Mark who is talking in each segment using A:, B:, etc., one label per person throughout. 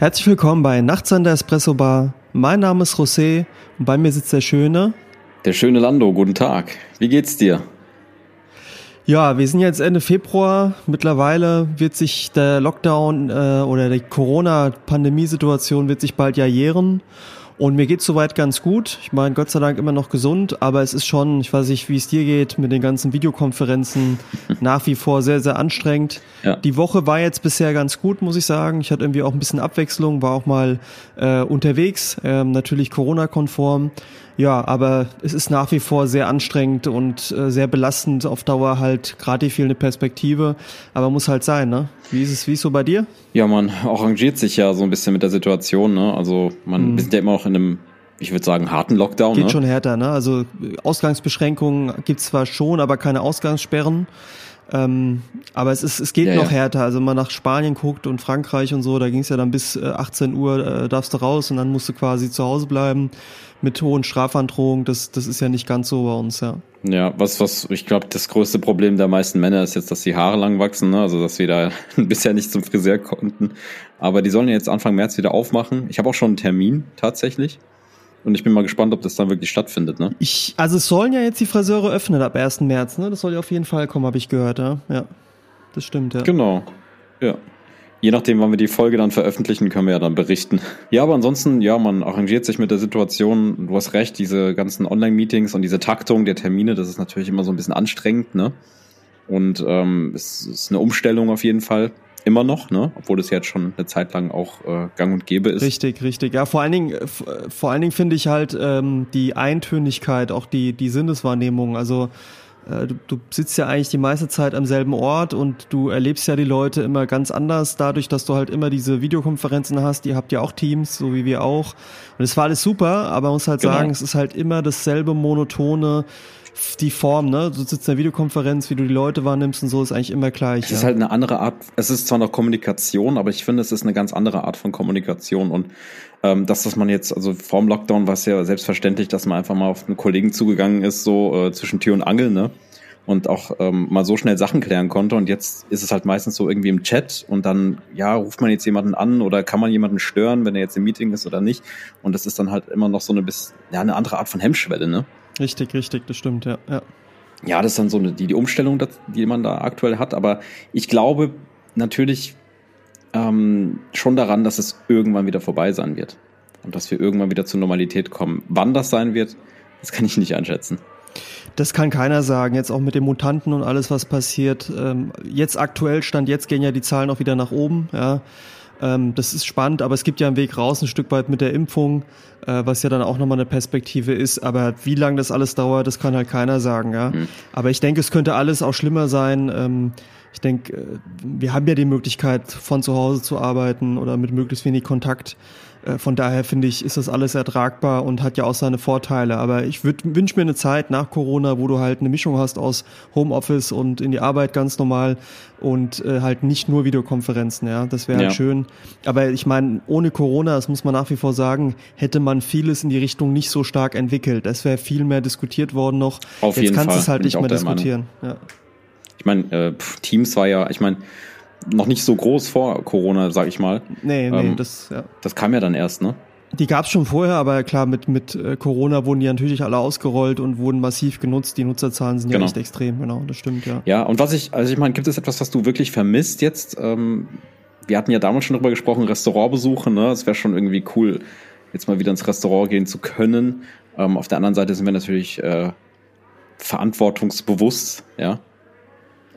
A: Herzlich willkommen bei Nachts an der Espresso Bar. Mein Name ist José und bei mir sitzt der schöne.
B: Der schöne Lando, guten Tag. Wie geht's dir?
A: Ja, wir sind jetzt Ende Februar. Mittlerweile wird sich der Lockdown äh, oder die Corona-Pandemiesituation wird sich bald ja jähren. Und mir geht's soweit ganz gut. Ich meine, Gott sei Dank immer noch gesund, aber es ist schon, ich weiß nicht, wie es dir geht, mit den ganzen Videokonferenzen nach wie vor sehr, sehr anstrengend. Ja. Die Woche war jetzt bisher ganz gut, muss ich sagen. Ich hatte irgendwie auch ein bisschen Abwechslung, war auch mal äh, unterwegs, ähm, natürlich Corona-konform. Ja, aber es ist nach wie vor sehr anstrengend und äh, sehr belastend auf Dauer halt gerade die fehlende Perspektive. Aber muss halt sein, ne? Wie ist es, wie ist so bei dir?
B: Ja, man arrangiert sich ja so ein bisschen mit der Situation, ne? Also man, mhm. sind ja immer noch in einem ich würde sagen, harten Lockdown.
A: Geht
B: ne?
A: schon härter, ne? Also Ausgangsbeschränkungen gibt's zwar schon, aber keine Ausgangssperren. Ähm, aber es ist, es geht ja, noch ja. härter. Also wenn man nach Spanien guckt und Frankreich und so, da ging es ja dann bis äh, 18 Uhr äh, darfst du raus und dann musst du quasi zu Hause bleiben mit hohen Strafandrohungen. Das, das ist ja nicht ganz so bei uns, ja.
B: Ja, was, was, ich glaube, das größte Problem der meisten Männer ist jetzt, dass die Haare lang wachsen, ne? also dass wir da bisher nicht zum Friseur konnten. Aber die sollen jetzt Anfang März wieder aufmachen. Ich habe auch schon einen Termin tatsächlich. Und ich bin mal gespannt, ob das dann wirklich stattfindet, ne?
A: Ich, also es sollen ja jetzt die Friseure öffnen ab 1. März, ne? Das soll ja auf jeden Fall kommen, habe ich gehört, ja. Ja. Das stimmt, ja.
B: Genau. Ja. Je nachdem, wann wir die Folge dann veröffentlichen, können wir ja dann berichten. Ja, aber ansonsten, ja, man arrangiert sich mit der Situation. Du hast recht, diese ganzen Online-Meetings und diese Taktung der Termine, das ist natürlich immer so ein bisschen anstrengend, ne? Und ähm, es ist eine Umstellung auf jeden Fall immer noch, ne? Obwohl es jetzt schon eine Zeit lang auch äh, gang und gäbe ist.
A: Richtig, richtig. Ja, vor allen Dingen, äh, vor allen Dingen finde ich halt ähm, die Eintönigkeit, auch die, die Sinneswahrnehmung. Also äh, du, du sitzt ja eigentlich die meiste Zeit am selben Ort und du erlebst ja die Leute immer ganz anders, dadurch, dass du halt immer diese Videokonferenzen hast. Ihr habt ja auch Teams, so wie wir auch. Und es war alles super, aber man muss halt genau. sagen, es ist halt immer dasselbe monotone die Form, ne? Du sitzt in der Videokonferenz, wie du die Leute wahrnimmst und so, ist eigentlich immer gleich.
B: Es ja. ist halt eine andere Art, es ist zwar noch Kommunikation, aber ich finde, es ist eine ganz andere Art von Kommunikation und ähm, das, dass man jetzt, also vorm Lockdown war es ja selbstverständlich, dass man einfach mal auf einen Kollegen zugegangen ist, so äh, zwischen Tür und Angel, ne? Und auch ähm, mal so schnell Sachen klären konnte. Und jetzt ist es halt meistens so irgendwie im Chat und dann, ja, ruft man jetzt jemanden an oder kann man jemanden stören, wenn er jetzt im Meeting ist oder nicht. Und das ist dann halt immer noch so eine bis, ja, eine andere Art von Hemmschwelle, ne?
A: Richtig, richtig, das stimmt, ja. Ja,
B: ja das ist dann so eine, die, die Umstellung, die man da aktuell hat. Aber ich glaube natürlich ähm, schon daran, dass es irgendwann wieder vorbei sein wird. Und dass wir irgendwann wieder zur Normalität kommen. Wann das sein wird, das kann ich nicht einschätzen.
A: Das kann keiner sagen, jetzt auch mit den Mutanten und alles, was passiert. Ähm, jetzt aktuell, Stand jetzt gehen ja die Zahlen auch wieder nach oben, ja. Ähm, das ist spannend, aber es gibt ja einen Weg raus, ein Stück weit mit der Impfung, äh, was ja dann auch nochmal eine Perspektive ist. Aber wie lange das alles dauert, das kann halt keiner sagen. Ja? Mhm. Aber ich denke, es könnte alles auch schlimmer sein. Ähm, ich denke, äh, wir haben ja die Möglichkeit, von zu Hause zu arbeiten oder mit möglichst wenig Kontakt. Äh, von daher finde ich, ist das alles ertragbar und hat ja auch seine Vorteile. Aber ich wünsche mir eine Zeit nach Corona, wo du halt eine Mischung hast aus Homeoffice und in die Arbeit ganz normal und äh, halt nicht nur Videokonferenzen. Ja, das wäre halt ja. schön. Aber ich meine, ohne Corona, das muss man nach wie vor sagen, hätte man vieles in die Richtung nicht so stark entwickelt. Es wäre viel mehr diskutiert worden noch.
B: Auf
A: Jetzt
B: jeden
A: kannst
B: du
A: es halt nicht mehr diskutieren. Ja.
B: Ich meine, äh, Teams war ja, ich meine, noch nicht so groß vor Corona, sag ich mal.
A: Nee, nee, ähm, das, ja.
B: Das kam ja dann erst, ne?
A: Die gab es schon vorher, aber klar, mit, mit äh, Corona wurden die natürlich alle ausgerollt und wurden massiv genutzt. Die Nutzerzahlen sind genau. ja echt extrem, genau, das stimmt, ja.
B: Ja, und was ich, also ich meine, gibt es etwas, was du wirklich vermisst jetzt? Ähm, wir hatten ja damals schon drüber gesprochen, Restaurantbesuche, ne? Es wäre schon irgendwie cool, jetzt mal wieder ins Restaurant gehen zu können. Ähm, auf der anderen Seite sind wir natürlich äh, verantwortungsbewusst, ja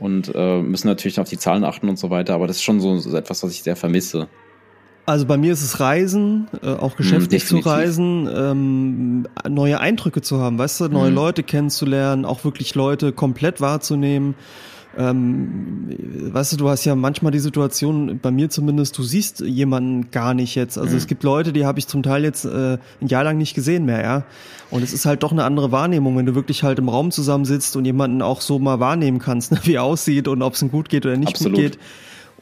B: und äh, müssen natürlich auf die Zahlen achten und so weiter. Aber das ist schon so, so etwas, was ich sehr vermisse.
A: Also bei mir ist es Reisen, äh, auch geschäftlich hm, zu reisen, ähm, neue Eindrücke zu haben, weißt du, neue hm. Leute kennenzulernen, auch wirklich Leute komplett wahrzunehmen. Ähm, weißt du, du hast ja manchmal die Situation, bei mir zumindest, du siehst jemanden gar nicht jetzt. Also mhm. es gibt Leute, die habe ich zum Teil jetzt äh, ein Jahr lang nicht gesehen mehr, ja. Und es ist halt doch eine andere Wahrnehmung, wenn du wirklich halt im Raum zusammensitzt und jemanden auch so mal wahrnehmen kannst, ne, wie er aussieht und ob es ihm gut geht oder nicht Absolut. gut geht.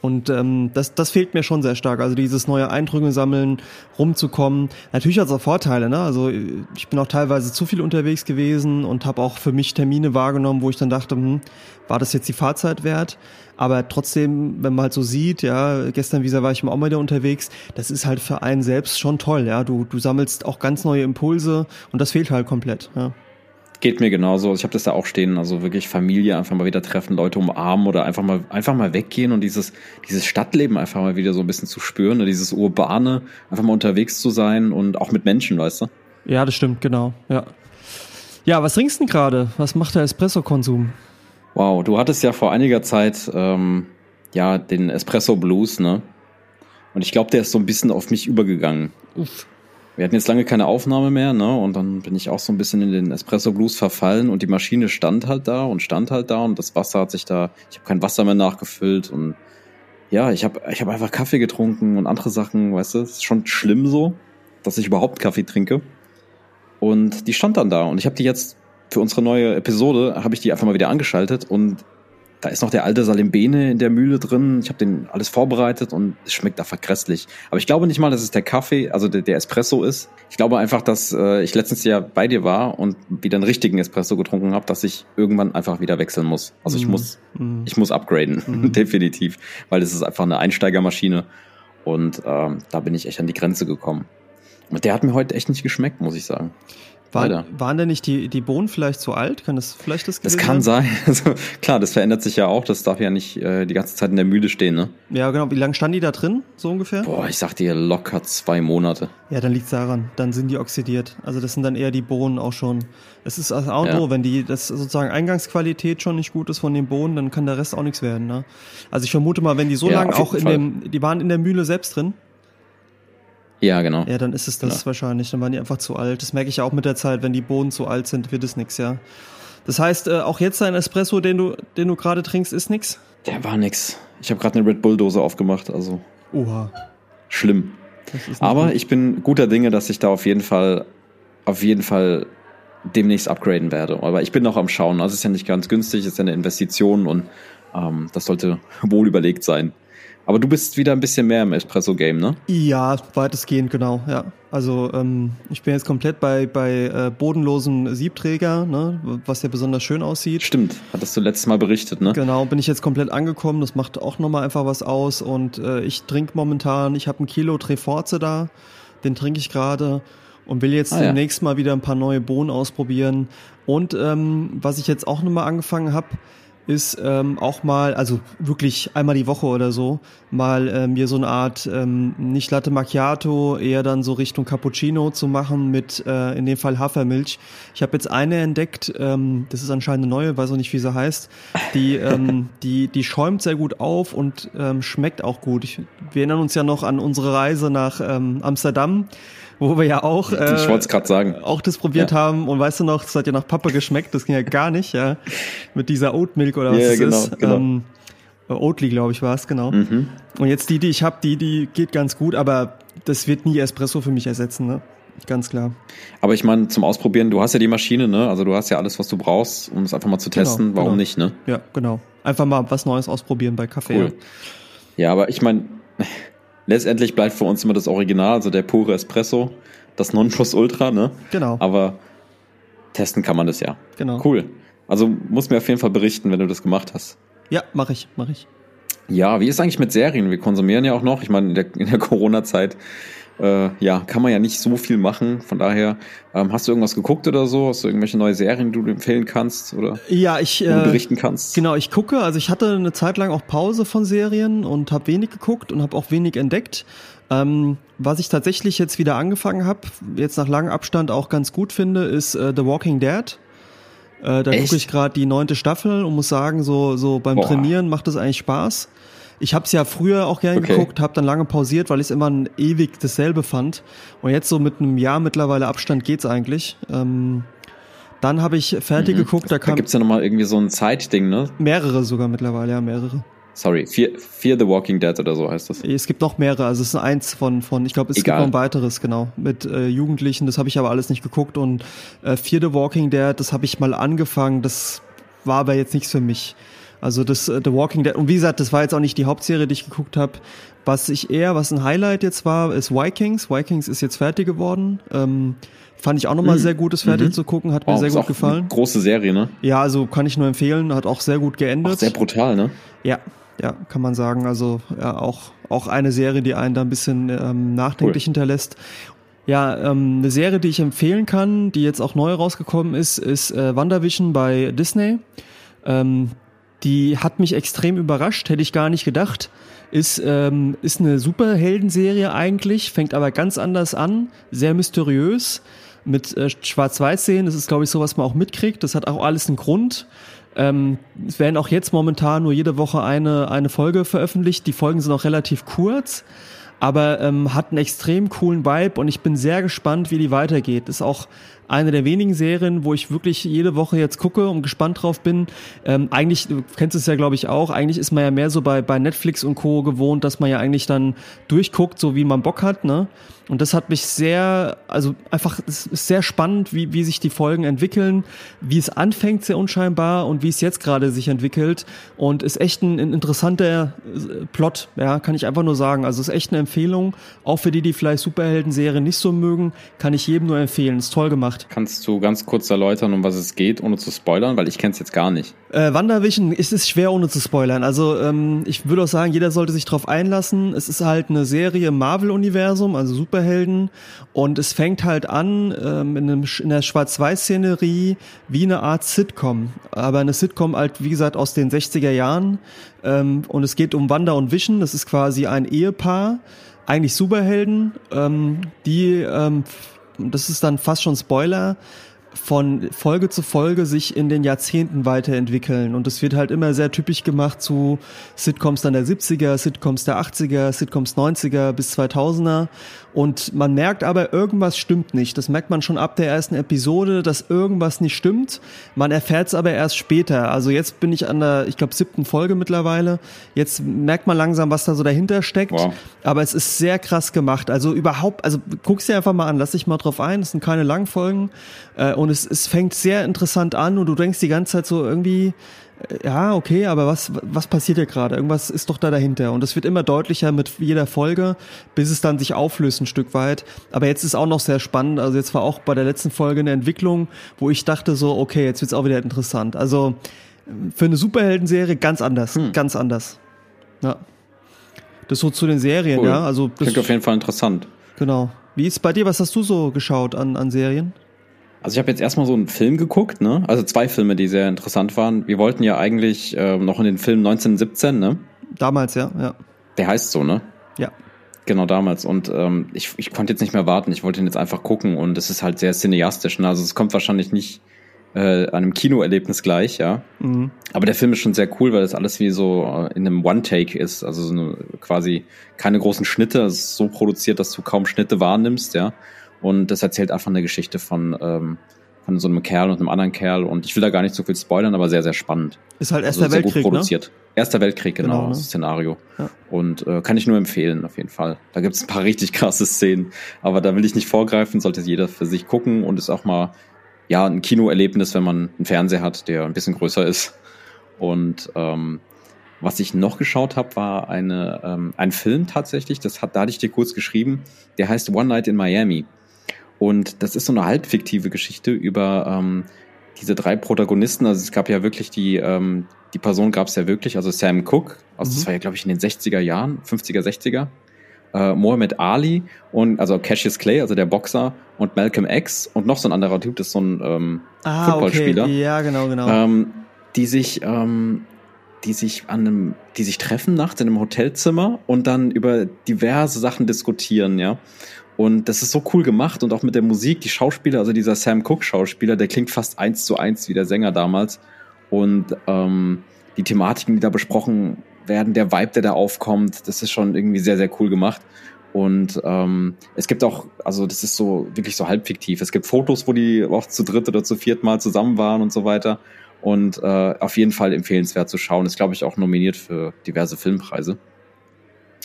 A: Und ähm, das, das fehlt mir schon sehr stark. Also dieses neue Eindrücke sammeln, rumzukommen. Natürlich hat es auch Vorteile. Ne? Also ich bin auch teilweise zu viel unterwegs gewesen und habe auch für mich Termine wahrgenommen, wo ich dann dachte, hm, war das jetzt die Fahrzeit wert? Aber trotzdem, wenn man halt so sieht, ja, gestern wie war ich auch mal wieder unterwegs, das ist halt für einen selbst schon toll. Ja, du, du sammelst auch ganz neue Impulse und das fehlt halt komplett. Ja.
B: Geht mir genauso. Ich habe das da auch stehen. Also wirklich Familie einfach mal wieder treffen, Leute umarmen oder einfach mal einfach mal weggehen und dieses dieses Stadtleben einfach mal wieder so ein bisschen zu spüren, ne? dieses urbane, einfach mal unterwegs zu sein und auch mit Menschen, weißt du?
A: Ja, das stimmt, genau. Ja. Ja, was trinkst du denn gerade? Was macht der Espresso-Konsum?
B: Wow, du hattest ja vor einiger Zeit ähm, ja den Espresso Blues, ne? Und ich glaube, der ist so ein bisschen auf mich übergegangen. Uff wir hatten jetzt lange keine Aufnahme mehr, ne? Und dann bin ich auch so ein bisschen in den Espresso Blues verfallen und die Maschine stand halt da und stand halt da und das Wasser hat sich da, ich habe kein Wasser mehr nachgefüllt und ja, ich habe ich hab einfach Kaffee getrunken und andere Sachen, weißt du, es ist schon schlimm so, dass ich überhaupt Kaffee trinke. Und die stand dann da und ich habe die jetzt für unsere neue Episode habe ich die einfach mal wieder angeschaltet und da ist noch der alte Salimbene in der Mühle drin. Ich habe den alles vorbereitet und es schmeckt einfach grässlich. Aber ich glaube nicht mal, dass es der Kaffee, also der, der Espresso ist. Ich glaube einfach, dass äh, ich letztens ja bei dir war und wieder einen richtigen Espresso getrunken habe, dass ich irgendwann einfach wieder wechseln muss. Also ich mm. muss, mm. ich muss upgraden, mm. definitiv, weil es ist einfach eine Einsteigermaschine und ähm, da bin ich echt an die Grenze gekommen. Und der hat mir heute echt nicht geschmeckt, muss ich sagen.
A: War, waren denn nicht die, die Bohnen vielleicht zu alt? Kann das vielleicht das
B: Das kann sein. Also, klar, das verändert sich ja auch. Das darf ja nicht äh, die ganze Zeit in der Mühle stehen, ne?
A: Ja, genau. Wie lange standen die da drin, so ungefähr?
B: Boah, ich sag dir locker zwei Monate.
A: Ja, dann liegt's daran. Dann sind die oxidiert. Also das sind dann eher die Bohnen auch schon. Das ist also auch ja. wenn die das sozusagen Eingangsqualität schon nicht gut ist von den Bohnen, dann kann der Rest auch nichts werden. Ne? Also ich vermute mal, wenn die so ja, lange auch in Fall. dem, die waren in der Mühle selbst drin,
B: ja, genau.
A: Ja, dann ist es das genau. wahrscheinlich. Dann waren die einfach zu alt. Das merke ich auch mit der Zeit. Wenn die Bohnen zu alt sind, wird es nichts, ja. Das heißt, äh, auch jetzt dein Espresso, den du, den du gerade trinkst, ist nix?
B: Der war nix. Ich habe gerade eine Red Bull Dose aufgemacht, also.
A: Oha.
B: Schlimm. Aber gut. ich bin guter Dinge, dass ich da auf jeden Fall, auf jeden Fall demnächst upgraden werde. Aber ich bin noch am Schauen. Also es ist ja nicht ganz günstig, es ist ja eine Investition und ähm, das sollte wohl überlegt sein. Aber du bist wieder ein bisschen mehr im Espresso-Game, ne?
A: Ja, weitestgehend, genau, ja. Also ähm, ich bin jetzt komplett bei, bei äh, bodenlosen Siebträger, ne, was ja besonders schön aussieht.
B: Stimmt, hattest du letztes Mal berichtet, ne?
A: Genau, bin ich jetzt komplett angekommen, das macht auch nochmal einfach was aus und äh, ich trinke momentan, ich habe ein Kilo Treforze da, den trinke ich gerade und will jetzt ah, demnächst ja. mal wieder ein paar neue Bohnen ausprobieren. Und ähm, was ich jetzt auch nochmal angefangen habe, ist ähm, auch mal, also wirklich einmal die Woche oder so, mal äh, mir so eine Art, ähm, nicht Latte Macchiato, eher dann so Richtung Cappuccino zu machen mit äh, in dem Fall Hafermilch. Ich habe jetzt eine entdeckt, ähm, das ist anscheinend eine neue, weiß auch nicht, wie sie heißt. Die, ähm, die, die schäumt sehr gut auf und ähm, schmeckt auch gut. Ich, wir erinnern uns ja noch an unsere Reise nach ähm, Amsterdam wo wir ja auch
B: äh, ich wollte gerade sagen
A: auch das probiert ja. haben und weißt du noch, das hat ja nach Pappe geschmeckt, das ging ja gar nicht, ja, mit dieser Oat Milk oder was ja, es genau, ist. Genau. Ähm, Oatly, glaube ich, war es, genau. Mhm. Und jetzt die, die ich habe, die, die geht ganz gut, aber das wird nie Espresso für mich ersetzen, ne? Ganz klar.
B: Aber ich meine, zum Ausprobieren, du hast ja die Maschine, ne? Also du hast ja alles, was du brauchst, um es einfach mal zu genau, testen. Genau, Warum
A: genau.
B: nicht, ne?
A: Ja, genau. Einfach mal was Neues ausprobieren bei Kaffee. Cool.
B: Ja, aber ich meine, letztendlich bleibt für uns immer das Original, also der pure Espresso, das Nonplusultra, ne?
A: Genau.
B: Aber testen kann man das ja.
A: Genau.
B: Cool. Also muss mir auf jeden Fall berichten, wenn du das gemacht hast.
A: Ja, mache ich, mache ich.
B: Ja, wie ist eigentlich mit Serien? Wir konsumieren ja auch noch. Ich meine, in der, der Corona-Zeit äh, ja, kann man ja nicht so viel machen. Von daher, ähm, hast du irgendwas geguckt oder so? Hast du irgendwelche neue Serien, die du empfehlen kannst oder
A: ja, ich,
B: äh, berichten kannst?
A: Genau, ich gucke. Also ich hatte eine Zeit lang auch Pause von Serien und habe wenig geguckt und habe auch wenig entdeckt. Ähm, was ich tatsächlich jetzt wieder angefangen habe, jetzt nach langem Abstand auch ganz gut finde, ist äh, The Walking Dead. Äh, da gucke ich gerade die neunte Staffel und muss sagen, so, so beim Boah. Trainieren macht es eigentlich Spaß. Ich habe es ja früher auch gerne okay. geguckt, habe dann lange pausiert, weil ich es immer ewig dasselbe fand. Und jetzt so mit einem Jahr mittlerweile Abstand geht's eigentlich. Ähm, Dann habe ich fertig mhm. geguckt,
B: da kam. Da gibt's ja nochmal irgendwie so ein Zeitding, ne?
A: Mehrere sogar mittlerweile, ja, mehrere.
B: Sorry, Fear, Fear the Walking Dead oder so heißt das.
A: Es gibt noch mehrere, also es ist eins von, von ich glaube, es Egal. gibt noch ein weiteres, genau, mit äh, Jugendlichen, das habe ich aber alles nicht geguckt und äh, Fear the Walking Dead, das habe ich mal angefangen, das war aber jetzt nichts für mich. Also das äh, The Walking Dead und wie gesagt, das war jetzt auch nicht die Hauptserie, die ich geguckt habe. Was ich eher, was ein Highlight jetzt war, ist Vikings. Vikings ist jetzt fertig geworden. Ähm, fand ich auch nochmal mhm. sehr gut, es fertig mhm. zu gucken, hat mir sehr gut gefallen.
B: große Serie, ne?
A: Ja, also kann ich nur empfehlen, hat auch sehr gut geendet. Auch
B: sehr brutal, ne?
A: Ja, ja, kann man sagen. Also ja, auch, auch eine Serie, die einen da ein bisschen ähm, nachdenklich cool. hinterlässt. Ja, ähm, eine Serie, die ich empfehlen kann, die jetzt auch neu rausgekommen ist, ist äh, WandaVision bei Disney. Ähm, die hat mich extrem überrascht, hätte ich gar nicht gedacht. Ist, ähm, ist eine Superheldenserie eigentlich, fängt aber ganz anders an, sehr mysteriös, mit äh, Schwarz-Weiß-Szenen. Das ist, glaube ich, so, was man auch mitkriegt. Das hat auch alles einen Grund. Ähm, es werden auch jetzt momentan nur jede Woche eine, eine Folge veröffentlicht. Die Folgen sind auch relativ kurz, aber ähm, hat einen extrem coolen Vibe und ich bin sehr gespannt, wie die weitergeht. Ist auch eine der wenigen Serien, wo ich wirklich jede Woche jetzt gucke und gespannt drauf bin. Ähm, eigentlich, du kennst es ja, glaube ich, auch, eigentlich ist man ja mehr so bei, bei Netflix und Co. gewohnt, dass man ja eigentlich dann durchguckt, so wie man Bock hat, ne? Und das hat mich sehr, also einfach, es ist sehr spannend, wie, wie sich die Folgen entwickeln, wie es anfängt, sehr unscheinbar und wie es jetzt gerade sich entwickelt. Und ist echt ein, ein interessanter äh, Plot, ja, kann ich einfach nur sagen. Also ist echt eine Empfehlung. Auch für die, die vielleicht Superhelden-Serien nicht so mögen, kann ich jedem nur empfehlen. Ist toll gemacht.
B: Kannst du ganz kurz erläutern, um was es geht, ohne zu spoilern, weil ich kenne es jetzt gar nicht.
A: Äh, WandaVision ist es schwer, ohne zu spoilern. Also ähm, ich würde auch sagen, jeder sollte sich drauf einlassen. Es ist halt eine Serie im Marvel-Universum, also super Superhelden und es fängt halt an ähm, in, einem, in der Schwarz-Weiß-Szenerie wie eine Art Sitcom, aber eine Sitcom halt wie gesagt aus den 60er Jahren ähm, und es geht um Wanda und Vision, das ist quasi ein Ehepaar, eigentlich Superhelden, ähm, die, ähm, das ist dann fast schon Spoiler, von Folge zu Folge sich in den Jahrzehnten weiterentwickeln. Und es wird halt immer sehr typisch gemacht zu Sitcoms dann der 70er, Sitcoms der 80er, Sitcoms 90er bis 2000er. Und man merkt aber, irgendwas stimmt nicht. Das merkt man schon ab der ersten Episode, dass irgendwas nicht stimmt. Man erfährt es aber erst später. Also jetzt bin ich an der, ich glaube, siebten Folge mittlerweile. Jetzt merkt man langsam, was da so dahinter steckt. Wow. Aber es ist sehr krass gemacht. Also überhaupt, also guck's dir einfach mal an, lass dich mal drauf ein. Es sind keine Langfolgen. Äh, und es, es fängt sehr interessant an und du denkst die ganze Zeit so irgendwie, ja, okay, aber was, was passiert hier gerade? Irgendwas ist doch da dahinter. Und es wird immer deutlicher mit jeder Folge, bis es dann sich auflöst ein Stück weit. Aber jetzt ist auch noch sehr spannend. Also jetzt war auch bei der letzten Folge eine Entwicklung, wo ich dachte so, okay, jetzt wird's auch wieder interessant. Also für eine Superhelden-Serie ganz anders, hm. ganz anders. Ja. Das so zu den Serien, cool. ja. Also das
B: klingt auf jeden Fall interessant.
A: Genau. Wie ist bei dir? Was hast du so geschaut an, an Serien?
B: Also ich habe jetzt erstmal so einen Film geguckt, ne? Also zwei Filme, die sehr interessant waren. Wir wollten ja eigentlich äh, noch in den Film 1917, ne?
A: Damals, ja, ja.
B: Der heißt so, ne?
A: Ja.
B: Genau damals. Und ähm, ich, ich konnte jetzt nicht mehr warten. Ich wollte ihn jetzt einfach gucken und es ist halt sehr cineastisch. Ne? Also es kommt wahrscheinlich nicht äh, einem Kinoerlebnis gleich, ja. Mhm. Aber der Film ist schon sehr cool, weil das alles wie so äh, in einem One-Take ist. Also so eine, quasi keine großen Schnitte. Es ist so produziert, dass du kaum Schnitte wahrnimmst, ja. Und das erzählt einfach eine Geschichte von, ähm, von so einem Kerl und einem anderen Kerl. Und ich will da gar nicht so viel spoilern, aber sehr, sehr spannend.
A: Ist halt also Erster also Weltkrieg, gut produziert. Ne?
B: Erster Weltkrieg, genau, genau ne? das Szenario. Ja. Und äh, kann ich nur empfehlen, auf jeden Fall. Da gibt es ein paar richtig krasse Szenen. Aber da will ich nicht vorgreifen, sollte jeder für sich gucken und ist auch mal ja ein Kinoerlebnis, wenn man einen Fernseher hat, der ein bisschen größer ist. Und ähm, was ich noch geschaut habe, war eine, ähm, ein Film tatsächlich, das hat, da hatte ich dir kurz geschrieben, der heißt One Night in Miami. Und das ist so eine halbfiktive Geschichte über ähm, diese drei Protagonisten. Also es gab ja wirklich die, ähm, die Person gab es ja wirklich, also Sam Cook, also mhm. das war ja, glaube ich, in den 60er Jahren, 50er, 60er. Äh, Mohammed Ali und also Cassius Clay, also der Boxer und Malcolm X und noch so ein anderer Typ, das ist so ein ähm, ah, Footballspieler.
A: Okay. Ja, genau, genau.
B: Ähm, die sich ähm, die sich an einem, die sich treffen nachts in einem Hotelzimmer und dann über diverse Sachen diskutieren, ja. Und das ist so cool gemacht und auch mit der Musik, die Schauspieler, also dieser Sam Cooke Schauspieler, der klingt fast eins zu eins wie der Sänger damals. Und ähm, die Thematiken, die da besprochen werden, der Vibe, der da aufkommt, das ist schon irgendwie sehr, sehr cool gemacht. Und ähm, es gibt auch, also das ist so wirklich so halb fiktiv. Es gibt Fotos, wo die auch zu dritt oder zu viert Mal zusammen waren und so weiter. Und äh, auf jeden Fall empfehlenswert zu schauen. Ist, glaube ich, auch nominiert für diverse Filmpreise.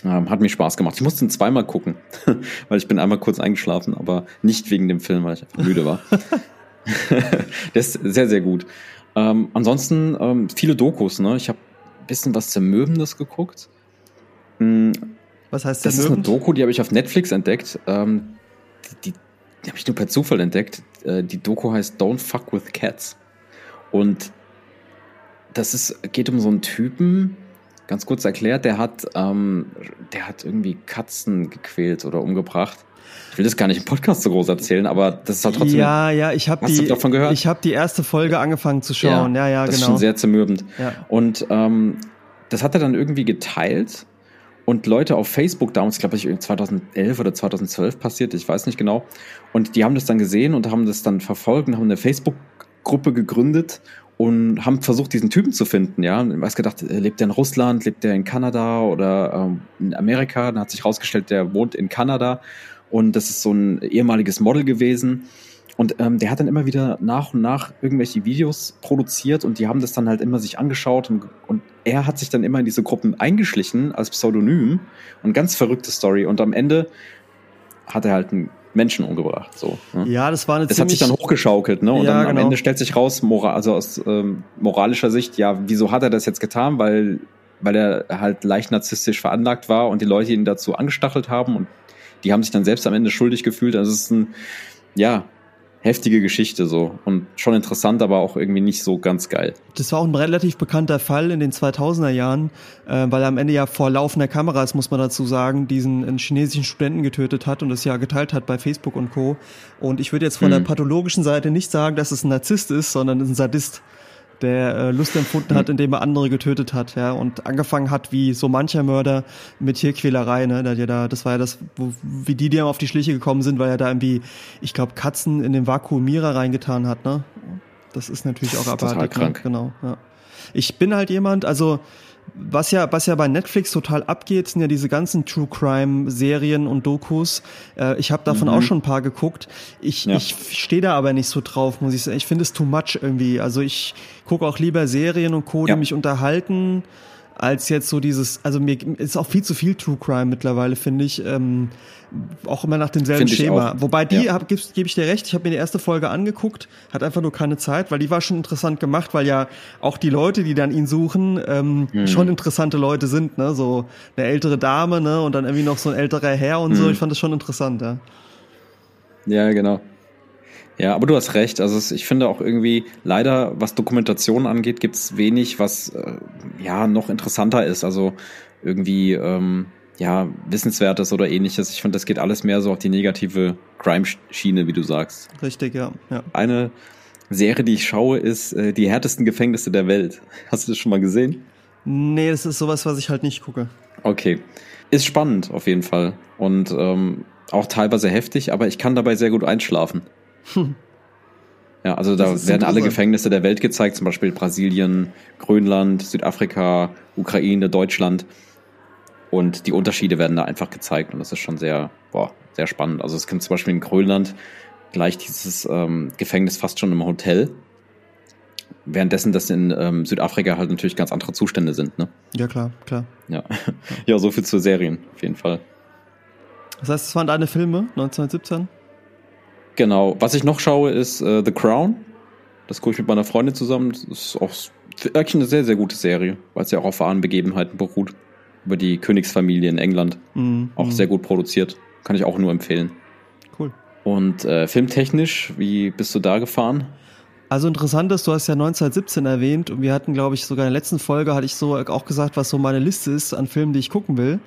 B: Ähm, hat mir Spaß gemacht. Ich musste ihn zweimal gucken, weil ich bin einmal kurz eingeschlafen, aber nicht wegen dem Film, weil ich einfach müde war. Der ist sehr, sehr gut. Ähm, ansonsten ähm, viele Dokus. Ne? Ich habe ein bisschen was Zermürbendes geguckt.
A: Hm, was heißt
B: Das ist eine Doku, die habe ich auf Netflix entdeckt. Ähm, die, die, die habe ich nur per Zufall entdeckt. Äh, die Doku heißt Don't Fuck with Cats. Und das ist, geht um so einen Typen, ganz kurz erklärt, der hat, ähm, der hat irgendwie Katzen gequält oder umgebracht. Ich will das gar nicht im Podcast so groß erzählen, aber das ist halt trotzdem.
A: Ja, ja, ich habe die.
B: Davon gehört?
A: Ich habe die erste Folge angefangen zu schauen. Ja, ja, ja
B: das
A: genau.
B: ist schon sehr zermürbend.
A: Ja.
B: Und ähm, das hat er dann irgendwie geteilt und Leute auf Facebook damals, glaube ich, 2011 oder 2012 passiert, ich weiß nicht genau. Und die haben das dann gesehen und haben das dann verfolgt und haben eine Facebook Gruppe gegründet und haben versucht, diesen Typen zu finden. Ja, und weiß gedacht, äh, lebt er in Russland, lebt er in Kanada oder ähm, in Amerika? Dann hat sich herausgestellt, der wohnt in Kanada und das ist so ein ehemaliges Model gewesen. Und ähm, der hat dann immer wieder nach und nach irgendwelche Videos produziert und die haben das dann halt immer sich angeschaut und, und er hat sich dann immer in diese Gruppen eingeschlichen als Pseudonym und ganz verrückte Story. Und am Ende hat er halt einen Menschen umgebracht. So,
A: ne? Ja, das war eine
B: Das hat sich dann hochgeschaukelt, ne? Und
A: ja,
B: dann am
A: genau.
B: Ende stellt sich raus, moral, also aus ähm, moralischer Sicht, ja, wieso hat er das jetzt getan? Weil, weil er halt leicht narzisstisch veranlagt war und die Leute ihn dazu angestachelt haben und die haben sich dann selbst am Ende schuldig gefühlt. Also es ist ein, ja, heftige Geschichte so und schon interessant, aber auch irgendwie nicht so ganz geil.
A: Das war auch ein relativ bekannter Fall in den 2000er Jahren, äh, weil er am Ende ja vor laufender Kameras, muss man dazu sagen, diesen einen chinesischen Studenten getötet hat und das ja geteilt hat bei Facebook und Co. Und ich würde jetzt von
B: Mhm.
A: der pathologischen Seite nicht sagen, dass es ein Narzisst ist, sondern ein Sadist der äh, Lust empfunden hat, indem er andere getötet hat, ja, und angefangen hat wie so mancher Mörder mit Tierquälerei, ne, der da, das war ja das, wo, wie die, die auf die Schliche gekommen sind, weil er da irgendwie, ich glaube, Katzen in den Vakuumierer reingetan hat, ne. Das ist natürlich auch
B: Total
A: abartig,
B: krank.
A: Ne? genau, ja. Ich bin halt jemand, also was ja, was ja bei Netflix total abgeht, sind ja diese ganzen True Crime Serien und Dokus. Äh, ich habe davon auch schon ein paar geguckt. Ich,
B: Ja.
A: ich stehe da aber nicht so drauf, muss ich sagen. Ich finde es too much irgendwie. Also ich gucke auch lieber Serien und Co, die
B: Ja.
A: mich unterhalten, als jetzt so dieses, also mir ist auch viel zu viel True Crime mittlerweile, finde ich. Ähm, auch immer nach demselben Schema.
B: auch.
A: Wobei die,
B: Ja.
A: gebe geb ich dir recht, ich habe mir die erste Folge angeguckt, hat einfach nur keine Zeit, weil die war schon interessant gemacht, weil ja auch die Leute, die dann ihn suchen, ähm,
B: Mhm.
A: schon interessante Leute sind, ne? So eine ältere Dame, ne? Und dann irgendwie noch so ein älterer Herr und
B: Mhm.
A: so. Ich fand das schon interessant, ja.
B: Ja, genau. Ja, aber du hast recht. Also ich finde auch irgendwie, leider, was Dokumentation angeht, gibt's wenig, was äh, ja noch interessanter ist. Also irgendwie ähm, ja wissenswertes oder ähnliches. Ich finde, das geht alles mehr so auf die negative Crime-Schiene, wie du sagst.
A: Richtig, ja. ja.
B: Eine Serie, die ich schaue, ist äh, die härtesten Gefängnisse der Welt. Hast du das schon mal gesehen?
A: Nee, das ist sowas, was ich halt nicht gucke.
B: Okay. Ist spannend auf jeden Fall. Und ähm, auch teilweise heftig, aber ich kann dabei sehr gut einschlafen. Ja, also da werden alle. Gefängnisse der Welt gezeigt, zum Beispiel Brasilien, Grönland, Südafrika, Ukraine, Deutschland. Und die Unterschiede werden da einfach gezeigt und das ist schon sehr, boah, sehr spannend. Also es gibt zum Beispiel in Grönland gleich dieses ähm, Gefängnis fast schon im Hotel. Währenddessen das in ähm, Südafrika halt natürlich ganz andere Zustände sind, ne?
A: Ja, klar, klar.
B: Ja. ja, so viel zu Serien, auf jeden Fall.
A: Das heißt, es waren deine Filme, 1917?
B: Genau. Was ich noch schaue, ist äh, The Crown. Das gucke ich mit meiner Freundin zusammen. Das ist auch eigentlich eine sehr, sehr gute Serie, weil es ja auch auf wahren Begebenheiten beruht. Über die Königsfamilie in England.
A: Mhm.
B: Auch
A: mhm.
B: sehr gut produziert. Kann ich auch nur empfehlen.
A: Cool.
B: Und äh, filmtechnisch, wie bist du da gefahren?
A: Also interessant ist, du hast ja 1917 erwähnt und wir hatten, glaube ich, sogar in der letzten Folge hatte ich so auch gesagt, was so meine Liste ist an Filmen, die ich gucken will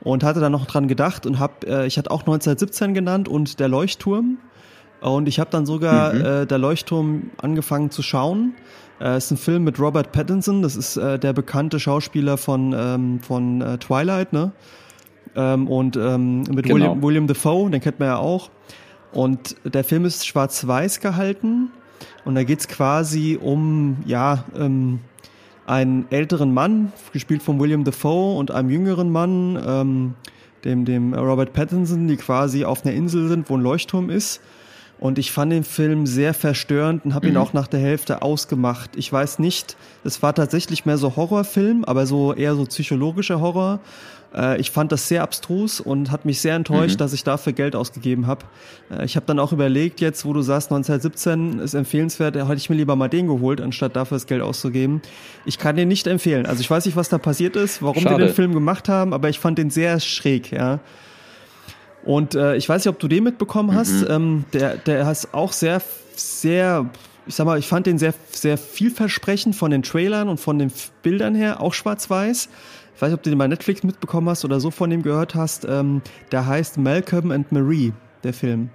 A: und hatte dann noch dran gedacht und hab, äh, ich hatte auch 1917 genannt und der Leuchtturm und ich habe dann sogar
B: Mhm.
A: äh, der Leuchtturm angefangen zu schauen. Äh, ist ein Film mit Robert Pattinson, das ist äh, der bekannte Schauspieler von von, von äh, Twilight, ne? Ähm, und ähm, mit
B: Genau.
A: William, William Defoe, den kennt man ja auch. Und der Film ist schwarz-weiß gehalten und da geht's quasi um, ja, ähm, einen älteren Mann, gespielt von William Defoe, und einem jüngeren Mann, ähm, dem, dem Robert Pattinson, die quasi auf einer Insel sind, wo ein Leuchtturm ist. Und ich fand den Film sehr verstörend und habe ihn mhm. auch nach der Hälfte ausgemacht. Ich weiß nicht, es war tatsächlich mehr so Horrorfilm, aber so eher so psychologischer Horror. Äh, ich fand das sehr abstrus und hat mich sehr enttäuscht, mhm. dass ich dafür Geld ausgegeben habe. Äh, ich habe dann auch überlegt, jetzt wo du sagst, 1917 ist empfehlenswert, hätte ich mir lieber mal den geholt, anstatt dafür das Geld auszugeben. Ich kann den nicht empfehlen. Also ich weiß nicht, was da passiert ist, warum Schade. die den Film gemacht haben, aber ich fand den sehr schräg, ja. Und äh, ich weiß nicht, ob du den mitbekommen hast. Mhm. Ähm, der, der ist auch sehr, sehr, ich sag mal, ich fand den sehr, sehr vielversprechend von den Trailern und von den Bildern her, auch schwarz-weiß ich weiß nicht, ob du den bei Netflix mitbekommen hast oder so von dem gehört hast, ähm, der heißt Malcolm and Marie, der Film.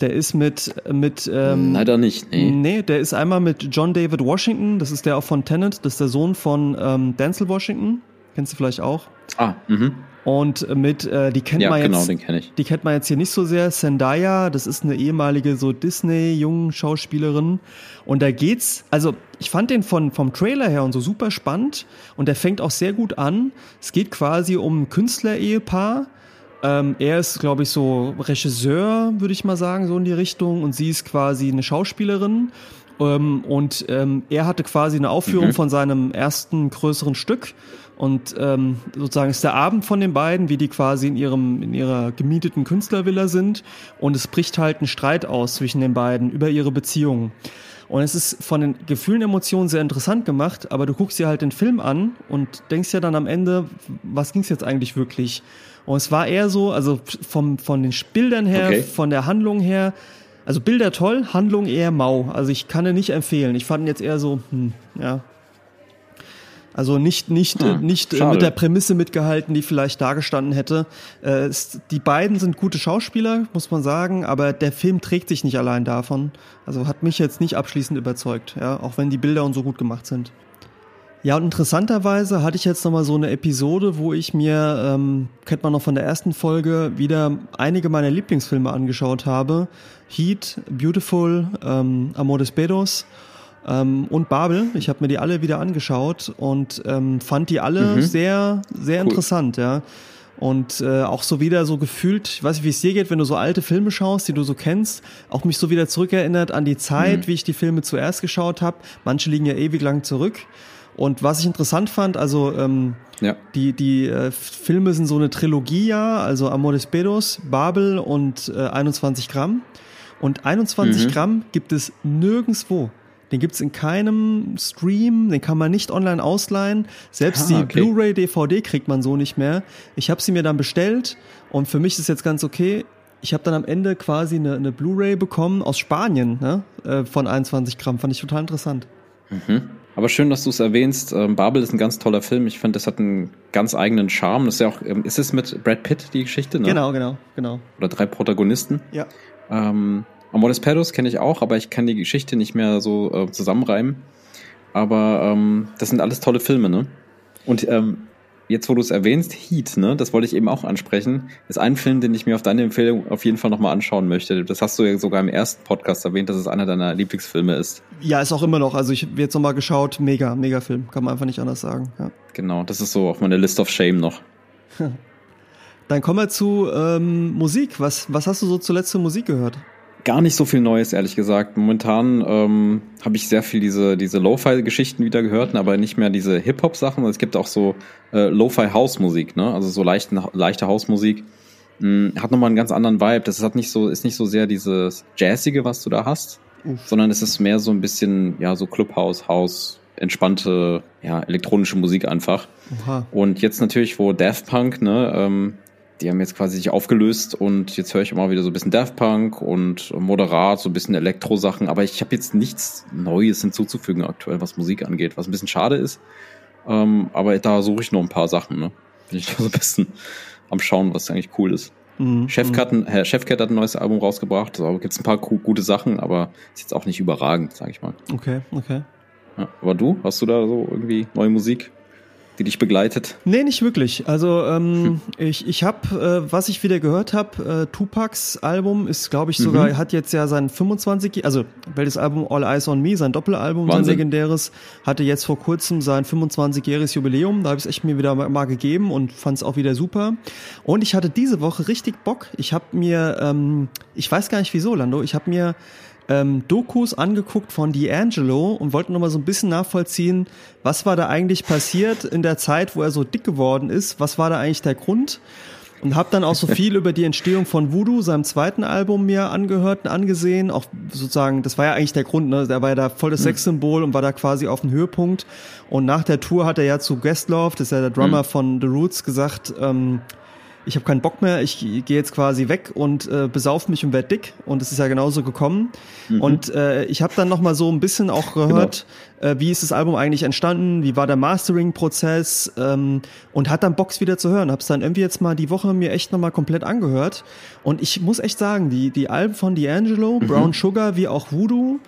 A: Der ist mit, mit ähm,
B: Leider nicht, nee.
A: Nee, der ist einmal mit John David Washington, das ist der auch von Tennant, das ist der Sohn von ähm, Denzel Washington. Kennst du vielleicht auch?
B: Ah, mhm.
A: Und mit, äh, die kennt
B: ja,
A: man
B: genau,
A: jetzt.
B: Den kenn ich.
A: Die kennt man jetzt hier nicht so sehr. Zendaya, das ist eine ehemalige so Disney-jungen Schauspielerin. Und da geht's, also ich fand den von, vom Trailer her und so super spannend. Und der fängt auch sehr gut an. Es geht quasi um ein Künstlerehepaar. Ähm, er ist, glaube ich, so Regisseur, würde ich mal sagen, so in die Richtung. Und sie ist quasi eine Schauspielerin. Ähm, und ähm, er hatte quasi eine Aufführung mhm. von seinem ersten größeren Stück und ähm, sozusagen ist der Abend von den beiden, wie die quasi in ihrem in ihrer gemieteten Künstlervilla sind und es bricht halt ein Streit aus zwischen den beiden über ihre Beziehungen. Und es ist von den Gefühlen, Emotionen sehr interessant gemacht, aber du guckst dir halt den Film an und denkst ja dann am Ende, was ging es jetzt eigentlich wirklich? Und es war eher so, also vom, von den Bildern her, okay. von der Handlung her, also Bilder toll, Handlung eher mau. Also ich kann ihn nicht empfehlen. Ich fand ihn jetzt eher so, hm, ja, also nicht, nicht, hm, nicht äh, mit der Prämisse mitgehalten, die vielleicht dargestanden hätte. Äh, die beiden sind gute Schauspieler, muss man sagen, aber der Film trägt sich nicht allein davon. Also hat mich jetzt nicht abschließend überzeugt, ja, auch wenn die Bilder und so gut gemacht sind. Ja, und interessanterweise hatte ich jetzt nochmal so eine Episode, wo ich mir, ähm, kennt man noch von der ersten Folge, wieder einige meiner Lieblingsfilme angeschaut habe. Heat, Beautiful, ähm, Amor des Bedos ähm, und Babel. Ich habe mir die alle wieder angeschaut und ähm, fand die alle mhm. sehr, sehr cool. interessant, ja. Und äh, auch so wieder so gefühlt, ich weiß nicht, wie es dir geht, wenn du so alte Filme schaust, die du so kennst, auch mich so wieder zurückerinnert an die Zeit, mhm. wie ich die Filme zuerst geschaut habe. Manche liegen ja ewig lang zurück. Und was ich interessant fand, also ähm, ja. die, die äh, Filme sind so eine Trilogie, ja, also Amores Pedos, Babel und äh, 21 Gramm. Und 21 mhm. Gramm gibt es nirgendswo. Den gibt's in keinem Stream, den kann man nicht online ausleihen. Selbst ah, okay. die Blu-ray, DVD kriegt man so nicht mehr. Ich habe sie mir dann bestellt und für mich ist jetzt ganz okay. Ich habe dann am Ende quasi eine, eine Blu-ray bekommen aus Spanien ne? Äh, von 21 Gramm. Fand ich total interessant.
B: Mhm. Aber schön, dass du es erwähnst. Ähm, Babel ist ein ganz toller Film. Ich finde, das hat einen ganz eigenen Charme. Das ist ja auch, ähm, ist es mit Brad Pitt die Geschichte? Ne?
A: Genau, genau, genau.
B: Oder drei Protagonisten.
A: Ja.
B: Ähm, Amores Perros kenne ich auch, aber ich kann die Geschichte nicht mehr so äh, zusammenreimen. Aber ähm, das sind alles tolle Filme, ne? Und ähm, jetzt, wo du es erwähnst, Heat, ne, das wollte ich eben auch ansprechen, ist ein Film, den ich mir auf deine Empfehlung auf jeden Fall nochmal anschauen möchte. Das hast du ja sogar im ersten Podcast erwähnt, dass es einer deiner Lieblingsfilme ist.
A: Ja, ist auch immer noch. Also ich habe jetzt nochmal geschaut, mega, mega Film. Kann man einfach nicht anders sagen. Ja.
B: Genau, das ist so auf meiner List of Shame noch.
A: Dann kommen wir zu ähm, Musik. Was, was hast du so zuletzt für Musik gehört?
B: Gar nicht so viel Neues, ehrlich gesagt. Momentan ähm, habe ich sehr viel diese, diese Lo-Fi-Geschichten wieder gehört, aber nicht mehr diese Hip-Hop-Sachen. Es gibt auch so äh, Lo-Fi-House-Musik, ne? Also so leichten, leichte Hausmusik. Hm, hat nochmal einen ganz anderen Vibe. Das hat nicht so, ist nicht so sehr dieses Jazzige, was du da hast, Uff. sondern es ist mehr so ein bisschen, ja, so Clubhouse, House, entspannte, ja, elektronische Musik einfach. Oha. Und jetzt natürlich, wo Daft Punk, ne, ähm, die haben jetzt quasi sich aufgelöst und jetzt höre ich immer wieder so ein bisschen Daft Punk und moderat, so ein bisschen Elektro-Sachen, aber ich habe jetzt nichts Neues hinzuzufügen aktuell, was Musik angeht, was ein bisschen schade ist. Ähm, aber da suche ich noch ein paar Sachen, ne? Bin ich da so ein bisschen am Schauen, was eigentlich cool ist. Mhm. Chefcat, mhm. Chefcat hat ein neues Album rausgebracht, da gibt es ein paar gute Sachen, aber ist jetzt auch nicht überragend, sag ich mal.
A: Okay, okay.
B: Ja, aber du, hast du da so irgendwie neue Musik? Die dich begleitet?
A: Nee, nicht wirklich. Also ähm, hm. ich, ich habe, äh, was ich wieder gehört habe, äh, Tupacs Album ist, glaube ich, sogar, mhm. hat jetzt ja sein 25, also welches Album All Eyes on Me, sein Doppelalbum, Wahnsinn. sein legendäres, hatte jetzt vor kurzem sein 25-jähriges Jubiläum. Da habe ich es echt mir wieder mal gegeben und fand es auch wieder super. Und ich hatte diese Woche richtig Bock. Ich habe mir, ähm, ich weiß gar nicht wieso, Lando, ich habe mir ähm, Dokus angeguckt von D'Angelo und wollte nochmal so ein bisschen nachvollziehen, was war da eigentlich passiert in der Zeit, wo er so dick geworden ist, was war da eigentlich der Grund und habe dann auch so viel über die Entstehung von Voodoo, seinem zweiten Album, mir angehört und angesehen. Auch sozusagen, das war ja eigentlich der Grund, ne? Der war ja da voll das mhm. Sexsymbol und war da quasi auf dem Höhepunkt. Und nach der Tour hat er ja zu Guestlove, das ist ja der Drummer mhm. von The Roots, gesagt, ähm, ich habe keinen Bock mehr, ich gehe jetzt quasi weg und äh, besauf mich und werd dick. Und es ist ja genauso gekommen. Mhm. Und äh, ich habe dann noch mal so ein bisschen auch gehört, genau. äh, wie ist das Album eigentlich entstanden, wie war der Mastering-Prozess ähm, und hat dann Box wieder zu hören. Hab's dann irgendwie jetzt mal die Woche mir echt noch mal komplett angehört. Und ich muss echt sagen, die, die Alben von D'Angelo, mhm. Brown Sugar wie auch Voodoo,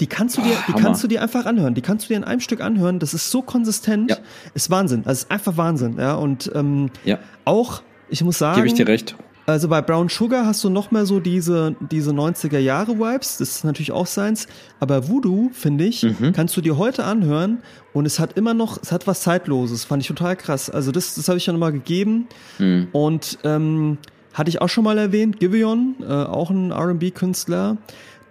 A: die kannst du dir, die kannst du dir einfach anhören. Die kannst du dir in einem Stück anhören. Das ist so konsistent. Ja. Ist Wahnsinn. Also ist einfach Wahnsinn. Ja und ähm, ja. auch ich muss sagen.
B: Gebe ich dir recht.
A: Also bei Brown Sugar hast du noch mehr so diese, diese 90er Jahre Vibes. Das ist natürlich auch seins. Aber Voodoo, finde ich, mhm. kannst du dir heute anhören und es hat immer noch, es hat was Zeitloses. Fand ich total krass. Also das, das habe ich ja nochmal gegeben. Mhm. Und ähm, hatte ich auch schon mal erwähnt, Giveon, äh, auch ein R&B-Künstler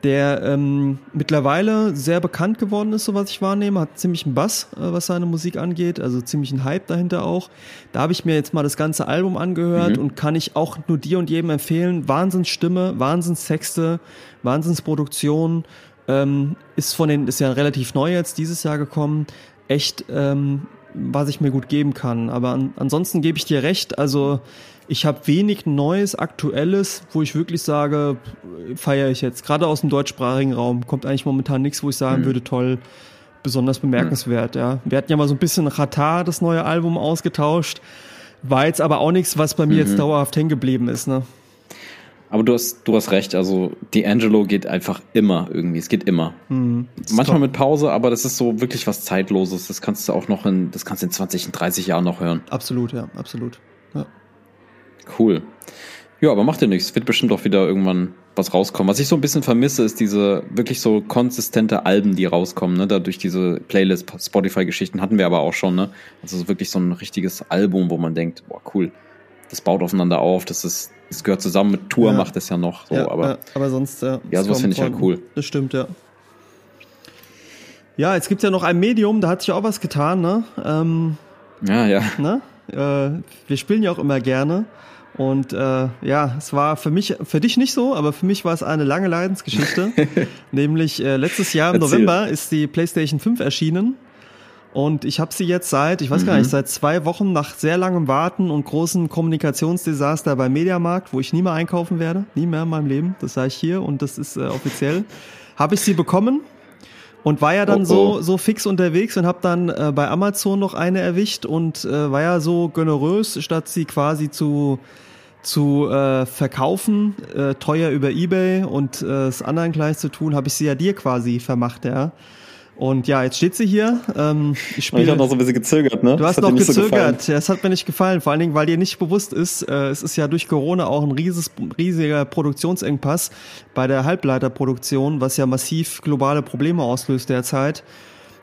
A: der ähm, mittlerweile sehr bekannt geworden ist, so was ich wahrnehme, hat ziemlich einen Bass, äh, was seine Musik angeht, also ziemlich einen Hype dahinter auch. Da habe ich mir jetzt mal das ganze Album angehört mhm. und kann ich auch nur dir und jedem empfehlen. Wahnsinnsstimme, Wahnsinnstexte, Wahnsinnsproduktion. Ähm, ist von den, ist ja relativ neu jetzt dieses Jahr gekommen. Echt, ähm, was ich mir gut geben kann. Aber an, ansonsten gebe ich dir recht, also ich habe wenig Neues, Aktuelles, wo ich wirklich sage, feiere ich jetzt. Gerade aus dem deutschsprachigen Raum kommt eigentlich momentan nichts, wo ich sagen mhm. würde, toll, besonders bemerkenswert. Mhm. Ja, wir hatten ja mal so ein bisschen Ratar, das neue Album ausgetauscht, war jetzt aber auch nichts, was bei mir mhm. jetzt dauerhaft hängen geblieben ist. Ne?
B: Aber du hast, du hast recht, also D'Angelo geht einfach immer irgendwie, es geht immer. Mhm, Manchmal top. mit Pause, aber das ist so wirklich was Zeitloses. Das kannst du auch noch in, das kannst du in 20, 30 Jahren noch hören.
A: Absolut, ja, absolut. Ja.
B: Cool. Ja, aber macht ja nichts. Wird bestimmt auch wieder irgendwann was rauskommen. Was ich so ein bisschen vermisse, ist diese wirklich so konsistente Alben, die rauskommen. Ne? Da durch diese Playlist, Spotify-Geschichten hatten wir aber auch schon. Ne? Also wirklich so ein richtiges Album, wo man denkt, boah, cool. Das baut aufeinander auf. Das ist, das gehört zusammen mit Tour, ja. macht es ja noch. So,
A: ja,
B: aber,
A: ja, aber sonst, ja.
B: Ja, sowas finde ich halt cool.
A: Das stimmt, ja. Ja, jetzt gibt ja noch ein Medium, da hat sich auch was getan, ne? Ähm,
B: ja, ja.
A: Ne? Äh, wir spielen ja auch immer gerne. Und äh, ja, es war für mich, für dich nicht so, aber für mich war es eine lange Leidensgeschichte. Nämlich äh, letztes Jahr im Erzähl. November ist die PlayStation 5 erschienen. Und ich habe sie jetzt seit, ich weiß mhm. gar nicht, mhm. seit zwei Wochen nach sehr langem Warten und großen Kommunikationsdesaster bei Mediamarkt, wo ich nie mehr einkaufen werde, nie mehr in meinem Leben, das sage ich hier und das ist äh, offiziell, habe ich sie bekommen und war ja dann oh, oh. so so fix unterwegs und habe dann äh, bei Amazon noch eine erwischt und äh, war ja so generös, statt sie quasi zu zu äh, verkaufen, äh, teuer über eBay und äh, das anderen gleich zu tun, habe ich sie ja dir quasi vermacht, ja. Und ja, jetzt steht sie hier. Ähm,
B: ich spiele. Ich habe noch so ein bisschen gezögert, ne?
A: Du hast noch gezögert. So ja, es hat mir nicht gefallen. Vor allen Dingen, weil dir nicht bewusst ist, äh, es ist ja durch Corona auch ein rieses, riesiger Produktionsengpass bei der Halbleiterproduktion, was ja massiv globale Probleme auslöst derzeit.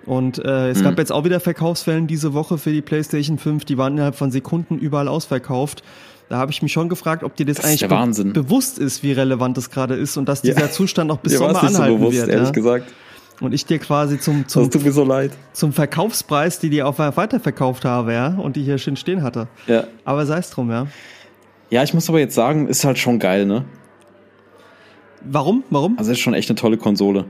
A: Und äh, es mhm. gab jetzt auch wieder Verkaufswellen diese Woche für die PlayStation 5. Die waren innerhalb von Sekunden überall ausverkauft. Da habe ich mich schon gefragt, ob dir das, das eigentlich be bewusst ist, wie relevant das gerade ist und dass dieser ja. Zustand noch bis Sommer anhalten so bewusst, wird.
B: Ehrlich ja? gesagt.
A: Und ich dir quasi zum, zum,
B: so
A: zum Verkaufspreis, die dir auch weiterverkauft habe, ja, und die hier schön stehen hatte.
B: Ja.
A: Aber sei es drum, ja.
B: Ja, ich muss aber jetzt sagen, ist halt schon geil, ne?
A: Warum? Warum?
B: Also ist schon echt eine tolle Konsole.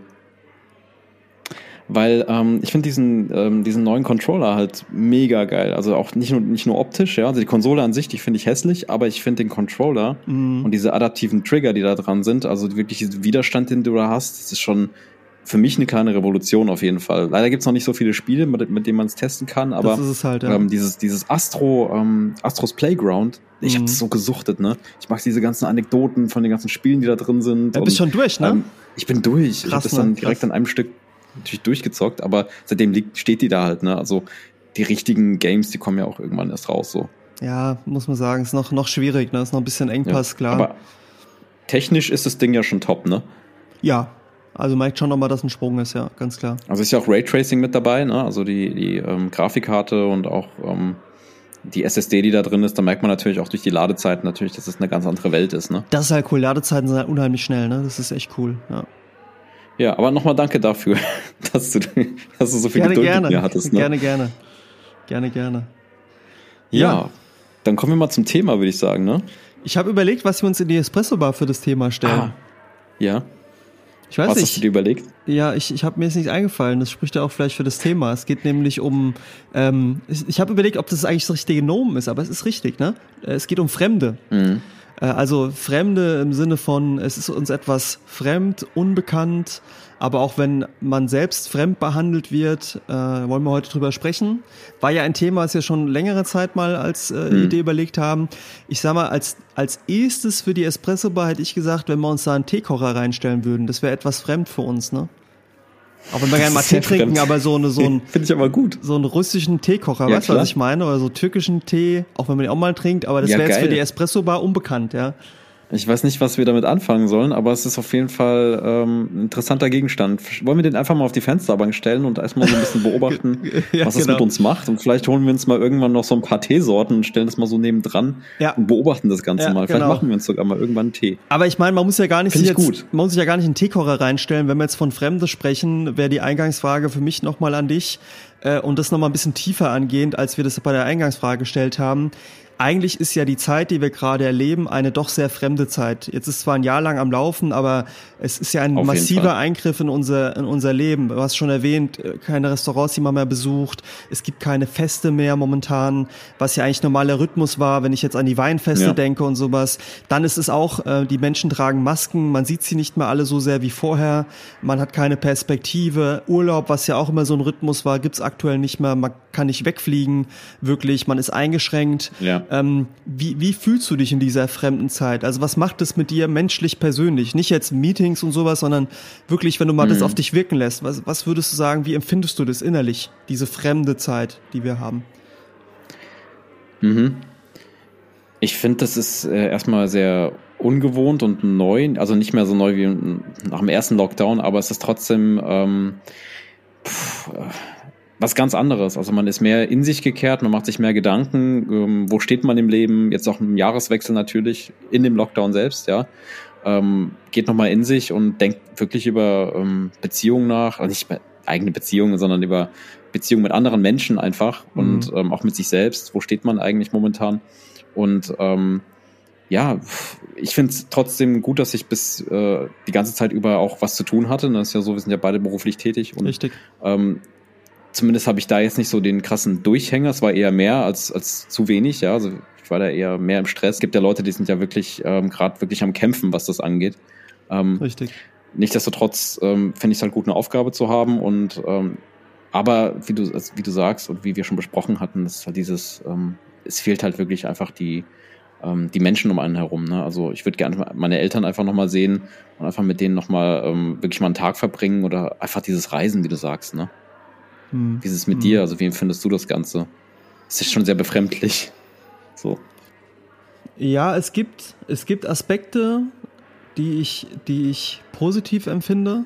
B: Weil ähm, ich finde diesen, ähm, diesen neuen Controller halt mega geil. Also auch nicht nur, nicht nur optisch, ja. Also die Konsole an sich, die finde ich hässlich, aber ich finde den Controller mm. und diese adaptiven Trigger, die da dran sind, also wirklich diesen Widerstand, den du da hast, das ist schon für mich eine kleine Revolution auf jeden Fall. Leider gibt's noch nicht so viele Spiele, mit, mit denen man es testen kann, aber
A: halt, ja.
B: ähm, dieses, dieses Astro, ähm, Astros Playground, ich mhm. habe so gesuchtet, ne? Ich mag diese ganzen Anekdoten von den ganzen Spielen, die da drin sind.
A: Ja, bist schon durch, ne? Ähm,
B: ich bin durch. Krass, ich habe das dann ne? direkt an einem Stück natürlich durchgezockt, aber seitdem liegt, steht die da halt, ne? Also die richtigen Games, die kommen ja auch irgendwann erst raus, so.
A: Ja, muss man sagen, ist noch, noch schwierig, ne? Ist noch ein bisschen Engpass,
B: Ja,
A: klar.
B: Aber technisch ist das Ding ja schon top, ne?
A: ja, also merkt schon nochmal, dass ein Sprung ist, ja, ganz klar.
B: Also ist ja auch Raytracing mit dabei, ne? Also die, die ähm, Grafikkarte und auch ähm, die SSD, die da drin ist, da merkt man natürlich auch durch die Ladezeiten natürlich, dass es eine ganz andere Welt ist, ne?
A: Das ist halt cool. Ladezeiten sind halt unheimlich schnell, ne? Das ist echt cool. Ja.
B: Ja, aber nochmal danke dafür, dass du, dass du so viel
A: Gerne,
B: Geduld
A: gerne.
B: mit mir hattest, ne?
A: Gerne, gerne. Gerne, gerne.
B: Ja.
A: Ja.
B: Dann kommen wir mal zum Thema, würde ich sagen, ne?
A: Ich habe überlegt, was wir uns in die Espresso-Bar für das Thema stellen.
B: Ah. Ja.
A: Ich weiß
B: Was
A: nicht.
B: hast du dir überlegt?
A: Ja, ich, ich habe mir jetzt nichts eingefallen. Das spricht ja auch vielleicht für das Thema. Es geht nämlich um. Ähm, ich ich habe überlegt, ob das eigentlich das richtige Nomen ist, aber es ist richtig, ne? Äh, Es geht um Fremde.
B: Mhm.
A: Äh, Also Fremde im Sinne von, es ist uns etwas fremd, unbekannt, aber auch wenn man selbst fremd behandelt wird, äh, wollen wir heute drüber sprechen. War ja ein Thema, das wir schon längere Zeit mal als äh,
B: Mhm.
A: Idee überlegt haben. Ich sag mal, als, als erstes für die Espresso-Bar hätte ich gesagt, wenn wir uns da einen Teekocher reinstellen würden, das wäre etwas fremd für uns, ne? Auch wenn wir gerne mal Tee trinken, aber so, eine, so ein
B: Finde ich aber gut.
A: so einen russischen Teekocher,
B: Ja,
A: weißt du, was ich meine? Oder so türkischen Tee, auch wenn man den auch mal trinkt, aber das
B: Ja,
A: wäre jetzt für die Espresso-Bar unbekannt, ja.
B: Ich weiß nicht, was wir damit anfangen sollen, aber es ist auf jeden Fall ähm, ein interessanter Gegenstand. Wollen wir den einfach mal auf die Fensterbank stellen und erstmal so ein bisschen beobachten,
A: Ja,
B: was es
A: genau.
B: mit uns macht? Und vielleicht holen wir uns mal irgendwann noch so ein paar Teesorten und stellen das mal so nebendran
A: Ja.
B: und beobachten das Ganze
A: Ja,
B: mal. Vielleicht
A: genau.
B: machen wir uns sogar mal irgendwann einen Tee.
A: Aber ich meine, man muss ja gar nicht jetzt,
B: gut.
A: man muss sich ja gar nicht einen Teekocher reinstellen. Wenn wir jetzt von Fremde sprechen, wäre die Eingangsfrage für mich nochmal an dich äh, und das nochmal ein bisschen tiefer angehend, als wir das bei der Eingangsfrage gestellt haben. Eigentlich ist ja die Zeit, die wir gerade erleben, eine doch sehr fremde Zeit. Jetzt ist zwar ein Jahr lang am Laufen, aber es ist ja ein
B: Auf
A: massiver. Eingriff in unser, in unser Leben. Du hast schon erwähnt, äh, keine Restaurants, die man mehr besucht. Es gibt keine Feste mehr momentan, was ja eigentlich normaler Rhythmus war, wenn ich jetzt an die Weinfeste
B: Ja.
A: denke und sowas. Dann ist es auch, äh, die Menschen tragen Masken, man sieht sie nicht mehr alle so sehr wie vorher. Man hat keine Perspektive. Urlaub, was ja auch immer so ein Rhythmus war, gibt's aktuell nicht mehr. Man kann nicht wegfliegen, wirklich. Man ist eingeschränkt.
B: Ja.
A: Ähm, wie, wie fühlst du dich in dieser fremden Zeit? Also was macht es mit dir menschlich persönlich? Nicht jetzt Meetings und sowas, sondern wirklich, wenn du mal
B: Mhm.
A: das auf dich wirken lässt. Was, was würdest du sagen, wie empfindest du das innerlich, diese fremde Zeit, die wir haben?
B: Mhm. Ich finde, das ist äh, erstmal sehr ungewohnt und neu, also nicht mehr so neu wie nach dem ersten Lockdown, aber es ist trotzdem ähm, pff, äh, was ganz anderes. Also man ist mehr in sich gekehrt, man macht sich mehr Gedanken, ähm, wo steht man im Leben, jetzt auch im Jahreswechsel natürlich, in dem Lockdown selbst, ja. Ähm, geht nochmal in sich und denkt wirklich über ähm, Beziehungen nach, also nicht mehr eigene Beziehungen, sondern über Beziehungen mit anderen Menschen einfach und ähm, auch mit sich selbst. Wo steht man eigentlich momentan? Und ähm, ja, ich finde es trotzdem gut, dass ich bis äh, die ganze Zeit über auch was zu tun hatte. Das ist ja so, wir sind ja beide beruflich tätig und
A: Richtig.
B: ähm, zumindest habe ich da jetzt nicht so den krassen Durchhänger. Es war eher mehr als, als zu wenig, ja. Also ich war da eher mehr im Stress. Es gibt ja Leute, die sind ja wirklich ähm, gerade wirklich am Kämpfen, was das angeht. Ähm,
A: Richtig.
B: Nichtsdestotrotz ähm, finde ich es halt gut, eine Aufgabe zu haben und ähm, aber wie du, also wie du sagst und wie wir schon besprochen hatten, das ist halt dieses, ähm, es fehlt halt wirklich einfach die, ähm, die Menschen um einen herum. Ne? Also ich würde gerne meine Eltern einfach nochmal sehen und einfach mit denen nochmal ähm, wirklich mal einen Tag verbringen oder einfach dieses Reisen, wie du sagst. Ne?
A: Hm.
B: Wie ist es mit
A: Hm.
B: dir? Also wie empfindest du das Ganze? Es ist schon sehr befremdlich. So.
A: Ja, es gibt, es gibt Aspekte, die ich, die ich positiv empfinde.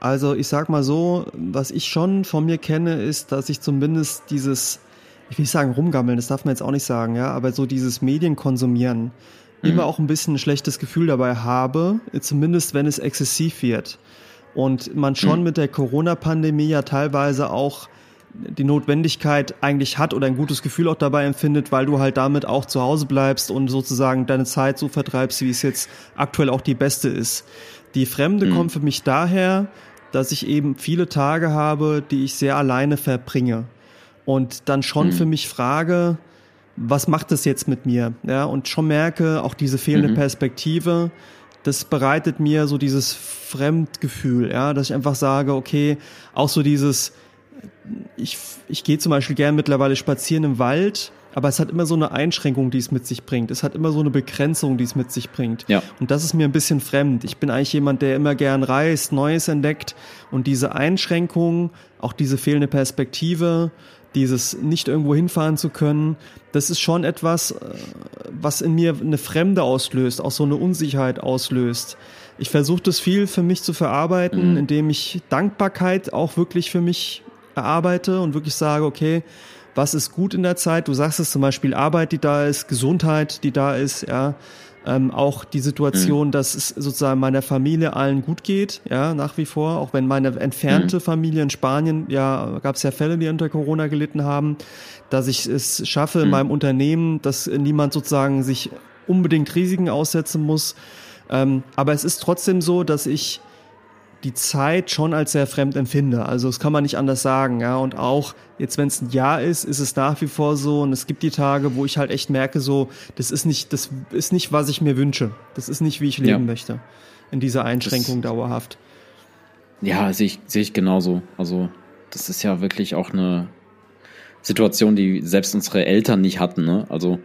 A: Also ich sag mal so, was ich schon von mir kenne, ist, dass ich zumindest dieses, ich will nicht sagen rumgammeln, das darf man jetzt auch nicht sagen, ja, aber so dieses Medienkonsumieren immer auch ein bisschen ein schlechtes Gefühl dabei habe, zumindest wenn es exzessiv wird. Und man schon
B: Mhm.
A: mit der Corona-Pandemie ja teilweise auch die Notwendigkeit eigentlich hat oder ein gutes Gefühl auch dabei empfindet, weil du halt damit auch zu Hause bleibst und sozusagen deine Zeit so vertreibst, wie es jetzt aktuell auch die beste ist. Die Fremde
B: Mhm.
A: kommt für mich daher, dass ich eben viele Tage habe, die ich sehr alleine verbringe. Und dann schon
B: Mhm.
A: für mich frage, was macht das jetzt mit mir? Ja, und schon merke, auch diese fehlende
B: Mhm.
A: Perspektive, das bereitet mir so dieses Fremdgefühl, ja, dass ich einfach sage, okay, auch so dieses, ich, ich gehe zum Beispiel gern mittlerweile spazieren im Wald, aber es hat immer so eine Einschränkung, die es mit sich bringt. Es hat immer so eine Begrenzung, die es mit sich bringt.
B: Ja.
A: Und das ist mir ein bisschen fremd. Ich bin eigentlich jemand, der immer gern reist, Neues entdeckt und diese Einschränkung, auch diese fehlende Perspektive, dieses nicht irgendwo hinfahren zu können, das ist schon etwas, äh, was in mir eine Fremde auslöst, auch so eine Unsicherheit auslöst. Ich versuche das viel für mich zu verarbeiten, mhm. indem ich Dankbarkeit auch wirklich für mich erarbeite und wirklich sage, okay, was ist gut in der Zeit? Du sagst es zum Beispiel Arbeit, die da ist, Gesundheit, die da ist, ja. Ähm, auch die Situation, mhm. dass es sozusagen meiner Familie allen gut geht, ja, nach wie vor, auch wenn meine entfernte mhm. Familie in Spanien, ja, gab es ja Fälle, die unter Corona gelitten haben, dass ich es schaffe in mhm. meinem Unternehmen, dass niemand sozusagen sich unbedingt Risiken aussetzen muss. Ähm, aber es ist trotzdem so, dass ich die Zeit schon als sehr fremd empfinde. Also das kann man nicht anders sagen, ja. Und auch jetzt, wenn es ein Jahr ist, ist es nach wie vor so. Und es gibt die Tage, wo ich halt echt merke, so, das ist nicht, das ist nicht, was ich mir wünsche. Das ist nicht, wie ich leben ja. möchte. In dieser Einschränkung das, dauerhaft.
B: Ja, sehe ich, sehe ich genauso. Also, das ist ja wirklich auch eine Situation, die selbst unsere Eltern nicht hatten, ne? Also,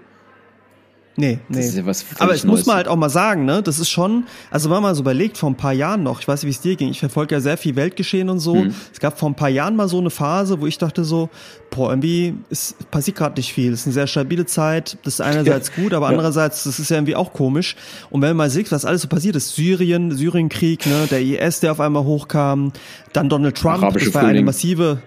A: Nee, nee. Das ist ja was Aber es muss man halt auch mal sagen, ne? Das ist schon, also wenn man mal so überlegt, vor ein paar Jahren noch, ich weiß nicht, wie es dir ging, ich verfolge ja sehr viel Weltgeschehen und so. Mhm. Es gab vor ein paar Jahren mal so eine Phase, wo ich dachte so, boah, irgendwie ist, passiert gerade nicht viel. Es ist eine sehr stabile Zeit. Das ist einerseits ja. gut, aber ja. andererseits, das ist ja irgendwie auch komisch. Und wenn man mal sieht, was alles so passiert ist, Syrien, Syrienkrieg, ne, der IS, der auf einmal hochkam, dann Donald Trump,
B: Arabische
A: das war
B: Frühling.
A: eine massive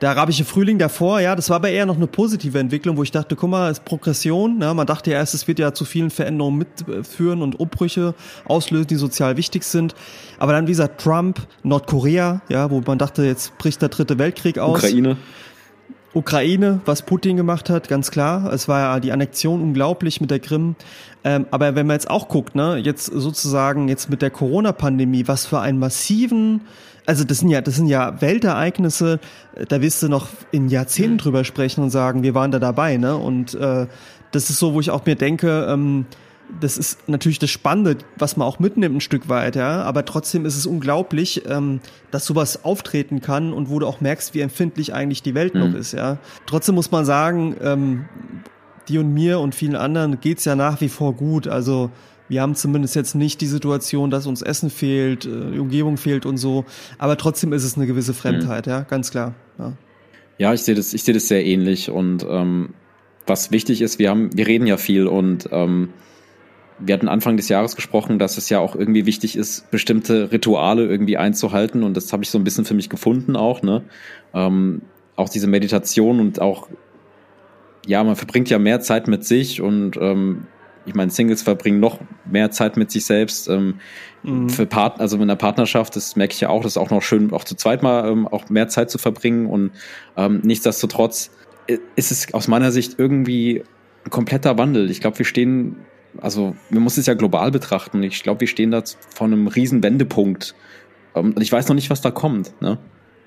A: der arabische Frühling davor, ja, das war aber eher noch eine positive Entwicklung, wo ich dachte, guck mal, es ist Progression. Ja, man dachte ja erst, es wird ja zu vielen Veränderungen mitführen und Umbrüche auslösen, die sozial wichtig sind. Aber dann, wie gesagt, Trump, Nordkorea, ja, wo man dachte, jetzt bricht der dritte Weltkrieg aus.
B: Ukraine.
A: Ukraine, was Putin gemacht hat, ganz klar. Es war ja die Annexion unglaublich mit der Krim. Ähm, aber wenn man jetzt auch guckt, ne, jetzt sozusagen jetzt mit der Corona-Pandemie, was für einen massiven also das sind ja, das sind ja Weltereignisse, da wirst du noch in Jahrzehnten mhm. drüber sprechen und sagen, wir waren da dabei, ne? Und äh, das ist so, wo ich auch mir denke, ähm, das ist natürlich das Spannende, was man auch mitnimmt ein Stück weit, ja. Aber trotzdem ist es unglaublich, ähm, dass sowas auftreten kann und wo du auch merkst, wie empfindlich eigentlich die Welt mhm. noch ist, ja. Trotzdem muss man sagen, ähm, die und mir und vielen anderen geht's ja nach wie vor gut. Also wir haben zumindest jetzt nicht die Situation, dass uns Essen fehlt, äh, die Umgebung fehlt und so. Aber trotzdem ist es eine gewisse Fremdheit, mhm. ja, ganz klar. Ja,
B: ja ich sehe das, ich sehe das sehr ähnlich. Und ähm, was wichtig ist, wir haben, wir reden ja viel und ähm, wir hatten Anfang des Jahres gesprochen, dass es ja auch irgendwie wichtig ist, bestimmte Rituale irgendwie einzuhalten. Und das habe ich so ein bisschen für mich gefunden auch, ne? Ähm, auch diese Meditation und auch, ja, man verbringt ja mehr Zeit mit sich und ähm, ich meine, Singles verbringen noch mehr Zeit mit sich selbst. Ähm, mhm. Für Partner, also in einer Partnerschaft, das merke ich ja auch, das ist auch noch schön, auch zu zweit mal ähm, auch mehr Zeit zu verbringen. Und ähm, nichtsdestotrotz ist es aus meiner Sicht irgendwie ein kompletter Wandel. Ich glaube, wir stehen, also man muss es ja global betrachten. Ich glaube, wir stehen da vor einem riesen Wendepunkt. Ähm, und ich weiß noch nicht, was da kommt. Ne?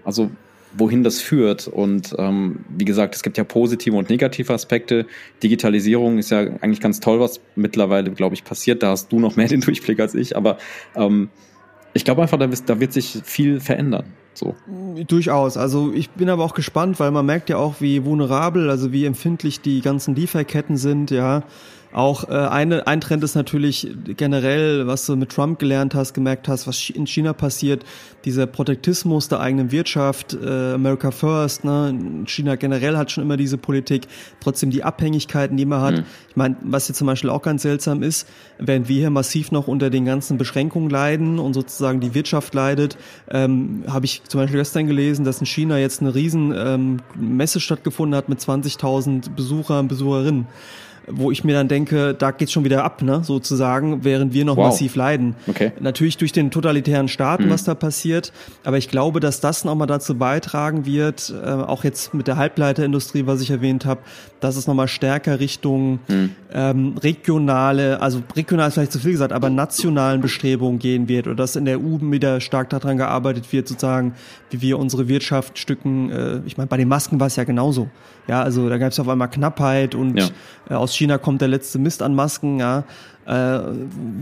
B: Also wohin das führt. Und ähm, wie gesagt, es gibt ja positive und negative Aspekte. Digitalisierung ist ja eigentlich ganz toll, was mittlerweile, glaube ich, passiert. Da hast du noch mehr den Durchblick als ich. Aber ähm, ich glaube einfach, da, da wird sich viel verändern. So.
A: Durchaus. Also ich bin aber auch gespannt, weil man merkt ja auch, wie vulnerabel, also wie empfindlich die ganzen Lieferketten sind, ja. Auch äh, eine, ein Trend ist natürlich generell, was du mit Trump gelernt hast, gemerkt hast, was in China passiert, dieser Protektismus der eigenen Wirtschaft, äh, America First, ne? China generell hat schon immer diese Politik, trotzdem die Abhängigkeiten, die man hat. Mhm. Ich meine, was hier zum Beispiel auch ganz seltsam ist, während wir hier massiv noch unter den ganzen Beschränkungen leiden und sozusagen die Wirtschaft leidet, ähm, habe ich zum Beispiel gestern gelesen, dass in China jetzt eine riesen ähm, Messe stattgefunden hat mit 20.000 Besuchern, Besucherinnen wo ich mir dann denke, da geht's schon wieder ab, ne, sozusagen, während wir noch wow. massiv leiden.
B: Okay.
A: Natürlich durch den totalitären Staaten, mhm. was da passiert, aber ich glaube, dass das nochmal dazu beitragen wird, äh, auch jetzt mit der Halbleiterindustrie, was ich erwähnt habe, dass es nochmal stärker Richtung mhm. ähm, regionale, also regional ist vielleicht zu viel gesagt, aber nationalen Bestrebungen gehen wird oder dass in der EU wieder stark daran gearbeitet wird, sozusagen, wie wir unsere Wirtschaft stücken. Äh, ich meine, bei den Masken war es ja genauso. Ja, also da gab es auf einmal Knappheit und ja. äh, aus China kommt der letzte Mist an Masken, ja. Äh,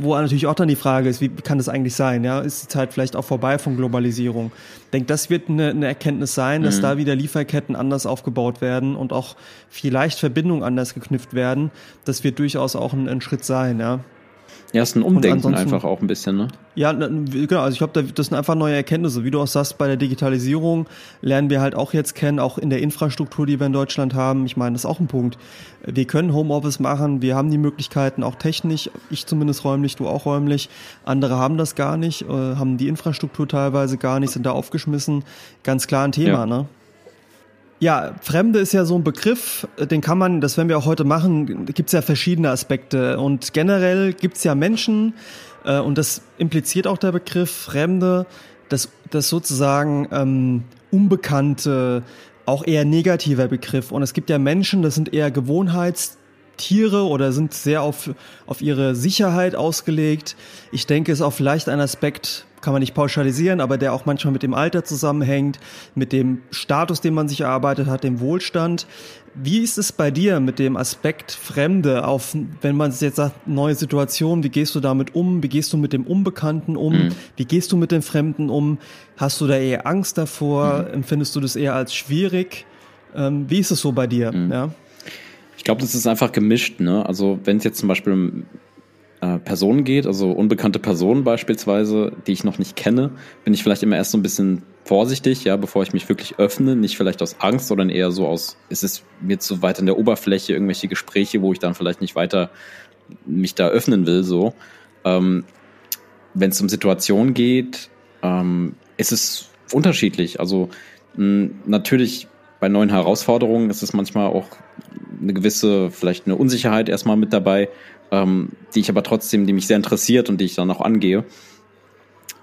A: wo natürlich auch dann die Frage ist, wie kann das eigentlich sein? Ja, ist die Zeit vielleicht auch vorbei von Globalisierung? Ich denke, das wird eine, eine Erkenntnis sein, dass mhm. da wieder Lieferketten anders aufgebaut werden und auch vielleicht Verbindungen anders geknüpft werden. Das wird durchaus auch ein, ein Schritt sein, ja.
B: Ja, ist ein Umdenken einfach auch ein bisschen, ne?
A: Ja, genau. Also ich glaube, das sind einfach neue Erkenntnisse. Wie du auch sagst, bei der Digitalisierung lernen wir halt auch jetzt kennen, auch in der Infrastruktur, die wir in Deutschland haben. Ich meine, das ist auch ein Punkt. Wir können Homeoffice machen, wir haben die Möglichkeiten auch technisch, ich zumindest räumlich, du auch räumlich. Andere haben das gar nicht, äh, haben die Infrastruktur teilweise gar nicht, sind da aufgeschmissen. Ganz klar ein Thema, ja. ne? Ja, Fremde ist ja so ein Begriff, den kann man, das werden wir auch heute machen, gibt es ja verschiedene Aspekte. Und generell gibt es ja Menschen, äh, und das impliziert auch der Begriff Fremde, dass das sozusagen ähm, Unbekannte, auch eher negativer Begriff. Und es gibt ja Menschen, das sind eher Gewohnheitstiere oder sind sehr auf, auf ihre Sicherheit ausgelegt. Ich denke, es ist auch vielleicht ein Aspekt, kann man nicht pauschalisieren, aber der auch manchmal mit dem Alter zusammenhängt, mit dem Status, den man sich erarbeitet hat, dem Wohlstand. Wie ist es bei dir mit dem Aspekt Fremde auf, wenn man jetzt sagt, neue Situation, wie gehst du damit um? Wie gehst du mit dem Unbekannten um? Mhm. Wie gehst du mit den Fremden um? Hast du da eher Angst davor? Mhm. Empfindest du das eher als schwierig? Ähm, wie ist es so bei dir? Mhm. Ja?
B: Ich glaube, das ist einfach gemischt. Ne? Also wenn es jetzt zum Beispiel äh, Personen geht, also unbekannte Personen beispielsweise, die ich noch nicht kenne, bin ich vielleicht immer erst so ein bisschen vorsichtig, ja, bevor ich mich wirklich öffne, nicht vielleicht aus Angst, sondern eher so aus, ist es mir zu weit in der Oberfläche, irgendwelche Gespräche, wo ich dann vielleicht nicht weiter mich da öffnen will, so. Ähm, Wenn es um Situationen geht, ähm, ist es unterschiedlich. Also mh, natürlich bei neuen Herausforderungen ist es manchmal auch eine gewisse, vielleicht eine Unsicherheit erstmal mit dabei, ähm, die ich aber trotzdem, die mich sehr interessiert und die ich dann auch angehe.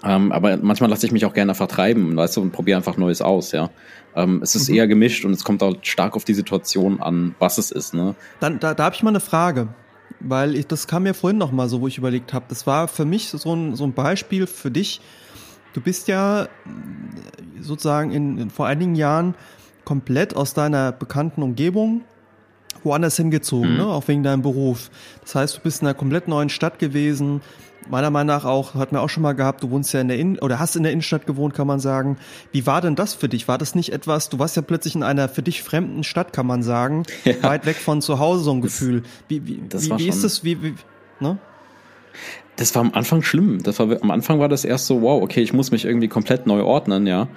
B: Ähm, aber manchmal lasse ich mich auch gerne vertreiben, weißt du, und probiere einfach Neues aus, ja. Ähm, es ist mhm. eher gemischt und es kommt auch stark auf die Situation an, was es ist, ne?
A: Dann, da, da habe ich mal eine Frage, weil ich, das kam mir vorhin noch mal so, wo ich überlegt habe. Das war für mich so ein, so ein Beispiel für dich. Du bist ja sozusagen in, in vor einigen Jahren komplett aus deiner bekannten Umgebung woanders hingezogen, mhm. ne? auch wegen deinem Beruf. Das heißt, du bist in einer komplett neuen Stadt gewesen. Meiner Meinung nach auch, hat man auch schon mal gehabt, du wohnst ja in der Innen oder hast in der Innenstadt gewohnt, kann man sagen. Wie war denn das für dich? War das nicht etwas, du warst ja plötzlich in einer für dich fremden Stadt, kann man sagen, ja. weit weg von zu Hause so ein das, Gefühl. Wie, wie, wie, wie ist das? Wie, wie, ne?
B: Das war am Anfang schlimm. Das war, am Anfang war das erst so, wow, okay, ich muss mich irgendwie komplett neu ordnen, ja.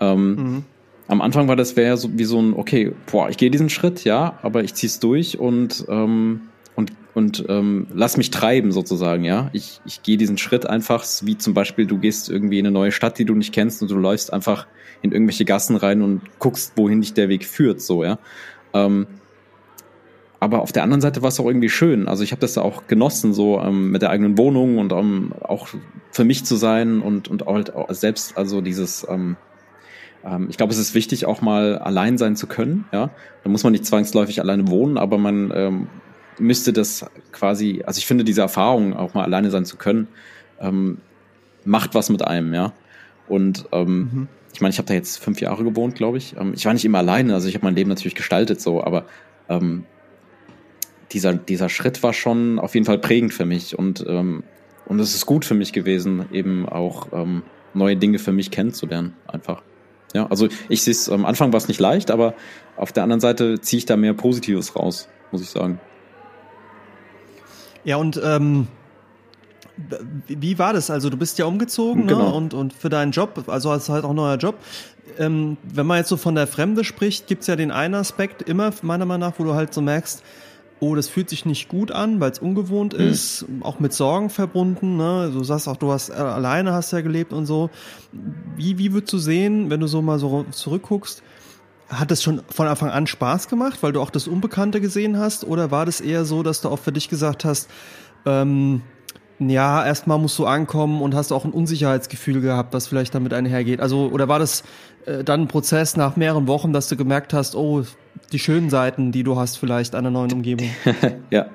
B: Ähm, mhm am Anfang war das wäre so wie so ein, okay, boah, ich gehe diesen Schritt, ja, aber ich zieh's durch und ähm, und und ähm, lass mich treiben sozusagen, ja. Ich, ich gehe diesen Schritt einfach, wie zum Beispiel, du gehst irgendwie in eine neue Stadt, die du nicht kennst und du läufst einfach in irgendwelche Gassen rein und guckst, wohin dich der Weg führt, so, ja. Ähm, aber auf der anderen Seite war es auch irgendwie schön. Also ich habe das auch genossen, so ähm, mit der eigenen Wohnung und ähm, auch für mich zu sein und und halt selbst also dieses ähm, ähm, ich glaube, es ist wichtig, auch mal allein sein zu können. Ja, da muss man nicht zwangsläufig alleine wohnen, aber man ähm, müsste das quasi, also ich finde diese Erfahrung, auch mal alleine sein zu können, ähm, macht was mit einem, ja. Und ähm, mhm. ich meine, ich habe da jetzt fünf Jahre gewohnt, glaube ich. Ähm, ich war nicht immer alleine, also ich habe mein Leben natürlich gestaltet so, aber ähm, dieser, dieser Schritt war schon auf jeden Fall prägend für mich und, ähm, und es ist gut für mich gewesen, eben auch ähm, neue Dinge für mich kennenzulernen, einfach. Ja, also ich sehe es, am Anfang war es nicht leicht, aber auf der anderen Seite ziehe ich da mehr Positives raus, muss ich sagen.
A: Ja, und ähm, wie war das? Also du bist ja umgezogen ne? genau. ne? und, und für deinen Job, also hast halt auch ein neuer Job. Ähm, wenn man jetzt so von der Fremde spricht, gibt's ja den einen Aspekt immer, meiner Meinung nach, wo du halt so merkst, oh, das fühlt sich nicht gut an, weil es ungewohnt mhm. ist, auch mit Sorgen verbunden. Ne? Du sagst auch, du hast äh, alleine hast ja gelebt und so. Wie, wie würdest du sehen, wenn du so mal so zurückguckst, hat es schon von Anfang an Spaß gemacht, weil du auch das Unbekannte gesehen hast? Oder war das eher so, dass du auch für dich gesagt hast, ähm, ja, erstmal musst du ankommen und hast auch ein Unsicherheitsgefühl gehabt, was vielleicht damit einhergeht. Also, oder war das äh, dann ein Prozess nach mehreren Wochen, dass du gemerkt hast, oh, die schönen Seiten, die du hast vielleicht einer neuen Umgebung?
B: ja,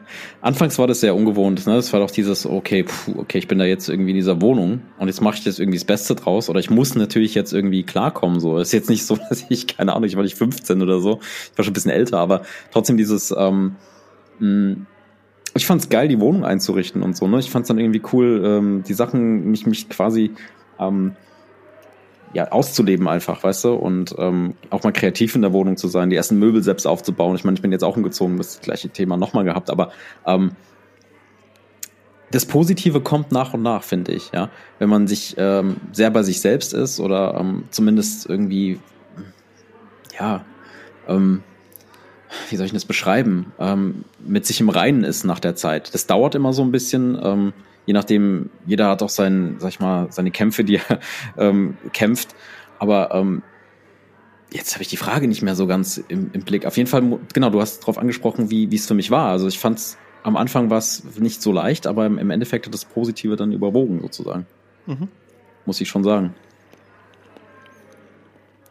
B: anfangs war das sehr ungewohnt. Ne? Das war doch dieses, okay, pfuh, okay, ich bin da jetzt irgendwie in dieser Wohnung und jetzt mache ich jetzt irgendwie das Beste draus oder ich muss natürlich jetzt irgendwie klarkommen. So, ist jetzt nicht so, dass ich keine Ahnung, ich war nicht 15 oder so, ich war schon ein bisschen älter, aber trotzdem dieses ähm, mh, ich fand's geil, die Wohnung einzurichten und so. Ne? Ich fand's dann irgendwie cool, ähm, die Sachen, mich, mich quasi ähm, ja, auszuleben einfach, weißt du, und ähm, auch mal kreativ in der Wohnung zu sein, die ersten Möbel selbst aufzubauen. Ich meine, ich bin jetzt auch umgezogen, das gleiche Thema nochmal gehabt, aber ähm, das Positive kommt nach und nach, finde ich, ja. Wenn man sich ähm, sehr bei sich selbst ist oder ähm, zumindest irgendwie, ja, ähm, wie soll ich das beschreiben, ähm, mit sich im Reinen ist nach der Zeit. Das dauert immer so ein bisschen, ähm, je nachdem, jeder hat auch sein, sag ich mal, seine Kämpfe, die er ähm, kämpft. Aber ähm, jetzt habe ich die Frage nicht mehr so ganz im, im Blick. Auf jeden Fall, genau, du hast darauf angesprochen, wie es für mich war. Also ich fand es am Anfang war es nicht so leicht, aber im Endeffekt hat das Positive dann überwogen, sozusagen. Mhm. Muss ich schon sagen.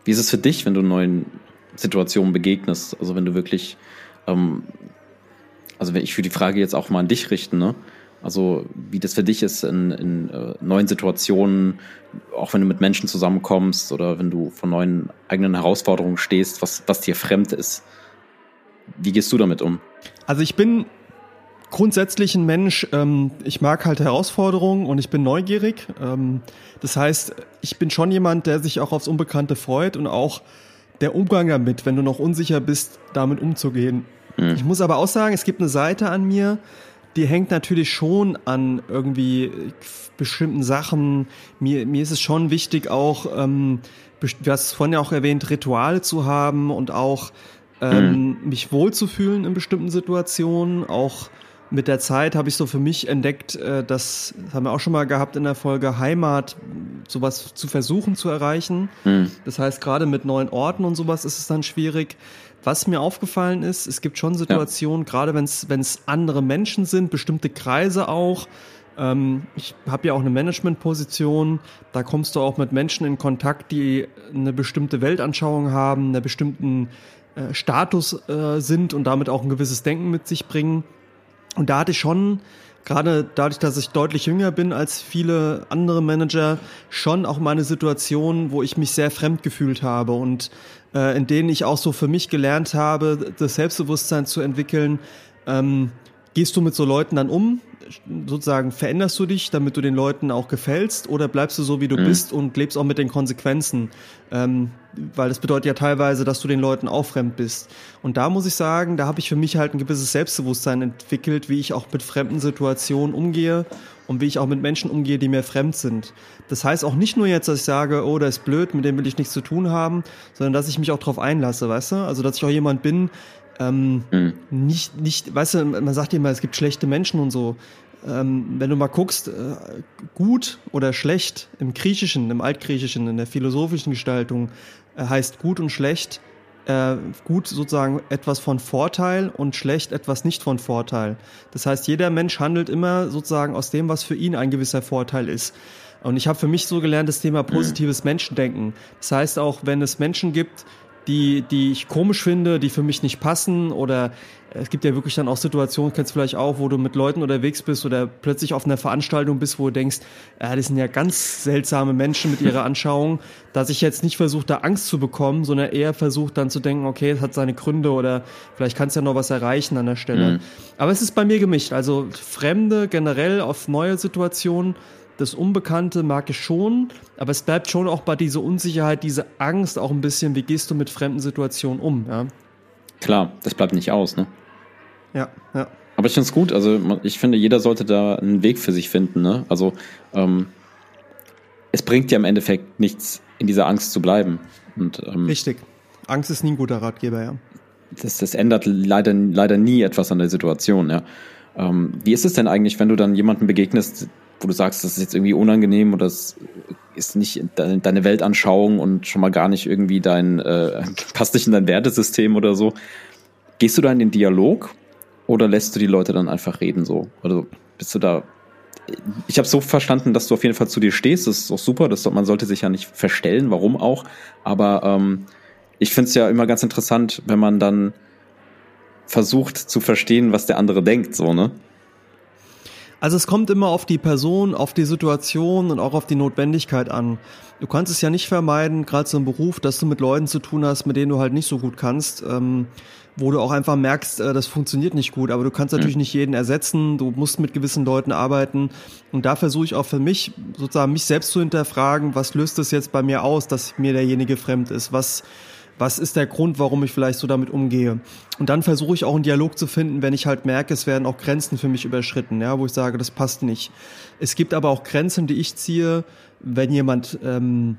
B: Wie ist es für dich, wenn du neuen Situationen begegnest? Also wenn du wirklich, ähm, also ich würde die Frage jetzt auch mal an dich richten, ne? Also wie das für dich ist in, in äh, neuen Situationen, auch wenn du mit Menschen zusammenkommst oder wenn du vor neuen eigenen Herausforderungen stehst, was, was dir fremd ist. Wie gehst du damit um?
A: Also ich bin grundsätzlich ein Mensch, ähm, ich mag halt Herausforderungen und ich bin neugierig. Ähm, das heißt, ich bin schon jemand, der sich auch aufs Unbekannte freut und auch der Umgang damit, wenn du noch unsicher bist, damit umzugehen. Mhm. Ich muss aber auch sagen, es gibt eine Seite an mir, die hängt natürlich schon an irgendwie bestimmten Sachen. Mir, mir ist es schon wichtig, auch, ähm, du hast vorhin ja auch erwähnt, Rituale zu haben und auch ähm, mhm. mich wohlzufühlen in bestimmten Situationen, auch mit der Zeit habe ich so für mich entdeckt, äh, das haben wir auch schon mal gehabt in der Folge Heimat, sowas zu versuchen zu erreichen. Mhm. Das heißt, gerade mit neuen Orten und sowas ist es dann schwierig. Was mir aufgefallen ist, es gibt schon Situationen, ja. gerade wenn es andere Menschen sind, bestimmte Kreise auch. Ähm, ich habe ja auch eine Managementposition. Da kommst du auch mit Menschen in Kontakt, die eine bestimmte Weltanschauung haben, einen bestimmten äh, Status äh, sind und damit auch ein gewisses Denken mit sich bringen. Und da hatte ich schon, gerade dadurch, dass ich deutlich jünger bin als viele andere Manager, schon auch meine Situation, wo ich mich sehr fremd gefühlt habe und äh, in denen ich auch so für mich gelernt habe, das Selbstbewusstsein zu entwickeln. Ähm, gehst du mit so Leuten dann um? sozusagen veränderst du dich, damit du den Leuten auch gefällst, oder bleibst du so, wie du mhm. bist und lebst auch mit den Konsequenzen? Ähm, weil das bedeutet ja teilweise, dass du den Leuten auch fremd bist. Und da muss ich sagen, da habe ich für mich halt ein gewisses Selbstbewusstsein entwickelt, wie ich auch mit fremden Situationen umgehe und wie ich auch mit Menschen umgehe, die mir fremd sind. Das heißt auch nicht nur jetzt, dass ich sage, oh, der ist blöd, mit dem will ich nichts zu tun haben, sondern dass ich mich auch darauf einlasse, weißt du? Also, dass ich auch jemand bin, ähm, mhm. Nicht, nicht, weißt du, man sagt immer, es gibt schlechte Menschen und so. Ähm, wenn du mal guckst, äh, gut oder schlecht im Griechischen, im Altgriechischen, in der philosophischen Gestaltung äh, heißt gut und schlecht äh, gut sozusagen etwas von Vorteil und schlecht etwas nicht von Vorteil. Das heißt, jeder Mensch handelt immer sozusagen aus dem, was für ihn ein gewisser Vorteil ist. Und ich habe für mich so gelernt, das Thema positives Menschendenken. Das heißt auch, wenn es Menschen gibt, die, die ich komisch finde, die für mich nicht passen oder es gibt ja wirklich dann auch Situationen, kennst du vielleicht auch, wo du mit Leuten unterwegs bist oder plötzlich auf einer Veranstaltung bist, wo du denkst, ja, das sind ja ganz seltsame Menschen mit ihrer Anschauung, dass ich jetzt nicht versuche, da Angst zu bekommen, sondern eher versuche dann zu denken, okay, es hat seine Gründe oder vielleicht kannst du ja noch was erreichen an der Stelle. Mhm. Aber es ist bei mir gemischt, also Fremde generell auf neue Situationen das Unbekannte mag ich schon, aber es bleibt schon auch bei dieser Unsicherheit, diese Angst auch ein bisschen, wie gehst du mit fremden Situationen um, ja?
B: Klar, das bleibt nicht aus, ne?
A: Ja, ja.
B: Aber ich finde es gut, also ich finde, jeder sollte da einen Weg für sich finden, ne? Also, ähm, es bringt ja im Endeffekt nichts, in dieser Angst zu bleiben. Und,
A: ähm, Richtig. Angst ist nie ein guter Ratgeber, ja.
B: Das, das ändert leider, leider nie etwas an der Situation, ja. Ähm, wie ist es denn eigentlich, wenn du dann jemanden begegnest, wo du sagst, das ist jetzt irgendwie unangenehm oder das ist nicht deine Weltanschauung und schon mal gar nicht irgendwie dein, äh, passt nicht in dein Wertesystem oder so. Gehst du da in den Dialog oder lässt du die Leute dann einfach reden so? Also bist du da ich habe so verstanden, dass du auf jeden Fall zu dir stehst. Das ist auch super. Das, man sollte sich ja nicht verstellen, warum auch. Aber ähm, ich finde es ja immer ganz interessant, wenn man dann versucht zu verstehen, was der andere denkt, so, ne?
A: Also es kommt immer auf die Person, auf die Situation und auch auf die Notwendigkeit an. Du kannst es ja nicht vermeiden, gerade so im Beruf, dass du mit Leuten zu tun hast, mit denen du halt nicht so gut kannst, ähm, wo du auch einfach merkst, äh, das funktioniert nicht gut. Aber du kannst natürlich mhm. nicht jeden ersetzen, du musst mit gewissen Leuten arbeiten. Und da versuche ich auch für mich, sozusagen mich selbst zu hinterfragen, was löst das jetzt bei mir aus, dass mir derjenige fremd ist? Was Was ist der Grund, warum ich vielleicht so damit umgehe? Und dann versuche ich auch einen Dialog zu finden, wenn ich halt merke, es werden auch Grenzen für mich überschritten, ja, wo ich sage, das passt nicht. Es gibt aber auch Grenzen, die ich ziehe, wenn jemand ähm,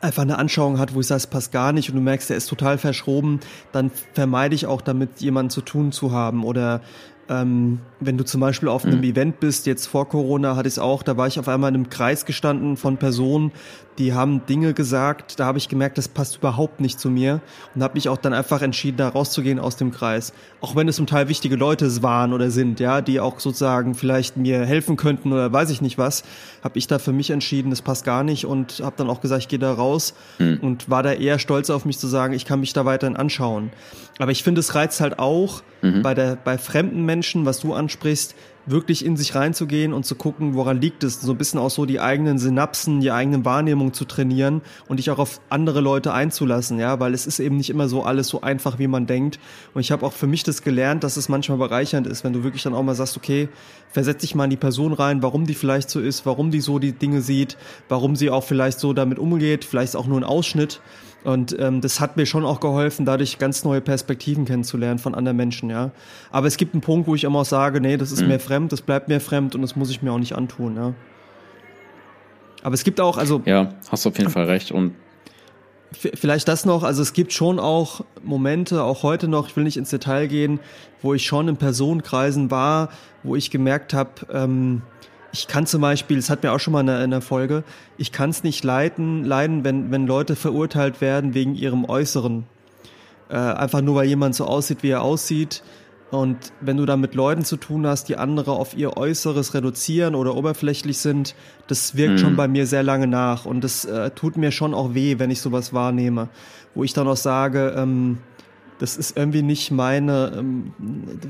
A: einfach eine Anschauung hat, wo ich sage, es passt gar nicht und du merkst, er ist total verschroben, dann vermeide ich auch damit, jemanden zu tun zu haben oder ähm, wenn du zum Beispiel auf einem mhm. Event bist, jetzt vor Corona hatte ich es auch, da war ich auf einmal in einem Kreis gestanden von Personen, die haben Dinge gesagt, da habe ich gemerkt, das passt überhaupt nicht zu mir und habe mich auch dann einfach entschieden, da rauszugehen aus dem Kreis. Auch wenn es zum Teil wichtige Leute waren oder sind, ja, die auch sozusagen vielleicht mir helfen könnten oder weiß ich nicht was, habe ich da für mich entschieden, das passt gar nicht und habe dann auch gesagt, ich gehe da raus mhm. und war da eher stolz auf mich zu sagen, ich kann mich da weiterhin anschauen. Aber ich finde, es reizt halt auch mhm. bei der bei fremden Menschen, was du ansprichst, wirklich in sich reinzugehen und zu gucken, woran liegt es, so ein bisschen auch so die eigenen Synapsen, die eigenen Wahrnehmung zu trainieren und dich auch auf andere Leute einzulassen, ja, weil es ist eben nicht immer so alles so einfach, wie man denkt. Und ich habe auch für mich das gelernt, dass es manchmal bereichernd ist, wenn du wirklich dann auch mal sagst, okay, versetz dich mal in die Person rein, warum die vielleicht so ist, warum die so die Dinge sieht, warum sie auch vielleicht so damit umgeht, vielleicht auch nur ein Ausschnitt. Und ähm, das hat mir schon auch geholfen, dadurch ganz neue Perspektiven kennenzulernen von anderen Menschen, ja. Aber es gibt einen Punkt, wo ich immer auch sage, nee, das ist mhm. mir fremd, das bleibt mir fremd und das muss ich mir auch nicht antun, ja. Aber es gibt auch, also.
B: Ja, hast du auf jeden Fall recht. Und
A: vielleicht das noch, also es gibt schon auch Momente, auch heute noch, ich will nicht ins Detail gehen, wo ich schon in Personenkreisen war, wo ich gemerkt habe, ähm, ich kann zum Beispiel, das hat mir auch schon mal in einer Folge, ich kann es nicht leiden, leiden, wenn, wenn Leute verurteilt werden wegen ihrem Äußeren. Äh, einfach nur, weil jemand so aussieht, wie er aussieht. Und wenn du da mit Leuten zu tun hast, die andere auf ihr Äußeres reduzieren oder oberflächlich sind, das wirkt mhm. schon bei mir sehr lange nach. Und das äh, tut mir schon auch weh, wenn ich sowas wahrnehme. Wo ich dann auch sage, ähm, das ist irgendwie nicht meine, ähm,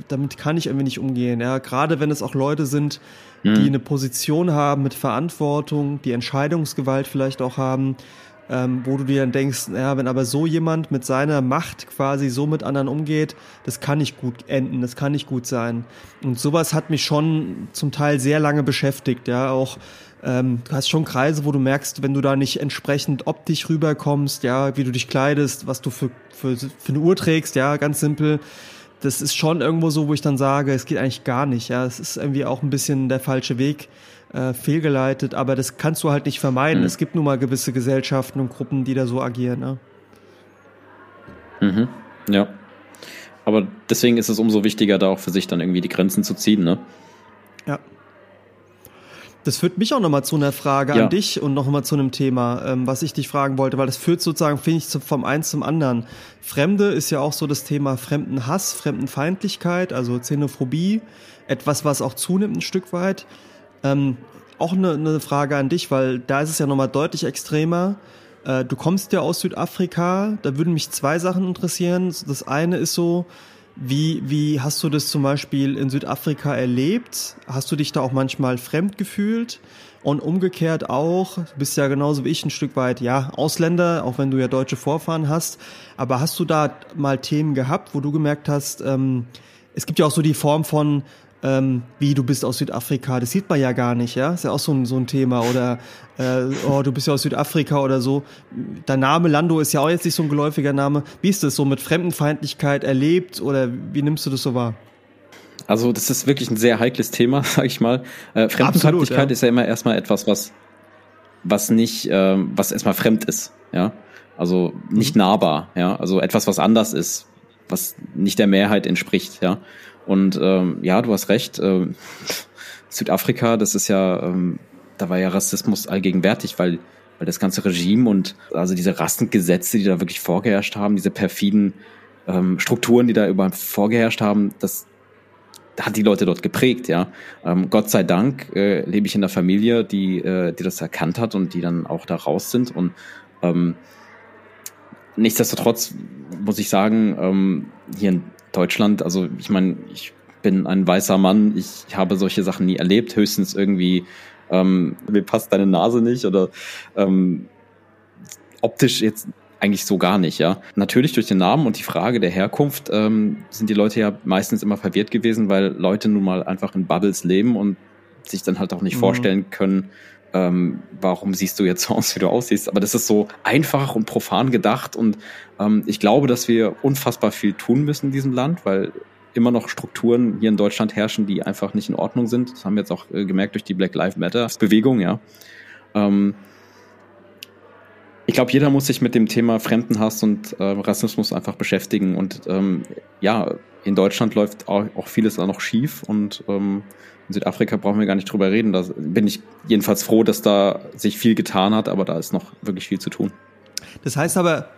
A: damit kann ich irgendwie nicht umgehen. Ja, gerade wenn es auch Leute sind, die mhm. eine Position haben mit Verantwortung, die Entscheidungsgewalt vielleicht auch haben, ähm, wo du dir dann denkst, ja, wenn aber so jemand mit seiner Macht quasi so mit anderen umgeht, das kann nicht gut enden, das kann nicht gut sein. Und sowas hat mich schon zum Teil sehr lange beschäftigt, ja, auch ähm, du hast schon Kreise, wo du merkst, wenn du da nicht entsprechend optisch rüberkommst, ja, wie du dich kleidest, was du für, für, für eine Uhr trägst, ja, ganz simpel. Das ist schon irgendwo so, wo ich dann sage, es geht eigentlich gar nicht, ja. Es ist irgendwie auch ein bisschen der falsche Weg, äh, fehlgeleitet, aber das kannst du halt nicht vermeiden. Mhm. Es gibt nun mal gewisse Gesellschaften und Gruppen, die da so agieren, ne?
B: Mhm. Ja. Aber deswegen ist es umso wichtiger, da auch für sich dann irgendwie die Grenzen zu ziehen, ne?
A: Ja. Das führt mich auch nochmal zu einer Frage ja. an dich und nochmal zu einem Thema, ähm, was ich dich fragen wollte, weil das führt sozusagen, finde ich, vom eins zum anderen. Fremde ist ja auch so das Thema Fremdenhass, Fremdenfeindlichkeit, also Xenophobie, etwas, was auch zunimmt ein Stück weit. Ähm, auch eine, eine Frage an dich, weil da ist es ja nochmal deutlich extremer. Äh, du kommst ja aus Südafrika, da würden mich zwei Sachen interessieren. Das eine ist so, wie, wie hast du das zum Beispiel in Südafrika erlebt? Hast du dich da auch manchmal fremd gefühlt? Und umgekehrt auch, du bist ja genauso wie ich ein Stück weit, ja, Ausländer, auch wenn du ja deutsche Vorfahren hast. Aber hast du da mal Themen gehabt, wo du gemerkt hast, ähm, es gibt ja auch so die Form von, ähm, wie du bist aus Südafrika, das sieht man ja gar nicht, ja, ist ja auch so ein, so ein Thema oder äh, oh, du bist ja aus Südafrika oder so. Dein Name Lando ist ja auch jetzt nicht so ein geläufiger Name. Wie ist das so mit Fremdenfeindlichkeit erlebt oder wie nimmst du das so wahr?
B: Also das ist wirklich ein sehr heikles Thema, sag ich mal. Äh, Fremdenfeindlichkeit Absolut, ja. ist ja immer erstmal etwas, was was nicht, äh, was erstmal fremd ist, ja. Also nicht mhm. nahbar, ja. Also etwas, was anders ist, was nicht der Mehrheit entspricht, ja. Und ähm, ja, du hast recht. Äh, Südafrika, das ist ja, ähm, da war ja Rassismus allgegenwärtig, weil weil das ganze Regime und also diese Rassengesetze, die da wirklich vorgeherrscht haben, diese perfiden ähm, Strukturen, die da überhaupt vorgeherrscht haben, das hat die Leute dort geprägt, ja. Ähm, Gott sei Dank äh, lebe ich in einer Familie, die, äh, die das erkannt hat und die dann auch da raus sind. Und ähm, nichtsdestotrotz muss ich sagen, ähm, hier in Deutschland, also ich meine, ich bin ein weißer Mann, ich habe solche Sachen nie erlebt, höchstens irgendwie, ähm, mir passt deine Nase nicht oder ähm, optisch jetzt eigentlich so gar nicht, ja. Natürlich durch den Namen und die Frage der Herkunft ähm, sind die Leute ja meistens immer verwirrt gewesen, weil Leute nun mal einfach in Bubbles leben und sich dann halt auch nicht mhm. vorstellen können, ähm, warum siehst du jetzt so aus, wie du aussiehst. Aber das ist so einfach und profan gedacht und ich glaube, dass wir unfassbar viel tun müssen in diesem Land, weil immer noch Strukturen hier in Deutschland herrschen, die einfach nicht in Ordnung sind. Das haben wir jetzt auch äh, gemerkt durch die Black Lives Matter Bewegung, ja. Ähm, ich glaube, jeder muss sich mit dem Thema Fremdenhass und äh, Rassismus einfach beschäftigen. Und ähm, ja, in Deutschland läuft auch, vieles da noch schief und ähm, in Südafrika brauchen wir gar nicht drüber reden. Da bin ich jedenfalls froh, dass da sich viel getan hat, aber da ist noch wirklich viel zu tun.
A: Das heißt aber,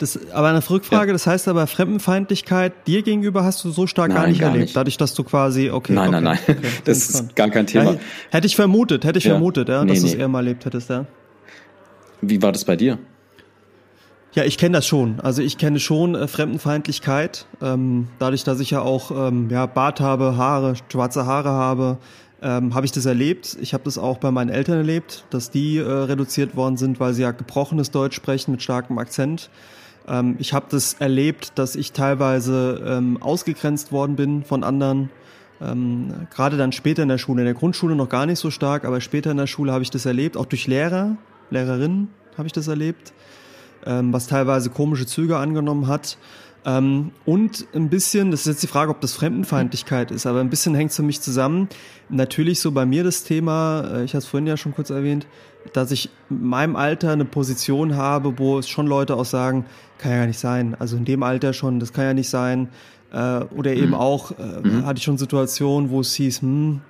A: das, aber eine Rückfrage, ja. das heißt aber, Fremdenfeindlichkeit dir gegenüber hast du so stark nein, gar nicht gar erlebt, nicht. dadurch, dass du quasi, okay.
B: Nein,
A: okay,
B: nein, nein, okay, das ist gar kein Thema. Ja,
A: hätte ich vermutet, hätte ich ja. vermutet, ja, nee, dass nee. du es eher mal erlebt hättest, ja.
B: Wie war das bei dir?
A: Ja, ich kenne das schon. Also ich kenne schon äh, Fremdenfeindlichkeit. Ähm, dadurch, dass ich ja auch ähm, ja, Bart habe, Haare, schwarze Haare habe, ähm, habe ich das erlebt. Ich habe das auch bei meinen Eltern erlebt, dass die äh, reduziert worden sind, weil sie ja gebrochenes Deutsch sprechen mit starkem Akzent. Ähm, ich habe das erlebt, dass ich teilweise ähm, ausgegrenzt worden bin von anderen. Ähm, Gerade dann später in der Schule, in der Grundschule noch gar nicht so stark, aber später in der Schule habe ich das erlebt, auch durch Lehrer, Lehrerinnen habe ich das erlebt ähm, was teilweise komische Züge angenommen hat. Ähm, und ein bisschen, das ist jetzt die Frage, ob das Fremdenfeindlichkeit ist, aber ein bisschen hängt es für mich zusammen. Natürlich so bei mir das Thema, äh, ich hatte es vorhin ja schon kurz erwähnt, dass ich in meinem Alter eine Position habe, wo es schon Leute auch sagen, kann ja gar nicht sein. Also in dem Alter schon, das kann ja nicht sein. Äh, oder eben mhm. auch, äh, mhm. hatte ich schon Situationen, wo es hieß, hm,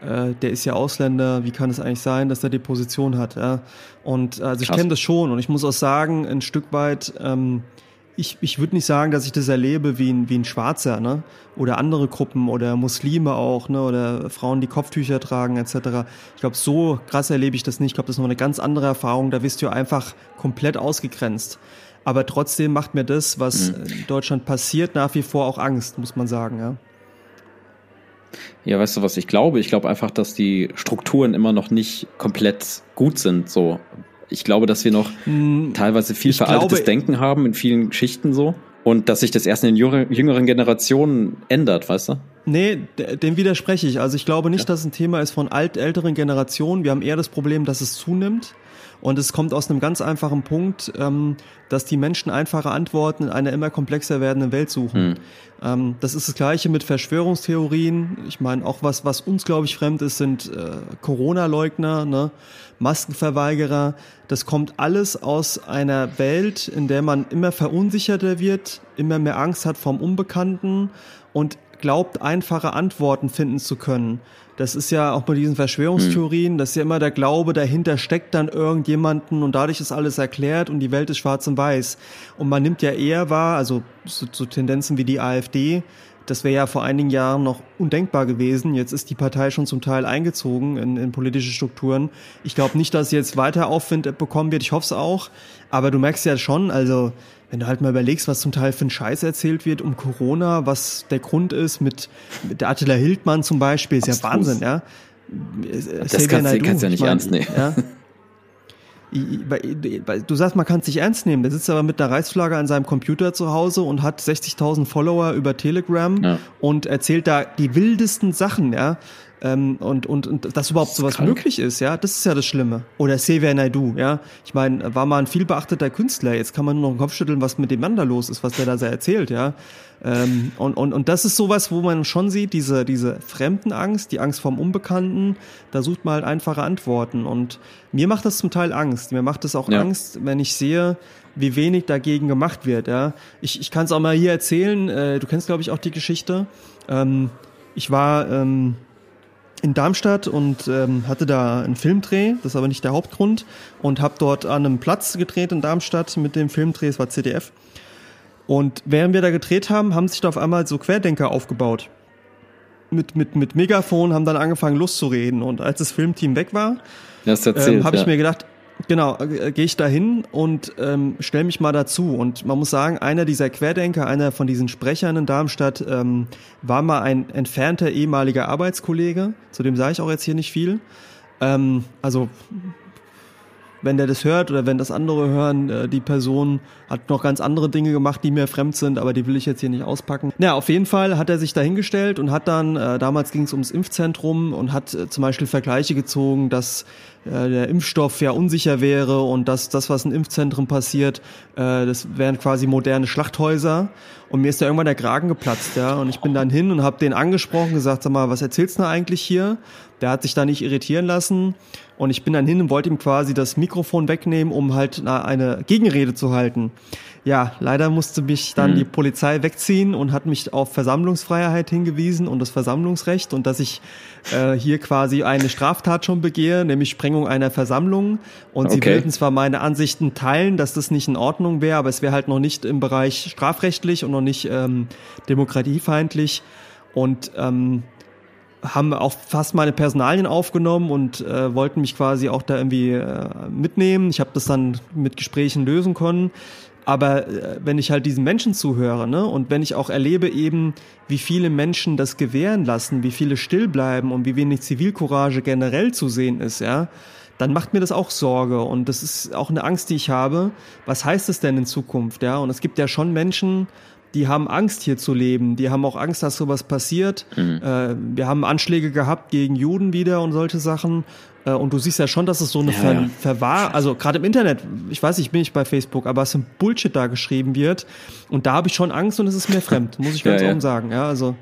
A: äh, der ist ja Ausländer, wie kann es eigentlich sein, dass er die Position hat? Ja? Und also ich kenne das schon und ich muss auch sagen, ein Stück weit, ähm, ich, ich würde nicht sagen, dass ich das erlebe wie ein, wie ein Schwarzer, ne? Oder andere Gruppen oder Muslime auch, ne? Oder Frauen, die Kopftücher tragen, etc. Ich glaube, so krass erlebe ich das nicht. Ich glaube, das ist noch eine ganz andere Erfahrung. Da wirst du einfach komplett ausgegrenzt. Aber trotzdem macht mir das, was mhm. in Deutschland passiert, nach wie vor auch Angst, muss man sagen, ja.
B: Ja, weißt du, was ich glaube? Ich glaube einfach, dass die Strukturen immer noch nicht komplett gut sind. So, ich glaube, dass wir noch hm, teilweise viel veraltetes glaube, Denken haben in vielen Schichten so und dass sich das erst in den jüngeren Generationen ändert, weißt du?
A: Nee, dem widerspreche ich. Also ich glaube nicht, ja. dass es ein Thema ist von alt älteren Generationen. Wir haben eher das Problem, dass es zunimmt. Und es kommt aus einem ganz einfachen Punkt, ähm, dass die Menschen einfache Antworten in einer immer komplexer werdenden Welt suchen. Mhm. Ähm, das ist das Gleiche mit Verschwörungstheorien. Ich meine, auch was, was uns, glaube ich, fremd ist, sind äh, Corona-Leugner, ne? Maskenverweigerer. Das kommt alles aus einer Welt, in der man immer verunsicherter wird, immer mehr Angst hat vom Unbekannten und glaubt, einfache Antworten finden zu können. Das ist ja auch bei diesen Verschwörungstheorien, mhm. dass ja immer der Glaube, dahinter steckt dann irgendjemanden und dadurch ist alles erklärt und die Welt ist schwarz und weiß. Und man nimmt ja eher wahr, also so, so Tendenzen wie die AfD, das wäre ja vor einigen Jahren noch undenkbar gewesen. Jetzt ist die Partei schon zum Teil eingezogen in, in politische Strukturen. Ich glaube nicht, dass sie jetzt weiter Aufwind bekommen wird. Ich hoffe es auch. Aber du merkst ja schon, also wenn du halt mal überlegst, was zum Teil für ein Scheiß erzählt wird um Corona, was der Grund ist mit, mit der Attila Hildmann zum Beispiel, ist Abstrus. ja Wahnsinn, ja.
B: Das kannst, du kannst ja nicht mein, ernst nehmen. Ja?
A: Du sagst, man kann es nicht ernst nehmen. Der sitzt aber mit einer Reichsflagge an seinem Computer zu Hause und hat 60.000 Follower über Telegram ja. und erzählt da die wildesten Sachen, ja. Ähm, und, und, und dass überhaupt sowas krank. möglich ist, ja, das ist ja das Schlimme. Oder Xavier Naidu, ja. Ich meine, war mal ein viel beachteter Künstler. Jetzt kann man nur noch den Kopf schütteln, was mit dem Mann da los ist, was der da so erzählt, ja. Ähm, und, und, und das ist sowas, wo man schon sieht, diese, diese Fremdenangst, die Angst vom Unbekannten, da sucht man halt einfache Antworten. Und mir macht das zum Teil Angst. Mir macht es auch ja. Angst, wenn ich sehe, wie wenig dagegen gemacht wird. Ja. Ich, ich kann es auch mal hier erzählen, äh, du kennst, glaube ich, auch die Geschichte. Ähm, ich war ähm, in Darmstadt und ähm, hatte da einen Filmdreh, das ist aber nicht der Hauptgrund, und habe dort an einem Platz gedreht in Darmstadt mit dem Filmdreh, es war CDF. Und während wir da gedreht haben, haben sich da auf einmal so Querdenker aufgebaut. Mit, mit, mit Megafon haben dann angefangen loszureden. Und als das Filmteam weg war, ähm, habe ich mir gedacht, genau, äh, gehe ich da hin und ähm, stelle mich mal dazu. Und man muss sagen, einer dieser Querdenker, einer von diesen Sprechern in Darmstadt, ähm, war mal ein entfernter ehemaliger Arbeitskollege. Zu dem sage ich auch jetzt hier nicht viel. Ähm, also wenn der das hört oder wenn das andere hören, äh, die Person hat noch ganz andere Dinge gemacht, die mir fremd sind, aber die will ich jetzt hier nicht auspacken. Ja, auf jeden Fall hat er sich dahingestellt und hat dann, äh, damals ging es ums Impfzentrum und hat äh, zum Beispiel Vergleiche gezogen, dass äh, der Impfstoff ja unsicher wäre und dass das, was in Impfzentren passiert, äh, das wären quasi moderne Schlachthäuser. Und mir ist da irgendwann der Kragen geplatzt, ja. Und ich bin dann hin und habe den angesprochen, gesagt, sag mal, was erzählst du eigentlich hier? Der hat sich da nicht irritieren lassen. Und ich bin dann hin und wollte ihm quasi das Mikrofon wegnehmen, um halt eine Gegenrede zu halten. Ja, leider musste mich dann mhm. die Polizei wegziehen und hat mich auf Versammlungsfreiheit hingewiesen und das Versammlungsrecht und dass ich äh, hier quasi eine Straftat schon begehe, nämlich Sprengung einer Versammlung. Und okay. sie würden zwar meine Ansichten teilen, dass das nicht in Ordnung wäre, aber es wäre halt noch nicht im Bereich strafrechtlich und noch nicht ähm, demokratiefeindlich. Und ähm, haben auch fast meine Personalien aufgenommen und äh, wollten mich quasi auch da irgendwie äh, mitnehmen. Ich habe das dann mit Gesprächen lösen können. Aber äh, wenn ich halt diesen Menschen zuhöre, ne, und wenn ich auch erlebe eben, wie viele Menschen das gewähren lassen, wie viele still bleiben und wie wenig Zivilcourage generell zu sehen ist, ja, dann macht mir das auch Sorge und das ist auch eine Angst, die ich habe. Was heißt es denn in Zukunft, ja? Und es gibt ja schon Menschen, die haben Angst hier zu leben, die haben auch Angst, dass sowas passiert. Mhm. Äh, wir haben Anschläge gehabt gegen Juden wieder und solche Sachen. Äh, und du siehst ja schon, dass es so eine ja, Ver ja. Verwahr, also gerade im Internet, ich weiß nicht, bin ich bei Facebook, aber es ein Bullshit da geschrieben wird. Und da habe ich schon Angst und es ist mir fremd, muss ich ganz ja, offen sagen. Ja, also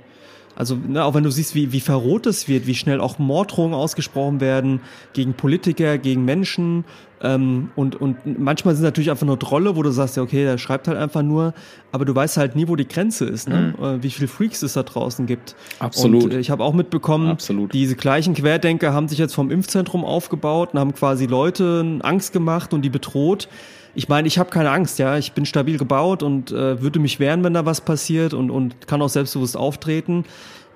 A: also ne, auch wenn du siehst, wie, wie verroht es wird, wie schnell auch Morddrohungen ausgesprochen werden gegen Politiker, gegen Menschen. Ähm, und, und manchmal sind natürlich einfach nur Trolle, wo du sagst, ja, okay, der schreibt halt einfach nur, aber du weißt halt nie, wo die Grenze ist, ne? Mhm. Äh, wie viele Freaks es da draußen gibt.
B: Absolut.
A: Und äh, ich habe auch mitbekommen,
B: Absolut.
A: diese gleichen Querdenker haben sich jetzt vom Impfzentrum aufgebaut und haben quasi Leute Angst gemacht und die bedroht ich meine, ich habe keine Angst, ja. Ich bin stabil gebaut und äh, würde mich wehren, wenn da was passiert und, und kann auch selbstbewusst auftreten.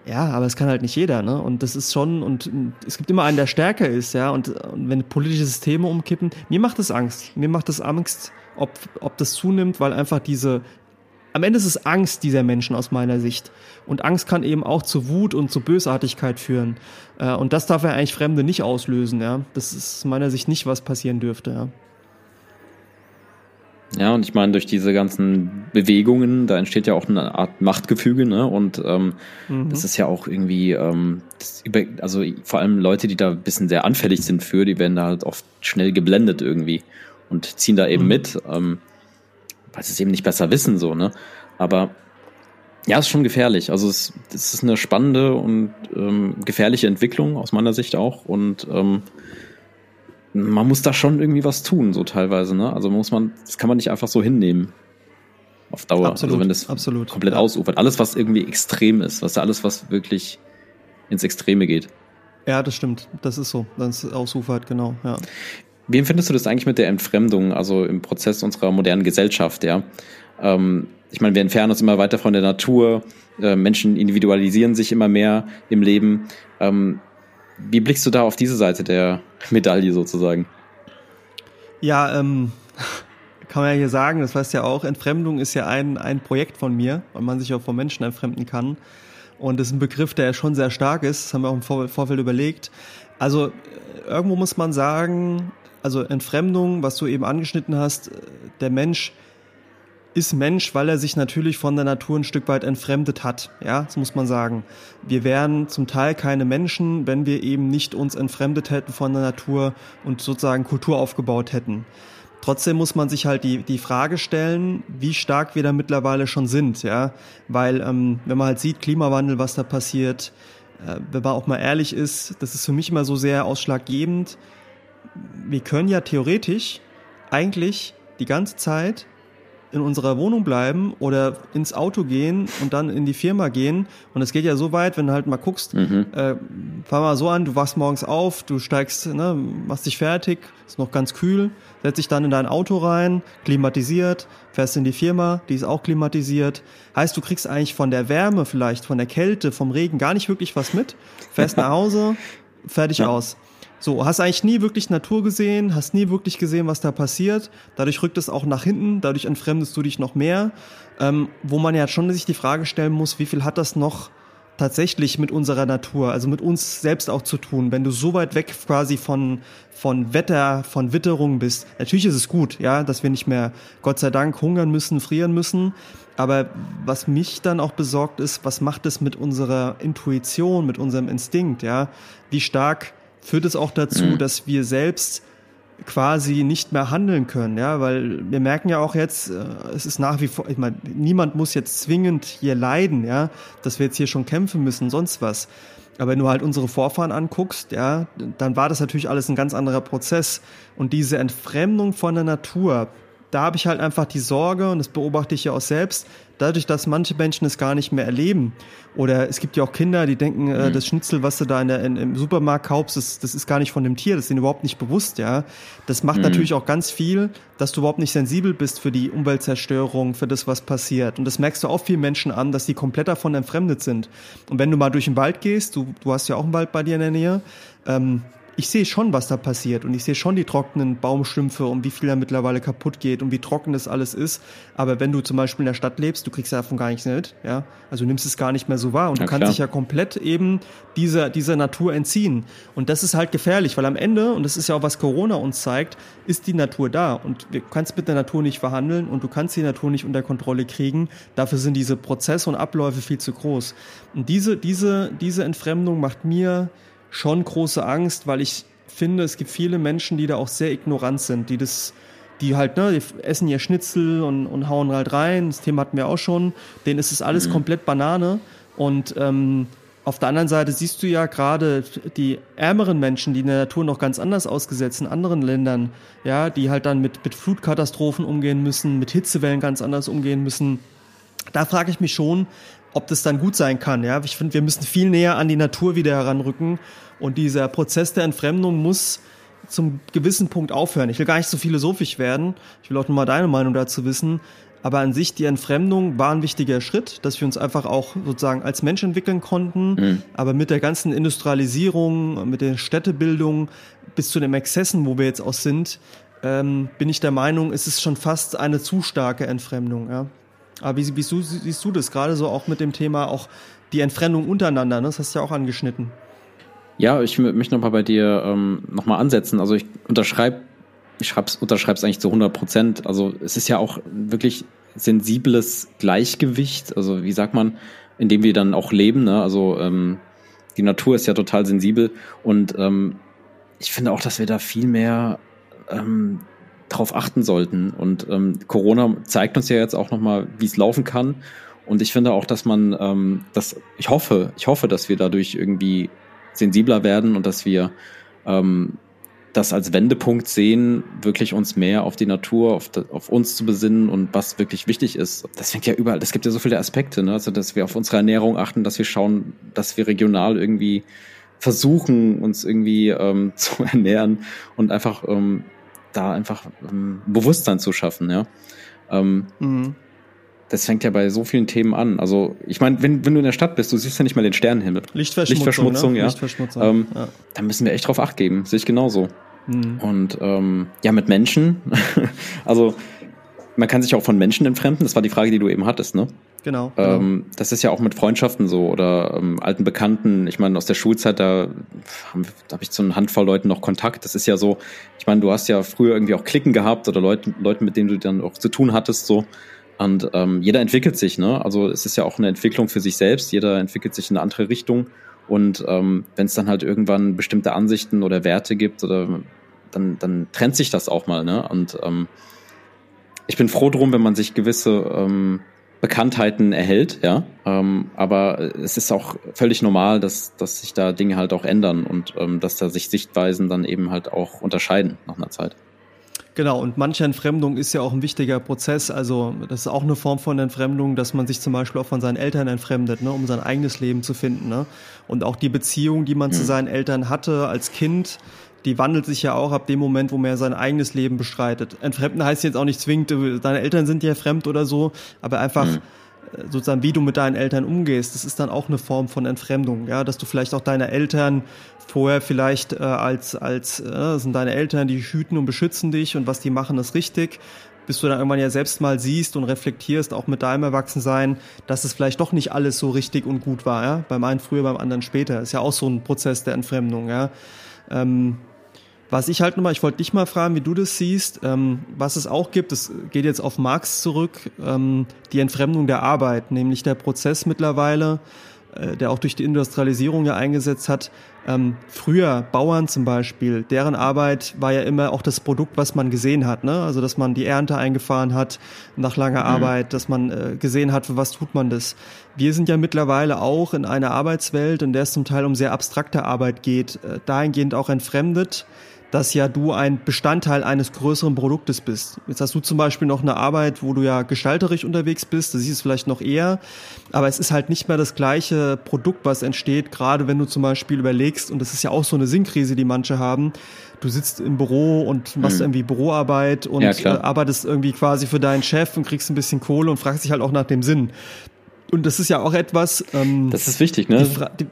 A: Ja, aber es kann halt nicht jeder, ne? Und das ist schon, und es gibt immer einen, der stärker ist, ja. Und, und wenn politische Systeme umkippen, mir macht das Angst. Mir macht das Angst, ob, ob das zunimmt, weil einfach diese, am Ende ist es Angst dieser Menschen aus meiner Sicht. Und Angst kann eben auch zu Wut und zu Bösartigkeit führen. Äh, und das darf ja eigentlich Fremde nicht auslösen, ja. Das ist aus meiner Sicht nicht, was passieren dürfte, ja.
B: Ja, und ich meine, durch diese ganzen Bewegungen, da entsteht ja auch eine Art Machtgefüge, ne? Und ähm, mhm. das ist ja auch irgendwie, ähm, über, also vor allem Leute, die da ein bisschen sehr anfällig sind für, die werden da halt oft schnell geblendet irgendwie und ziehen da eben mhm. mit, ähm, weil sie es eben nicht besser wissen, so, ne? Aber ja, ist schon gefährlich. Also es, es ist eine spannende und ähm, gefährliche Entwicklung aus meiner Sicht auch. Und ähm, man muss da schon irgendwie was tun, so teilweise, ne? Also muss man, das kann man nicht einfach so hinnehmen. Auf Dauer.
A: Absolut,
B: also wenn das
A: absolut.
B: komplett ja. ausufert. Alles, was irgendwie extrem ist, was alles, was wirklich ins Extreme geht.
A: Ja, das stimmt. Das ist so. Das ausufert, genau, ja.
B: Wie empfindest du das eigentlich mit der Entfremdung, also im Prozess unserer modernen Gesellschaft, ja? Ähm, ich meine, wir entfernen uns immer weiter von der Natur, äh, Menschen individualisieren sich immer mehr im Leben. Ähm, wie blickst du da auf diese Seite der Medaille sozusagen?
A: Ja, ähm, kann man ja hier sagen, das weißt ja auch, Entfremdung ist ja ein, ein Projekt von mir, weil man sich auch von Menschen entfremden kann. Und das ist ein Begriff, der schon sehr stark ist, das haben wir auch im Vor Vorfeld überlegt. Also äh, irgendwo muss man sagen, also Entfremdung, was du eben angeschnitten hast, äh, der Mensch ist Mensch, weil er sich natürlich von der Natur ein Stück weit entfremdet hat. Ja, das muss man sagen. Wir wären zum Teil keine Menschen, wenn wir eben nicht uns entfremdet hätten von der Natur und sozusagen Kultur aufgebaut hätten. Trotzdem muss man sich halt die, die Frage stellen, wie stark wir da mittlerweile schon sind, ja, weil ähm, wenn man halt sieht, Klimawandel, was da passiert, äh, wenn man auch mal ehrlich ist, das ist für mich immer so sehr ausschlaggebend. Wir können ja theoretisch eigentlich die ganze Zeit in unserer Wohnung bleiben oder ins Auto gehen und dann in die Firma gehen. Und es geht ja so weit, wenn du halt mal guckst, mhm. äh, fahr mal so an, du wachst morgens auf, du steigst, ne, machst dich fertig, ist noch ganz kühl, setzt dich dann in dein Auto rein, klimatisiert, fährst in die Firma, die ist auch klimatisiert. Heißt, du kriegst eigentlich von der Wärme vielleicht, von der Kälte, vom Regen gar nicht wirklich was mit, fährst nach Hause, fertig ja. aus. So, hast eigentlich nie wirklich Natur gesehen, hast nie wirklich gesehen, was da passiert. Dadurch rückt es auch nach hinten, dadurch entfremdest du dich noch mehr. Ähm, wo man ja schon sich die Frage stellen muss, wie viel hat das noch tatsächlich mit unserer Natur, also mit uns selbst auch zu tun. Wenn du so weit weg quasi von, von Wetter, von Witterung bist, natürlich ist es gut, ja, dass wir nicht mehr, Gott sei Dank, hungern müssen, frieren müssen. Aber was mich dann auch besorgt ist, was macht es mit unserer Intuition, mit unserem Instinkt, ja? Wie stark führt es auch dazu, mhm. dass wir selbst quasi nicht mehr handeln können, ja, weil wir merken ja auch jetzt, äh, es ist nach wie vor, ich meine, niemand muss jetzt zwingend hier leiden, ja, dass wir jetzt hier schon kämpfen müssen, sonst was. Aber wenn du halt unsere Vorfahren anguckst, ja, dann war das natürlich alles ein ganz anderer Prozess. Und diese Entfremdung von der Natur, da habe ich halt einfach die Sorge, und das beobachte ich ja auch selbst, dadurch, dass manche Menschen es gar nicht mehr erleben. Oder es gibt ja auch Kinder, die denken, äh, mhm. das Schnitzel, was du da in der, in, im Supermarkt kaufst, das, das ist gar nicht von dem Tier, das ist ihnen überhaupt nicht bewusst, ja. Das macht mhm. natürlich auch ganz viel, dass du überhaupt nicht sensibel bist für die Umweltzerstörung, für das, was passiert. Und das merkst du auch vielen Menschen an, dass die komplett davon entfremdet sind. Und wenn du mal durch den Wald gehst, du, du hast ja auch einen Wald bei dir in der Nähe, ähm, ich sehe schon, was da passiert und ich sehe schon die trockenen Baumstümpfe und wie viel da mittlerweile kaputt geht und wie trocken das alles ist. Aber wenn du zum Beispiel in der Stadt lebst, du kriegst davon gar nichts mit, ja. Also nimmst es gar nicht mehr so wahr und ja, du kannst klar. dich ja komplett eben dieser, dieser Natur entziehen. Und das ist halt gefährlich, weil am Ende, und das ist ja auch was Corona uns zeigt, ist die Natur da und du kannst mit der Natur nicht verhandeln und du kannst die Natur nicht unter Kontrolle kriegen. Dafür sind diese Prozesse und Abläufe viel zu groß. Und diese, diese, diese Entfremdung macht mir schon große Angst, weil ich finde, es gibt viele Menschen, die da auch sehr ignorant sind, die das, die halt, ne, die essen ihr Schnitzel und, und hauen halt rein. Das Thema hatten wir auch schon. Denen ist es alles mhm. komplett Banane. Und ähm, auf der anderen Seite siehst du ja gerade die ärmeren Menschen, die in der Natur noch ganz anders ausgesetzt in anderen Ländern, ja, die halt dann mit, mit Flutkatastrophen umgehen müssen, mit Hitzewellen ganz anders umgehen müssen. Da frage ich mich schon, ob das dann gut sein kann. Ja, ich finde, wir müssen viel näher an die Natur wieder heranrücken und dieser Prozess der Entfremdung muss zum gewissen Punkt aufhören. Ich will gar nicht so philosophisch werden. Ich will auch nur mal deine Meinung dazu wissen. Aber an sich die Entfremdung war ein wichtiger Schritt, dass wir uns einfach auch sozusagen als Mensch entwickeln konnten. Mhm. Aber mit der ganzen Industrialisierung, mit der Städtebildung bis zu den Exzessen, wo wir jetzt auch sind, ähm, bin ich der Meinung, es ist schon fast eine zu starke Entfremdung. Ja. Aber wie, wie siehst du das gerade so auch mit dem Thema auch die Entfremdung untereinander? Ne? Das hast du ja auch angeschnitten.
B: Ja, ich möchte nochmal bei dir ähm, nochmal ansetzen. Also ich unterschreibe, ich schreib's, unterschreib's eigentlich zu 100 Prozent. Also es ist ja auch wirklich sensibles Gleichgewicht. Also wie sagt man, in dem wir dann auch leben. Ne? Also ähm, die Natur ist ja total sensibel und ähm, ich finde auch, dass wir da viel mehr ähm, drauf achten sollten. Und ähm, Corona zeigt uns ja jetzt auch nochmal, wie es laufen kann. Und ich finde auch, dass man, ähm, das, ich hoffe, ich hoffe, dass wir dadurch irgendwie sensibler werden und dass wir ähm, das als Wendepunkt sehen, wirklich uns mehr auf die Natur, auf, auf uns zu besinnen und was wirklich wichtig ist. Das fängt ja überall, es gibt ja so viele Aspekte, ne? also dass wir auf unsere Ernährung achten, dass wir schauen, dass wir regional irgendwie versuchen, uns irgendwie ähm, zu ernähren und einfach ähm, da einfach ähm, Bewusstsein zu schaffen, ja. Ähm, mhm. Das fängt ja bei so vielen Themen an. Also, ich meine, wenn, wenn du in der Stadt bist, du siehst ja nicht mal den Sternenhimmel.
A: Lichtverschmutzung,
B: Lichtverschmutzung
A: ne?
B: ja. Lichtverschmutzung, ähm, ja. Da müssen wir echt drauf acht geben. Sehe ich genauso. Mhm. Und ähm, ja, mit Menschen, also man kann sich auch von Menschen entfremden. Das war die Frage, die du eben hattest, ne?
A: Genau.
B: Ähm, genau. das ist ja auch mit Freundschaften so oder ähm, alten Bekannten. Ich meine, aus der Schulzeit, da, da habe ich zu einer Handvoll Leuten noch Kontakt. Das ist ja so, ich meine, du hast ja früher irgendwie auch Klicken gehabt oder Leute, Leute, mit denen du dann auch zu tun hattest, so. Und ähm, jeder entwickelt sich, ne? Also es ist ja auch eine Entwicklung für sich selbst. Jeder entwickelt sich in eine andere Richtung. Und ähm, wenn es dann halt irgendwann bestimmte Ansichten oder Werte gibt, oder dann, dann trennt sich das auch mal, ne? Und ähm, ich bin froh drum, wenn man sich gewisse ähm, Bekanntheiten erhält, ja. Ähm, aber es ist auch völlig normal, dass, dass sich da Dinge halt auch ändern und ähm, dass da sich Sichtweisen dann eben halt auch unterscheiden nach einer Zeit.
A: Genau, und manche Entfremdung ist ja auch ein wichtiger Prozess. Also das ist auch eine Form von Entfremdung, dass man sich zum Beispiel auch von seinen Eltern entfremdet, ne, um sein eigenes Leben zu finden. Ne? Und auch die Beziehung, die man mhm. zu seinen Eltern hatte als Kind, die wandelt sich ja auch ab dem Moment, wo man sein eigenes Leben bestreitet. Entfremden heißt jetzt auch nicht zwingend, deine Eltern sind ja fremd oder so, aber einfach mhm. sozusagen, wie du mit deinen Eltern umgehst, das ist dann auch eine Form von Entfremdung, ja, dass du vielleicht auch deine Eltern vorher vielleicht äh, als als äh, sind deine Eltern, die hüten und beschützen dich und was die machen ist richtig bis du dann irgendwann ja selbst mal siehst und reflektierst, auch mit deinem Erwachsensein, dass es vielleicht doch nicht alles so richtig und gut war, ja. Beim einen früher, beim anderen später. Ist ja auch so ein Prozess der Entfremdung, ja. Ähm, was ich halt nochmal, ich wollte dich mal fragen, wie du das siehst, ähm, was es auch gibt, es geht jetzt auf Marx zurück, ähm, die Entfremdung der Arbeit, nämlich der Prozess mittlerweile, äh, der auch durch die Industrialisierung ja eingesetzt hat. Ähm, früher Bauern zum Beispiel, deren Arbeit war ja immer auch das Produkt, was man gesehen hat. Ne? Also dass man die Ernte eingefahren hat nach langer mhm. Arbeit, dass man äh, gesehen hat, für was tut man das. Wir sind ja mittlerweile auch in einer Arbeitswelt, in der es zum Teil um sehr abstrakte Arbeit geht, äh, dahingehend auch entfremdet dass ja du ein Bestandteil eines größeren Produktes bist. Jetzt hast du zum Beispiel noch eine Arbeit, wo du ja gestalterisch unterwegs bist, das siehst es vielleicht noch eher, aber es ist halt nicht mehr das gleiche Produkt, was entsteht, gerade wenn du zum Beispiel überlegst, und das ist ja auch so eine Sinnkrise, die manche haben, du sitzt im Büro und machst mhm. irgendwie Büroarbeit und ja, äh, arbeitest irgendwie quasi für deinen Chef und kriegst ein bisschen Kohle und fragst dich halt auch nach dem Sinn. Und das ist ja auch etwas.
B: Ähm, das ist wichtig, ne? Die die,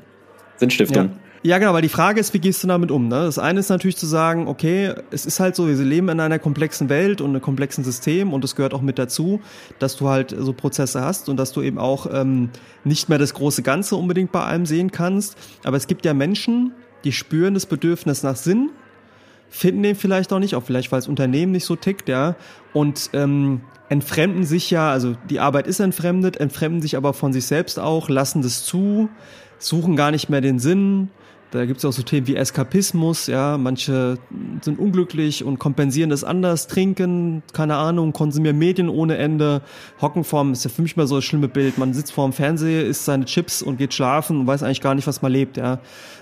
B: Sinnstiftung.
A: Ja. Ja, genau, weil die Frage ist, wie gehst du damit um? Ne? Das eine ist natürlich zu sagen, okay, es ist halt so, wir leben in einer komplexen Welt und einem komplexen System und es gehört auch mit dazu, dass du halt so Prozesse hast und dass du eben auch ähm, nicht mehr das große Ganze unbedingt bei allem sehen kannst. Aber es gibt ja Menschen, die spüren das Bedürfnis nach Sinn, finden den vielleicht auch nicht, auch vielleicht, weil das Unternehmen nicht so tickt, ja, und ähm, entfremden sich ja, also die Arbeit ist entfremdet, entfremden sich aber von sich selbst auch, lassen das zu, suchen gar nicht mehr den Sinn, da gibt es auch so Themen wie Eskapismus, ja, manche sind unglücklich und kompensieren das anders, trinken, keine Ahnung, konsumieren Medien ohne Ende, hocken vorm, ist ja für mich mal so das schlimme Bild, man sitzt vorm Fernseher, isst seine Chips und geht schlafen und weiß eigentlich gar nicht, was man lebt, ja.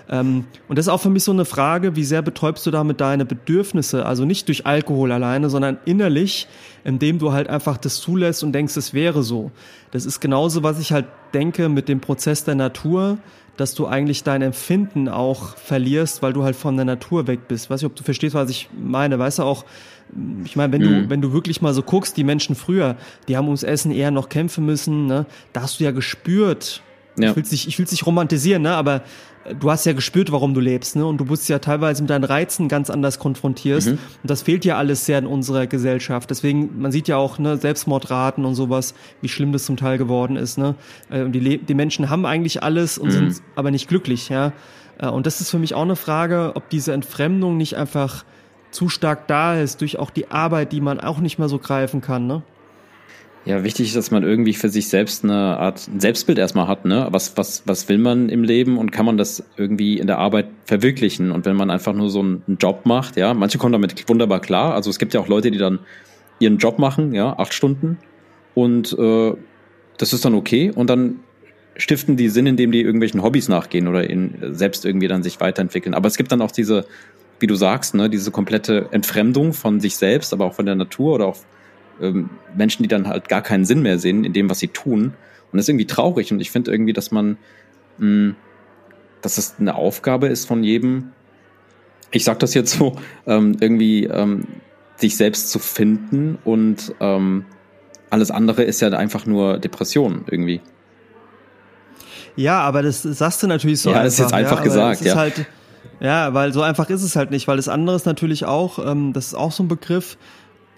A: Ähm, und das ist auch für mich so eine Frage, wie sehr betäubst du damit deine Bedürfnisse, also nicht durch Alkohol alleine, sondern innerlich, indem du halt einfach das zulässt und denkst, es wäre so. Das ist genauso, was ich halt denke mit dem Prozess der Natur, dass du eigentlich dein Empfinden auch verlierst, weil du halt von der Natur weg bist. Weiß nicht, ob du verstehst, was ich meine. Weißt du auch, ich meine, wenn mhm. du, wenn du wirklich mal so guckst, die Menschen früher, die haben ums Essen eher noch kämpfen müssen, ne? Da hast du ja gespürt. Ja. Ich will es nicht, ich will's nicht romantisieren, ne? Aber du hast ja gespürt, warum du lebst, ne? Und du bist ja teilweise mit deinen Reizen ganz anders konfrontierst. Mhm. Und das fehlt ja alles sehr in unserer Gesellschaft. Deswegen, man sieht ja auch, ne, Selbstmordraten und sowas, wie schlimm das zum Teil geworden ist, ne? Äh, und die, die Menschen haben eigentlich alles und mhm. sind aber nicht glücklich, ja? Äh, und das ist für mich auch eine Frage, ob diese Entfremdung nicht einfach zu stark da ist durch auch die Arbeit, die man auch nicht mehr so greifen kann, ne?
B: Ja, wichtig ist, dass man irgendwie für sich selbst eine Art Selbstbild erstmal hat, ne? Was, was, was will man im Leben und kann man das irgendwie in der Arbeit verwirklichen? Und wenn man einfach nur so einen Job macht, ja, manche kommen damit wunderbar klar. Also es gibt ja auch Leute, die dann ihren Job machen, ja, acht Stunden und äh, das ist dann okay und dann stiften die Sinn, indem die irgendwelchen Hobbys nachgehen oder in, selbst irgendwie dann sich weiterentwickeln. Aber es gibt dann auch diese, wie du sagst, ne, diese komplette Entfremdung von sich selbst, aber auch von der Natur oder auch ähm, Menschen, die dann halt gar keinen Sinn mehr sehen in dem, was sie tun. Und das ist irgendwie traurig. Und ich finde irgendwie, dass man, mh, hm, dass es eine Aufgabe ist von jedem, ich sag das jetzt so, ähm, irgendwie ähm, sich selbst zu finden und ähm, alles andere ist ja einfach nur Depression irgendwie.
A: Ja, aber das sagst du natürlich so.
B: Ja, das ist jetzt einfach ja, gesagt, ja.
A: Halt, ja, weil so einfach ist es halt nicht, weil das andere ist natürlich auch, ähm, das ist auch so ein Begriff,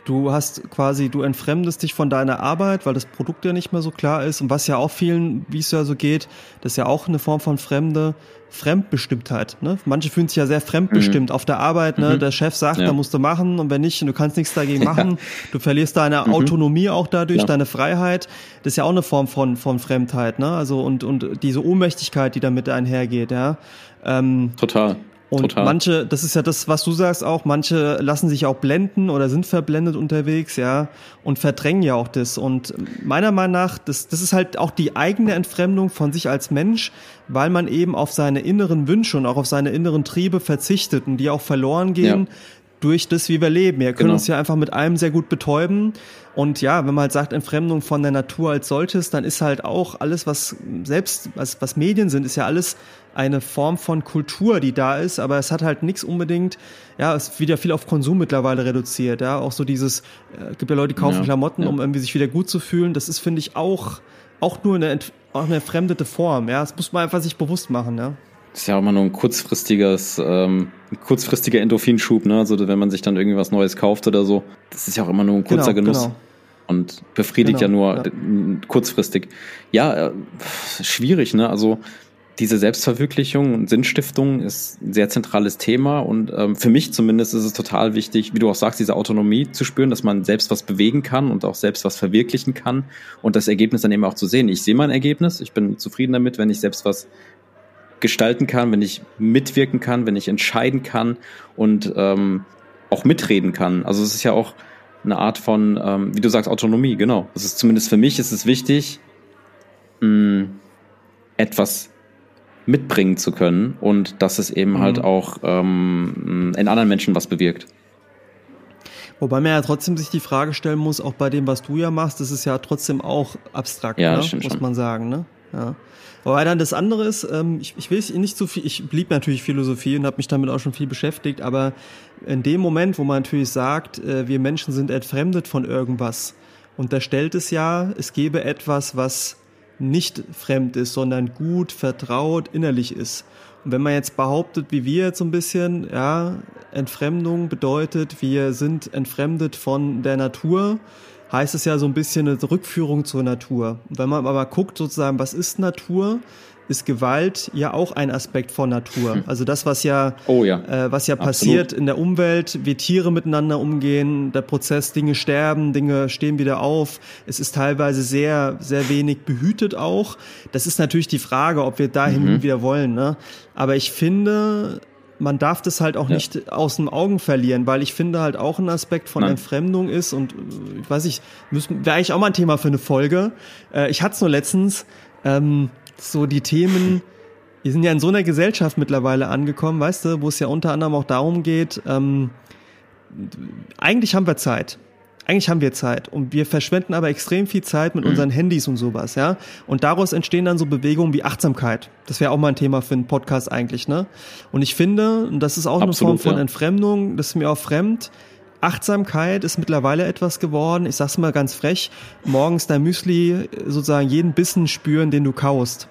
A: Du hast quasi, du entfremdest dich von deiner Arbeit, weil das Produkt ja nicht mehr so klar ist. Und was ja auch vielen, wie es ja so geht, das ist ja auch eine Form von Fremde, Fremdbestimmtheit. Ne? Manche fühlen sich ja sehr fremdbestimmt mhm. auf der Arbeit. Ne? Mhm. Der Chef sagt, ja. da musst du machen und wenn nicht, du kannst nichts dagegen machen. Ja. Du verlierst deine mhm. Autonomie auch dadurch, ja. deine Freiheit. Das ist ja auch eine Form von, von Fremdheit. Ne? Also und, und diese Ohnmächtigkeit, die damit einhergeht. Ja?
B: Ähm, Total.
A: Und
B: Total.
A: manche, das ist ja das, was du sagst auch, manche lassen sich auch blenden oder sind verblendet unterwegs, ja, und verdrängen ja auch das. Und meiner Meinung nach, das, das ist halt auch die eigene Entfremdung von sich als Mensch, weil man eben auf seine inneren Wünsche und auch auf seine inneren Triebe verzichtet und die auch verloren gehen. Ja durch das, wie wir leben. Wir können genau. uns ja einfach mit allem sehr gut betäuben. Und ja, wenn man halt sagt, Entfremdung von der Natur als solches, dann ist halt auch alles, was selbst, was, was Medien sind, ist ja alles eine Form von Kultur, die da ist, aber es hat halt nichts unbedingt, ja, es wird ja viel auf Konsum mittlerweile reduziert, ja, auch so dieses, äh, gibt ja Leute, die kaufen ja, Klamotten, ja. um irgendwie sich wieder gut zu fühlen, das ist, finde ich, auch, auch nur eine, auch eine fremdete Form, ja, das muss man einfach sich bewusst machen, ja.
B: Das ist ja auch immer nur ein kurzfristiges, ähm, ein kurzfristiger Endorphinschub, ne? Also wenn man sich dann irgendwie was Neues kauft oder so, das ist ja auch immer nur ein kurzer genau, Genuss. Genau. Und befriedigt genau, ja nur ja. kurzfristig. Ja, äh, schwierig, ne? Also diese Selbstverwirklichung und Sinnstiftung ist ein sehr zentrales Thema und ähm, für mich zumindest ist es total wichtig, wie du auch sagst, diese Autonomie zu spüren, dass man selbst was bewegen kann und auch selbst was verwirklichen kann und das Ergebnis dann eben auch zu sehen. Ich sehe mein Ergebnis, ich bin zufrieden damit, wenn ich selbst was gestalten kann, wenn ich mitwirken kann, wenn ich entscheiden kann und ähm, auch mitreden kann. Also es ist ja auch eine Art von, ähm, wie du sagst, Autonomie, genau. Das ist zumindest für mich ist es wichtig, mh, etwas mitbringen zu können und dass es eben halt mhm. halt auch ähm, in anderen Menschen was bewirkt.
A: Wobei man ja trotzdem sich die Frage stellen muss, auch bei dem, was du ja machst, das ist ja trotzdem auch abstrakt, ja, ne? muss schon. man sagen. Ne? Ja. Wobei dann das andere ist, ähm, ich, ich will nicht so viel, ich blieb natürlich Philosophie und habe mich damit auch schon viel beschäftigt, aber in dem Moment, wo man natürlich sagt, äh, wir Menschen sind entfremdet von irgendwas, und da stellt es ja, es gebe etwas, was nicht fremd ist, sondern gut, vertraut, innerlich ist. Und wenn man jetzt behauptet, wie wir jetzt so ein bisschen, ja, Entfremdung bedeutet, wir sind entfremdet von der Natur, heißt es ja so ein bisschen eine Rückführung zur Natur. Wenn man aber guckt, sozusagen, was ist Natur, ist Gewalt ja auch ein Aspekt von Natur. Also das, was ja, oh ja. Äh, was ja Absolut. passiert in der Umwelt, wie Tiere miteinander umgehen, der Prozess, Dinge sterben, Dinge stehen wieder auf. Es ist teilweise sehr, sehr wenig behütet auch. Das ist natürlich die Frage, ob wir dahin mhm. wieder wollen. Ne? Aber ich finde, man darf das halt auch ja. nicht aus den Augen verlieren, weil ich finde halt auch ein Aspekt von Nein. Entfremdung ist und ich weiß ich, wäre eigentlich auch mal ein Thema für eine Folge. Äh, ich hatte es nur letztens, ähm, so die Themen, wir sind ja in so einer Gesellschaft mittlerweile angekommen, weißt du, wo es ja unter anderem auch darum geht, ähm, eigentlich haben wir Zeit. Eigentlich haben wir Zeit und wir verschwenden aber extrem viel Zeit mit mhm. unseren Handys und sowas, ja. Und daraus entstehen dann so Bewegungen wie Achtsamkeit. Das wäre auch mal ein Thema für einen Podcast eigentlich, ne? Und ich finde, und das ist auch Absolut, eine Form von ja. Entfremdung, das ist mir auch fremd, Achtsamkeit ist mittlerweile etwas geworden, ich sag's mal ganz frech, morgens dein Müsli sozusagen jeden Bissen spüren, den du kaust.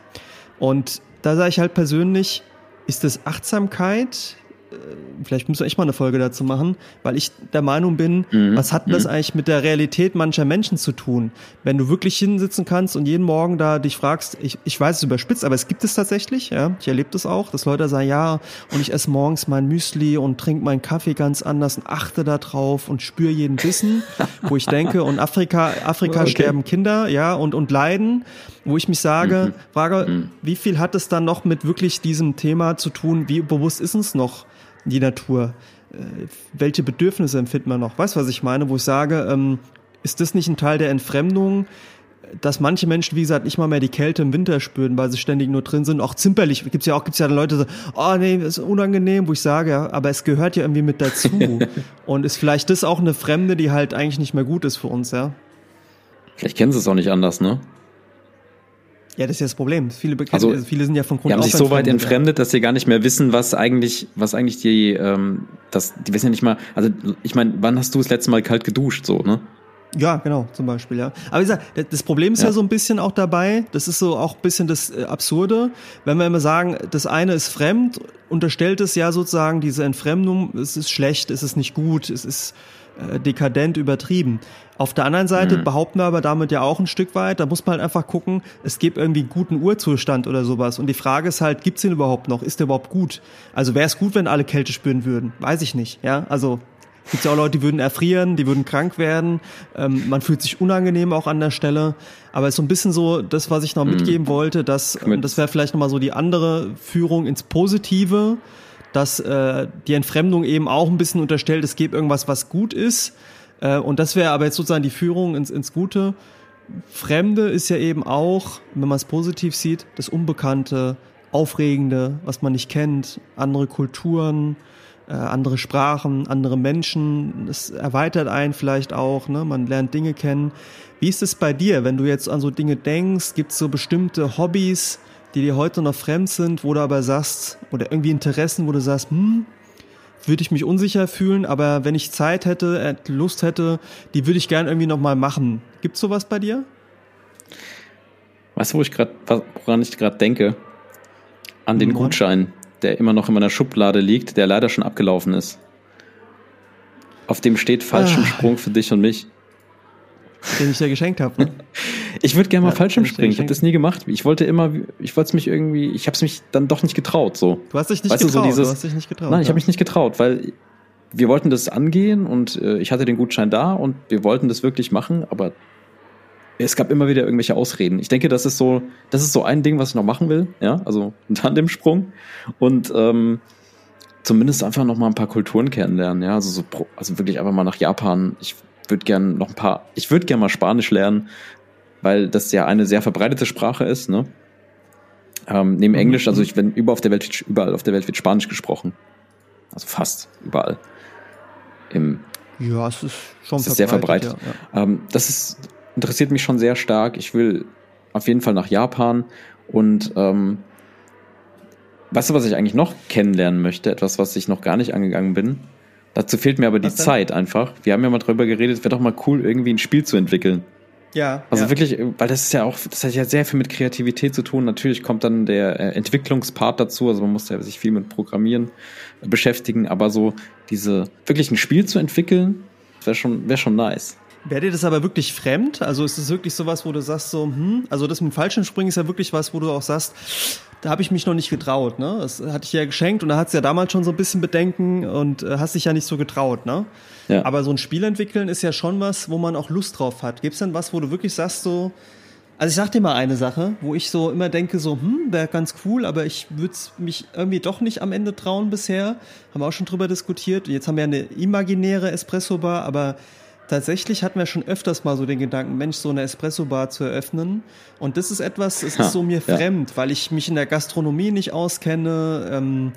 A: Und da sage ich halt persönlich, ist das Achtsamkeit? Äh, vielleicht müssen wir echt mal eine Folge dazu machen, weil ich der Meinung bin, mhm. was hat das mhm. eigentlich mit der Realität mancher Menschen zu tun? Wenn du wirklich hinsitzen kannst und jeden Morgen da dich fragst, ich, ich weiß es überspitzt, aber es gibt es tatsächlich, ja, ich erlebe das auch, dass Leute sagen, ja, und ich esse morgens mein Müsli und trinke meinen Kaffee ganz anders und achte da drauf und spüre jeden Bissen, wo ich denke, und Afrika, Afrika okay. sterben Kinder, ja, und, und leiden, wo ich mich sage, mhm. frage, mhm. wie viel hat es dann noch mit wirklich diesem Thema zu tun, wie bewusst ist uns noch? Die Natur. Äh, welche Bedürfnisse empfindet man noch? Weißt du, was ich meine? Wo ich sage, ähm, ist das nicht ein Teil der Entfremdung, dass manche Menschen, wie gesagt, nicht mal mehr die Kälte im Winter spüren, weil sie ständig nur drin sind. Auch zimperlich gibt's ja auch, gibt's ja Leute, so, oh nee, das ist unangenehm, wo ich sage, ja, aber es gehört ja irgendwie mit dazu. Und ist vielleicht das auch eine Fremde, die halt eigentlich nicht mehr gut ist für uns, ja?
B: Vielleicht kennen sie es auch nicht anders, ne?
A: Ja, das ist ja das Problem. Viele, also, also, viele sind ja von
B: Grund Die haben sich so weit entfremdet, dass sie gar nicht mehr wissen, was eigentlich, was eigentlich die, ähm, das, die wissen ja nicht mal, also ich meine, wann hast du das letzte Mal kalt geduscht, so, ne?
A: Ja, genau, zum Beispiel, ja. Aber wie gesagt, das Problem ist ja. ja so ein bisschen auch dabei, das ist so auch ein bisschen das äh, Absurde, wenn wir immer sagen, das eine ist fremd, unterstellt es ja sozusagen diese Entfremdung, es ist schlecht, es ist nicht gut, es ist äh, dekadent übertrieben. Auf der anderen Seite mhm. behaupten wir aber damit ja auch ein Stück weit, da muss man halt einfach gucken, es gibt irgendwie einen guten Urzustand oder sowas. Und die Frage ist halt, gibt's den überhaupt noch? Ist der überhaupt gut? Also wäre es gut, wenn alle Kälte spüren würden? Weiß ich nicht. Ja, also gibt's ja auch Leute, die würden erfrieren, die würden krank werden. Ähm, man fühlt sich unangenehm auch an der Stelle. Aber es ist so ein bisschen so das, was ich noch mhm. mitgeben wollte, dass und das wäre vielleicht nochmal so die andere Führung ins Positive, dass äh, die Entfremdung eben auch ein bisschen unterstellt, es gibt irgendwas, was gut ist äh, und das wäre aber jetzt sozusagen die Führung ins, ins Gute. Fremde ist ja eben auch, wenn man es positiv sieht, das Unbekannte, Aufregende, was man nicht kennt, andere Kulturen, äh, andere Sprachen, andere Menschen. Das erweitert einen vielleicht auch, ne? man lernt Dinge kennen. Wie ist es bei dir, wenn du jetzt an so Dinge denkst? Gibt es so bestimmte Hobbys, die dir heute noch fremd sind, wo du aber sagst, oder irgendwie Interessen, wo du sagst, hm, würde ich mich unsicher fühlen, aber wenn ich Zeit hätte, äh, Lust hätte, die würde ich gerne irgendwie nochmal machen. Gibt's sowas bei dir?
B: Weißt du, wo ich gerade, woran ich gerade denke? An den Gutschein, der immer noch in meiner Schublade liegt, der leider schon abgelaufen ist. Auf dem steht Fallschirmsprung ah. für dich und mich.
A: Den ich dir geschenkt habe. Ne?
B: ich würde gerne mal ja, Fallschirm springen. Ich habe das nie gemacht. Ich wollte immer, ich wollte es mich irgendwie, ich habe es mich dann doch nicht getraut. So.
A: Du hast dich nicht weißt getraut. Du, so dieses, du hast dich nicht getraut.
B: Nein, ich habe mich nicht getraut, weil wir wollten das angehen und äh, ich hatte den Gutschein da und wir wollten das wirklich machen, aber es gab immer wieder irgendwelche Ausreden. Ich denke, das ist so, das ist so ein Ding, was ich noch machen will, ja, also ein Tandemsprung und ähm, zumindest einfach noch mal ein paar Kulturen kennenlernen, ja, also so, also wirklich einfach mal nach Japan. Ich würde gern noch ein paar, ich würde gern mal Spanisch lernen, weil das ja eine sehr verbreitete Sprache ist, ne? Ähm, neben mhm. Englisch, also ich, wenn überall auf der Welt, überall auf der Welt wird Spanisch gesprochen. Also fast überall. Im,
A: ja, es ist schon
B: es ist sehr verbreitet. Ja, ja. Ähm, das ist, interessiert mich schon sehr stark. Ich will auf jeden Fall nach Japan und ähm, weißt du, was ich eigentlich noch kennenlernen möchte? Etwas, was ich noch gar nicht angegangen bin. Dazu fehlt mir aber die Zeit einfach. Wir haben ja mal drüber geredet, wäre doch mal cool, irgendwie ein Spiel zu entwickeln.
A: Ja.
B: Also
A: ja.
B: wirklich, weil das ist ja auch, das hat ja sehr viel mit Kreativität zu tun. Natürlich kommt dann der äh, Entwicklungspart dazu, also man muss ja sich viel mit Programmieren äh, beschäftigen, aber so diese, wirklich ein Spiel zu entwickeln, wäre schon, wäre schon nice.
A: Wäre dir das aber wirklich fremd? Also ist es wirklich sowas, wo du sagst so, hm, also das mit dem Fallschirmspringen ist ja wirklich was, wo du auch sagst, da habe ich mich noch nicht getraut, ne? Das hatte ich ja geschenkt und da hat es ja damals schon so ein bisschen Bedenken und äh, hast dich ja nicht so getraut, ne? Ja. Aber so ein Spiel entwickeln ist ja schon was, wo man auch Lust drauf hat. Gibt es denn was, wo du wirklich sagst so, also ich sag dir mal eine Sache, wo ich so immer denke, so, hm, wäre ganz cool, aber ich würde mich irgendwie doch nicht am Ende trauen bisher. Haben wir auch schon drüber diskutiert. Jetzt haben wir eine imaginäre Espresso-Bar, aber tatsächlich hatten wir schon öfters mal so den Gedanken, Mensch, so eine Espresso-Bar zu eröffnen. Und das ist etwas, es ist so mir ja. fremd, weil ich mich in der Gastronomie nicht auskenne. Ähm,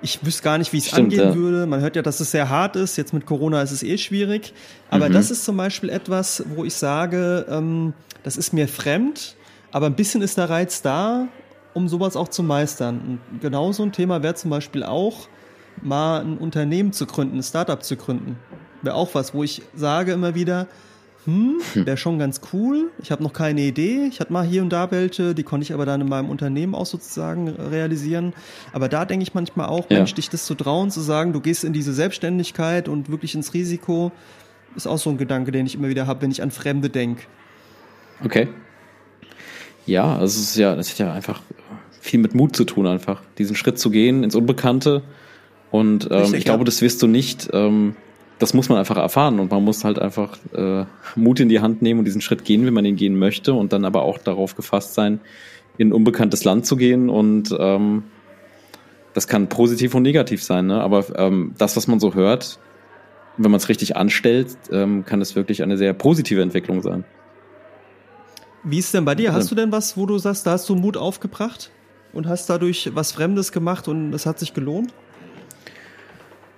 A: ich wüsste gar nicht, wie es angehen ja. würde. Man hört ja, dass es sehr hart ist. Jetzt mit Corona ist es eh schwierig. Aber mhm. das ist zum Beispiel etwas, wo ich sage, ähm, das ist mir fremd, aber ein bisschen ist der Reiz da, um sowas auch zu meistern. Und genau so ein Thema wäre zum Beispiel auch, mal ein Unternehmen zu gründen, ein Startup zu gründen. Wäre auch was, wo ich sage immer wieder, hm, hm. wäre schon ganz cool. Ich habe noch keine Idee. Ich hatte mal hier und da welche, die konnte ich aber dann in meinem Unternehmen auch sozusagen realisieren. Aber da denke ich manchmal auch, ja. Mensch, dich das zu trauen, zu sagen, du gehst in diese Selbstständigkeit und wirklich ins Risiko, ist auch so ein Gedanke, den ich immer wieder habe, wenn ich an Fremde denke.
B: Okay. Ja, also es ist ja, das hat ja einfach viel mit Mut zu tun, einfach diesen Schritt zu gehen ins Unbekannte. Und ähm, Richtig, ich glaube, das wirst du nicht. Ähm, das muss man einfach erfahren und man muss halt einfach äh, Mut in die Hand nehmen und diesen Schritt gehen, wenn man ihn gehen möchte und dann aber auch darauf gefasst sein, in ein unbekanntes Land zu gehen und ähm, das kann positiv und negativ sein, ne? aber ähm, das, was man so hört, wenn man es richtig anstellt, ähm, kann es wirklich eine sehr positive Entwicklung sein.
A: Wie ist denn bei dir? Hast du denn was, wo du sagst, da hast du Mut aufgebracht und hast dadurch was Fremdes gemacht und es hat sich gelohnt?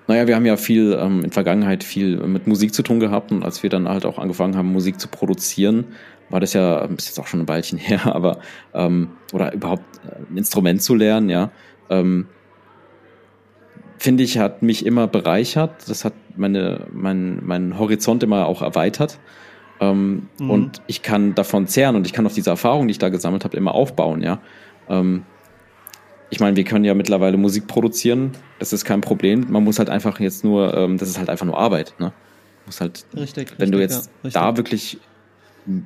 B: Naja, wir haben ja viel ähm, in Vergangenheit viel mit Musik zu tun gehabt und als wir dann halt auch angefangen haben, Musik zu produzieren, war das ja, ist jetzt auch schon ein Weilchen her, aber ähm, oder überhaupt äh, ein Instrument zu lernen, ja, ähm, finde ich, hat mich immer bereichert. Das hat meine, mein, mein Horizont immer auch erweitert. Ähm, mhm. Und ich kann davon zehren und ich kann auf diese Erfahrung, die ich da gesammelt habe, immer aufbauen, ja. Ähm, ich meine, wir können ja mittlerweile Musik produzieren, das ist kein Problem. Man muss halt einfach jetzt nur, ähm, das ist halt einfach nur Arbeit. Ne? Muss halt, richtig, wenn richtig, du jetzt ja, da wirklich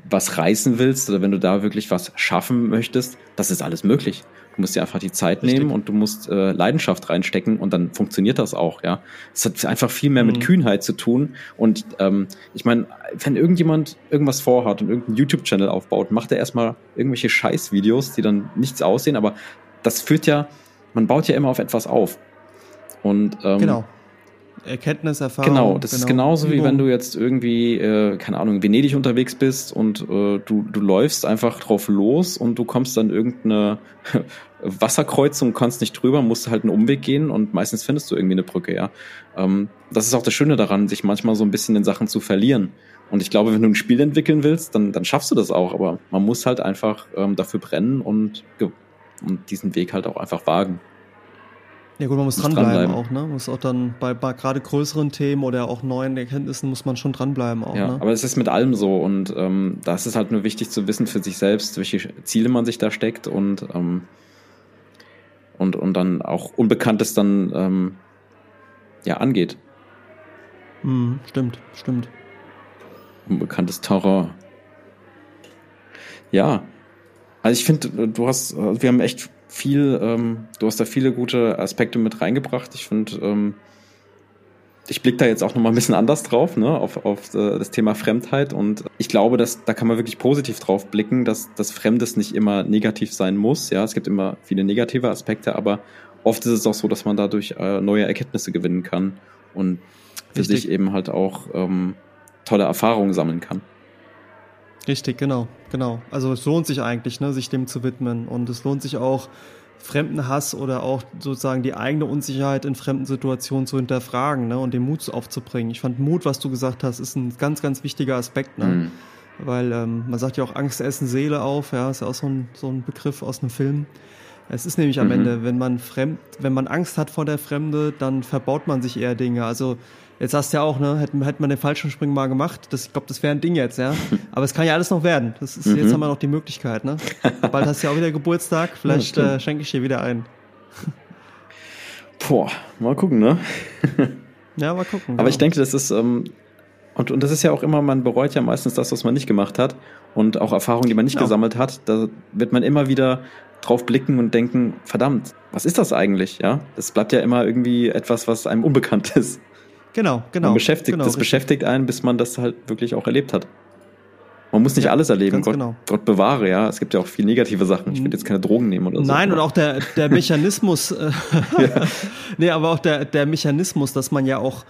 B: was reißen willst oder wenn du da wirklich was schaffen möchtest, das ist alles möglich. Du musst dir einfach die Zeit richtig. nehmen und du musst äh, Leidenschaft reinstecken und dann funktioniert das auch, ja. Es hat einfach viel mehr mhm. mit Kühnheit zu tun. Und ähm, ich meine, wenn irgendjemand irgendwas vorhat und irgendeinen YouTube-Channel aufbaut, macht er erstmal irgendwelche Scheißvideos, die dann nichts aussehen, aber das führt ja, man baut ja immer auf etwas auf. Und ähm,
A: genau. Erkenntniserfahrung.
B: Genau, das genau. ist genauso wie wenn du jetzt irgendwie, äh, keine Ahnung, in Venedig unterwegs bist und äh, du, du läufst einfach drauf los und du kommst dann irgendeine Wasserkreuzung, kannst nicht drüber, musst halt einen Umweg gehen und meistens findest du irgendwie eine Brücke, ja. Ähm, das ist auch das Schöne daran, sich manchmal so ein bisschen in Sachen zu verlieren. Und ich glaube, wenn du ein Spiel entwickeln willst, dann, dann schaffst du das auch, aber man muss halt einfach ähm, dafür brennen und und diesen Weg halt auch einfach wagen.
A: Ja gut, man muss, muss dranbleiben, dranbleiben, auch, ne? Muss auch dann bei, bei gerade größeren Themen oder auch neuen Erkenntnissen muss man schon dranbleiben auch. Ja, ne?
B: aber es ist mit allem so und ähm, da ist es halt nur wichtig zu wissen für sich selbst, welche Ziele man sich da steckt und ähm, und, und dann auch Unbekanntes dann ähm, ja angeht.
A: Mhm, stimmt, stimmt.
B: Unbekanntes Terror. Ja. Also ich finde, du hast, wir haben echt viel, ähm, du hast da viele gute Aspekte mit reingebracht. Ich finde, ähm, ich blicke da jetzt auch nochmal ein bisschen anders drauf, ne, auf, auf äh, das Thema Fremdheit. Und ich glaube, dass da kann man wirklich positiv drauf blicken, dass das Fremdes nicht immer negativ sein muss. Ja, es gibt immer viele negative Aspekte, aber oft ist es auch so, dass man dadurch äh, neue Erkenntnisse gewinnen kann und für Richtig. sich eben halt auch ähm, tolle Erfahrungen sammeln kann.
A: Richtig, genau, genau. Also es lohnt sich eigentlich, ne, sich dem zu widmen. Und es lohnt sich auch, Fremdenhass oder auch sozusagen die eigene Unsicherheit in fremden Situationen zu hinterfragen ne, und den Mut aufzubringen. Ich fand Mut, was du gesagt hast, ist ein ganz, ganz wichtiger Aspekt. Ne? Mhm. Weil ähm, man sagt ja auch Angst essen Seele auf, ja, ist ja auch so ein, so ein Begriff aus einem Film. Es ist nämlich am mhm. Ende, wenn man fremd, wenn man Angst hat vor der Fremde, dann verbaut man sich eher Dinge. Also Jetzt hast du ja auch, ne, hätte, hätte man den Fallschirmspringen mal gemacht. Das, ich glaube, das wäre ein Ding jetzt, ja. Aber es kann ja alles noch werden. Das ist, mhm. Jetzt haben wir noch die Möglichkeit, ne? Bald hast du ja auch wieder Geburtstag. Vielleicht ja, äh, schenke ich dir wieder ein.
B: Boah, mal gucken, ne?
A: ja, mal gucken.
B: Aber genau. ich denke, das ist, ähm, und, und das ist ja auch immer, man bereut ja meistens das, was man nicht gemacht hat. Und auch Erfahrungen, die man nicht ja. gesammelt hat. Da wird man immer wieder drauf blicken und denken, verdammt, was ist das eigentlich? Ja, es bleibt ja immer irgendwie etwas, was einem unbekannt ist.
A: Genau, genau.
B: Man beschäftigt,
A: genau,
B: das richtig. beschäftigt einen, bis man das halt wirklich auch erlebt hat. Man muss nicht ja, alles erleben, Gott, genau. Gott bewahre, ja. Es gibt ja auch viel negative Sachen. Ich würde jetzt keine Drogen nehmen oder
A: so. Nein, und auch der, der Mechanismus, äh, ja. nee, aber auch der, der Mechanismus, dass man ja auch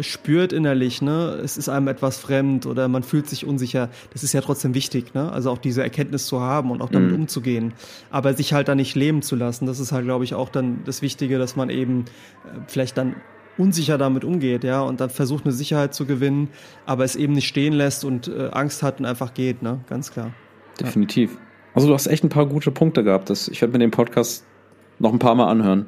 A: spürt innerlich, ne, es ist einem etwas fremd oder man fühlt sich unsicher, das ist ja trotzdem wichtig, ne? Also auch diese Erkenntnis zu haben und auch damit mhm. umzugehen. Aber sich halt da nicht leben zu lassen, das ist halt, glaube ich, auch dann das Wichtige, dass man eben äh, vielleicht dann unsicher damit umgeht, ja, und dann versucht eine Sicherheit zu gewinnen, aber es eben nicht stehen lässt und äh, Angst hat und einfach geht, ne, ganz klar.
B: Definitiv. Ja. Also du hast echt ein paar gute Punkte gehabt. Das, ich werde mir den Podcast noch ein paar Mal anhören.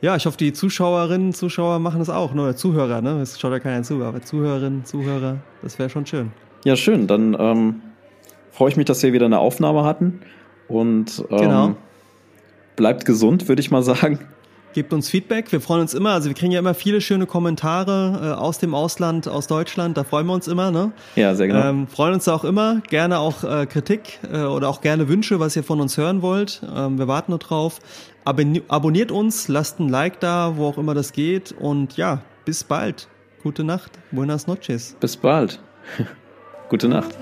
A: Ja, ich hoffe, die Zuschauerinnen, Zuschauer machen es auch, ne? Zuhörer, ne? Es schaut ja keiner zu, aber Zuhörerinnen, Zuhörer, das wäre schon schön.
B: Ja, schön. Dann ähm, freue ich mich, dass wir wieder eine Aufnahme hatten. Und ähm, genau. bleibt gesund, würde ich mal sagen.
A: Gebt uns Feedback. Wir freuen uns immer. Also wir kriegen ja immer viele schöne Kommentare äh, aus dem Ausland, aus Deutschland. Da freuen wir uns immer. Ne?
B: Ja, sehr genau. Ähm,
A: freuen uns auch immer. Gerne auch äh, Kritik äh, oder auch gerne Wünsche, was ihr von uns hören wollt. Ähm, wir warten nur drauf. Abon abonniert uns, lasst ein Like da, wo auch immer das geht. Und ja, bis bald. Gute Nacht. Buenas noches.
B: Bis bald. Gute Nacht.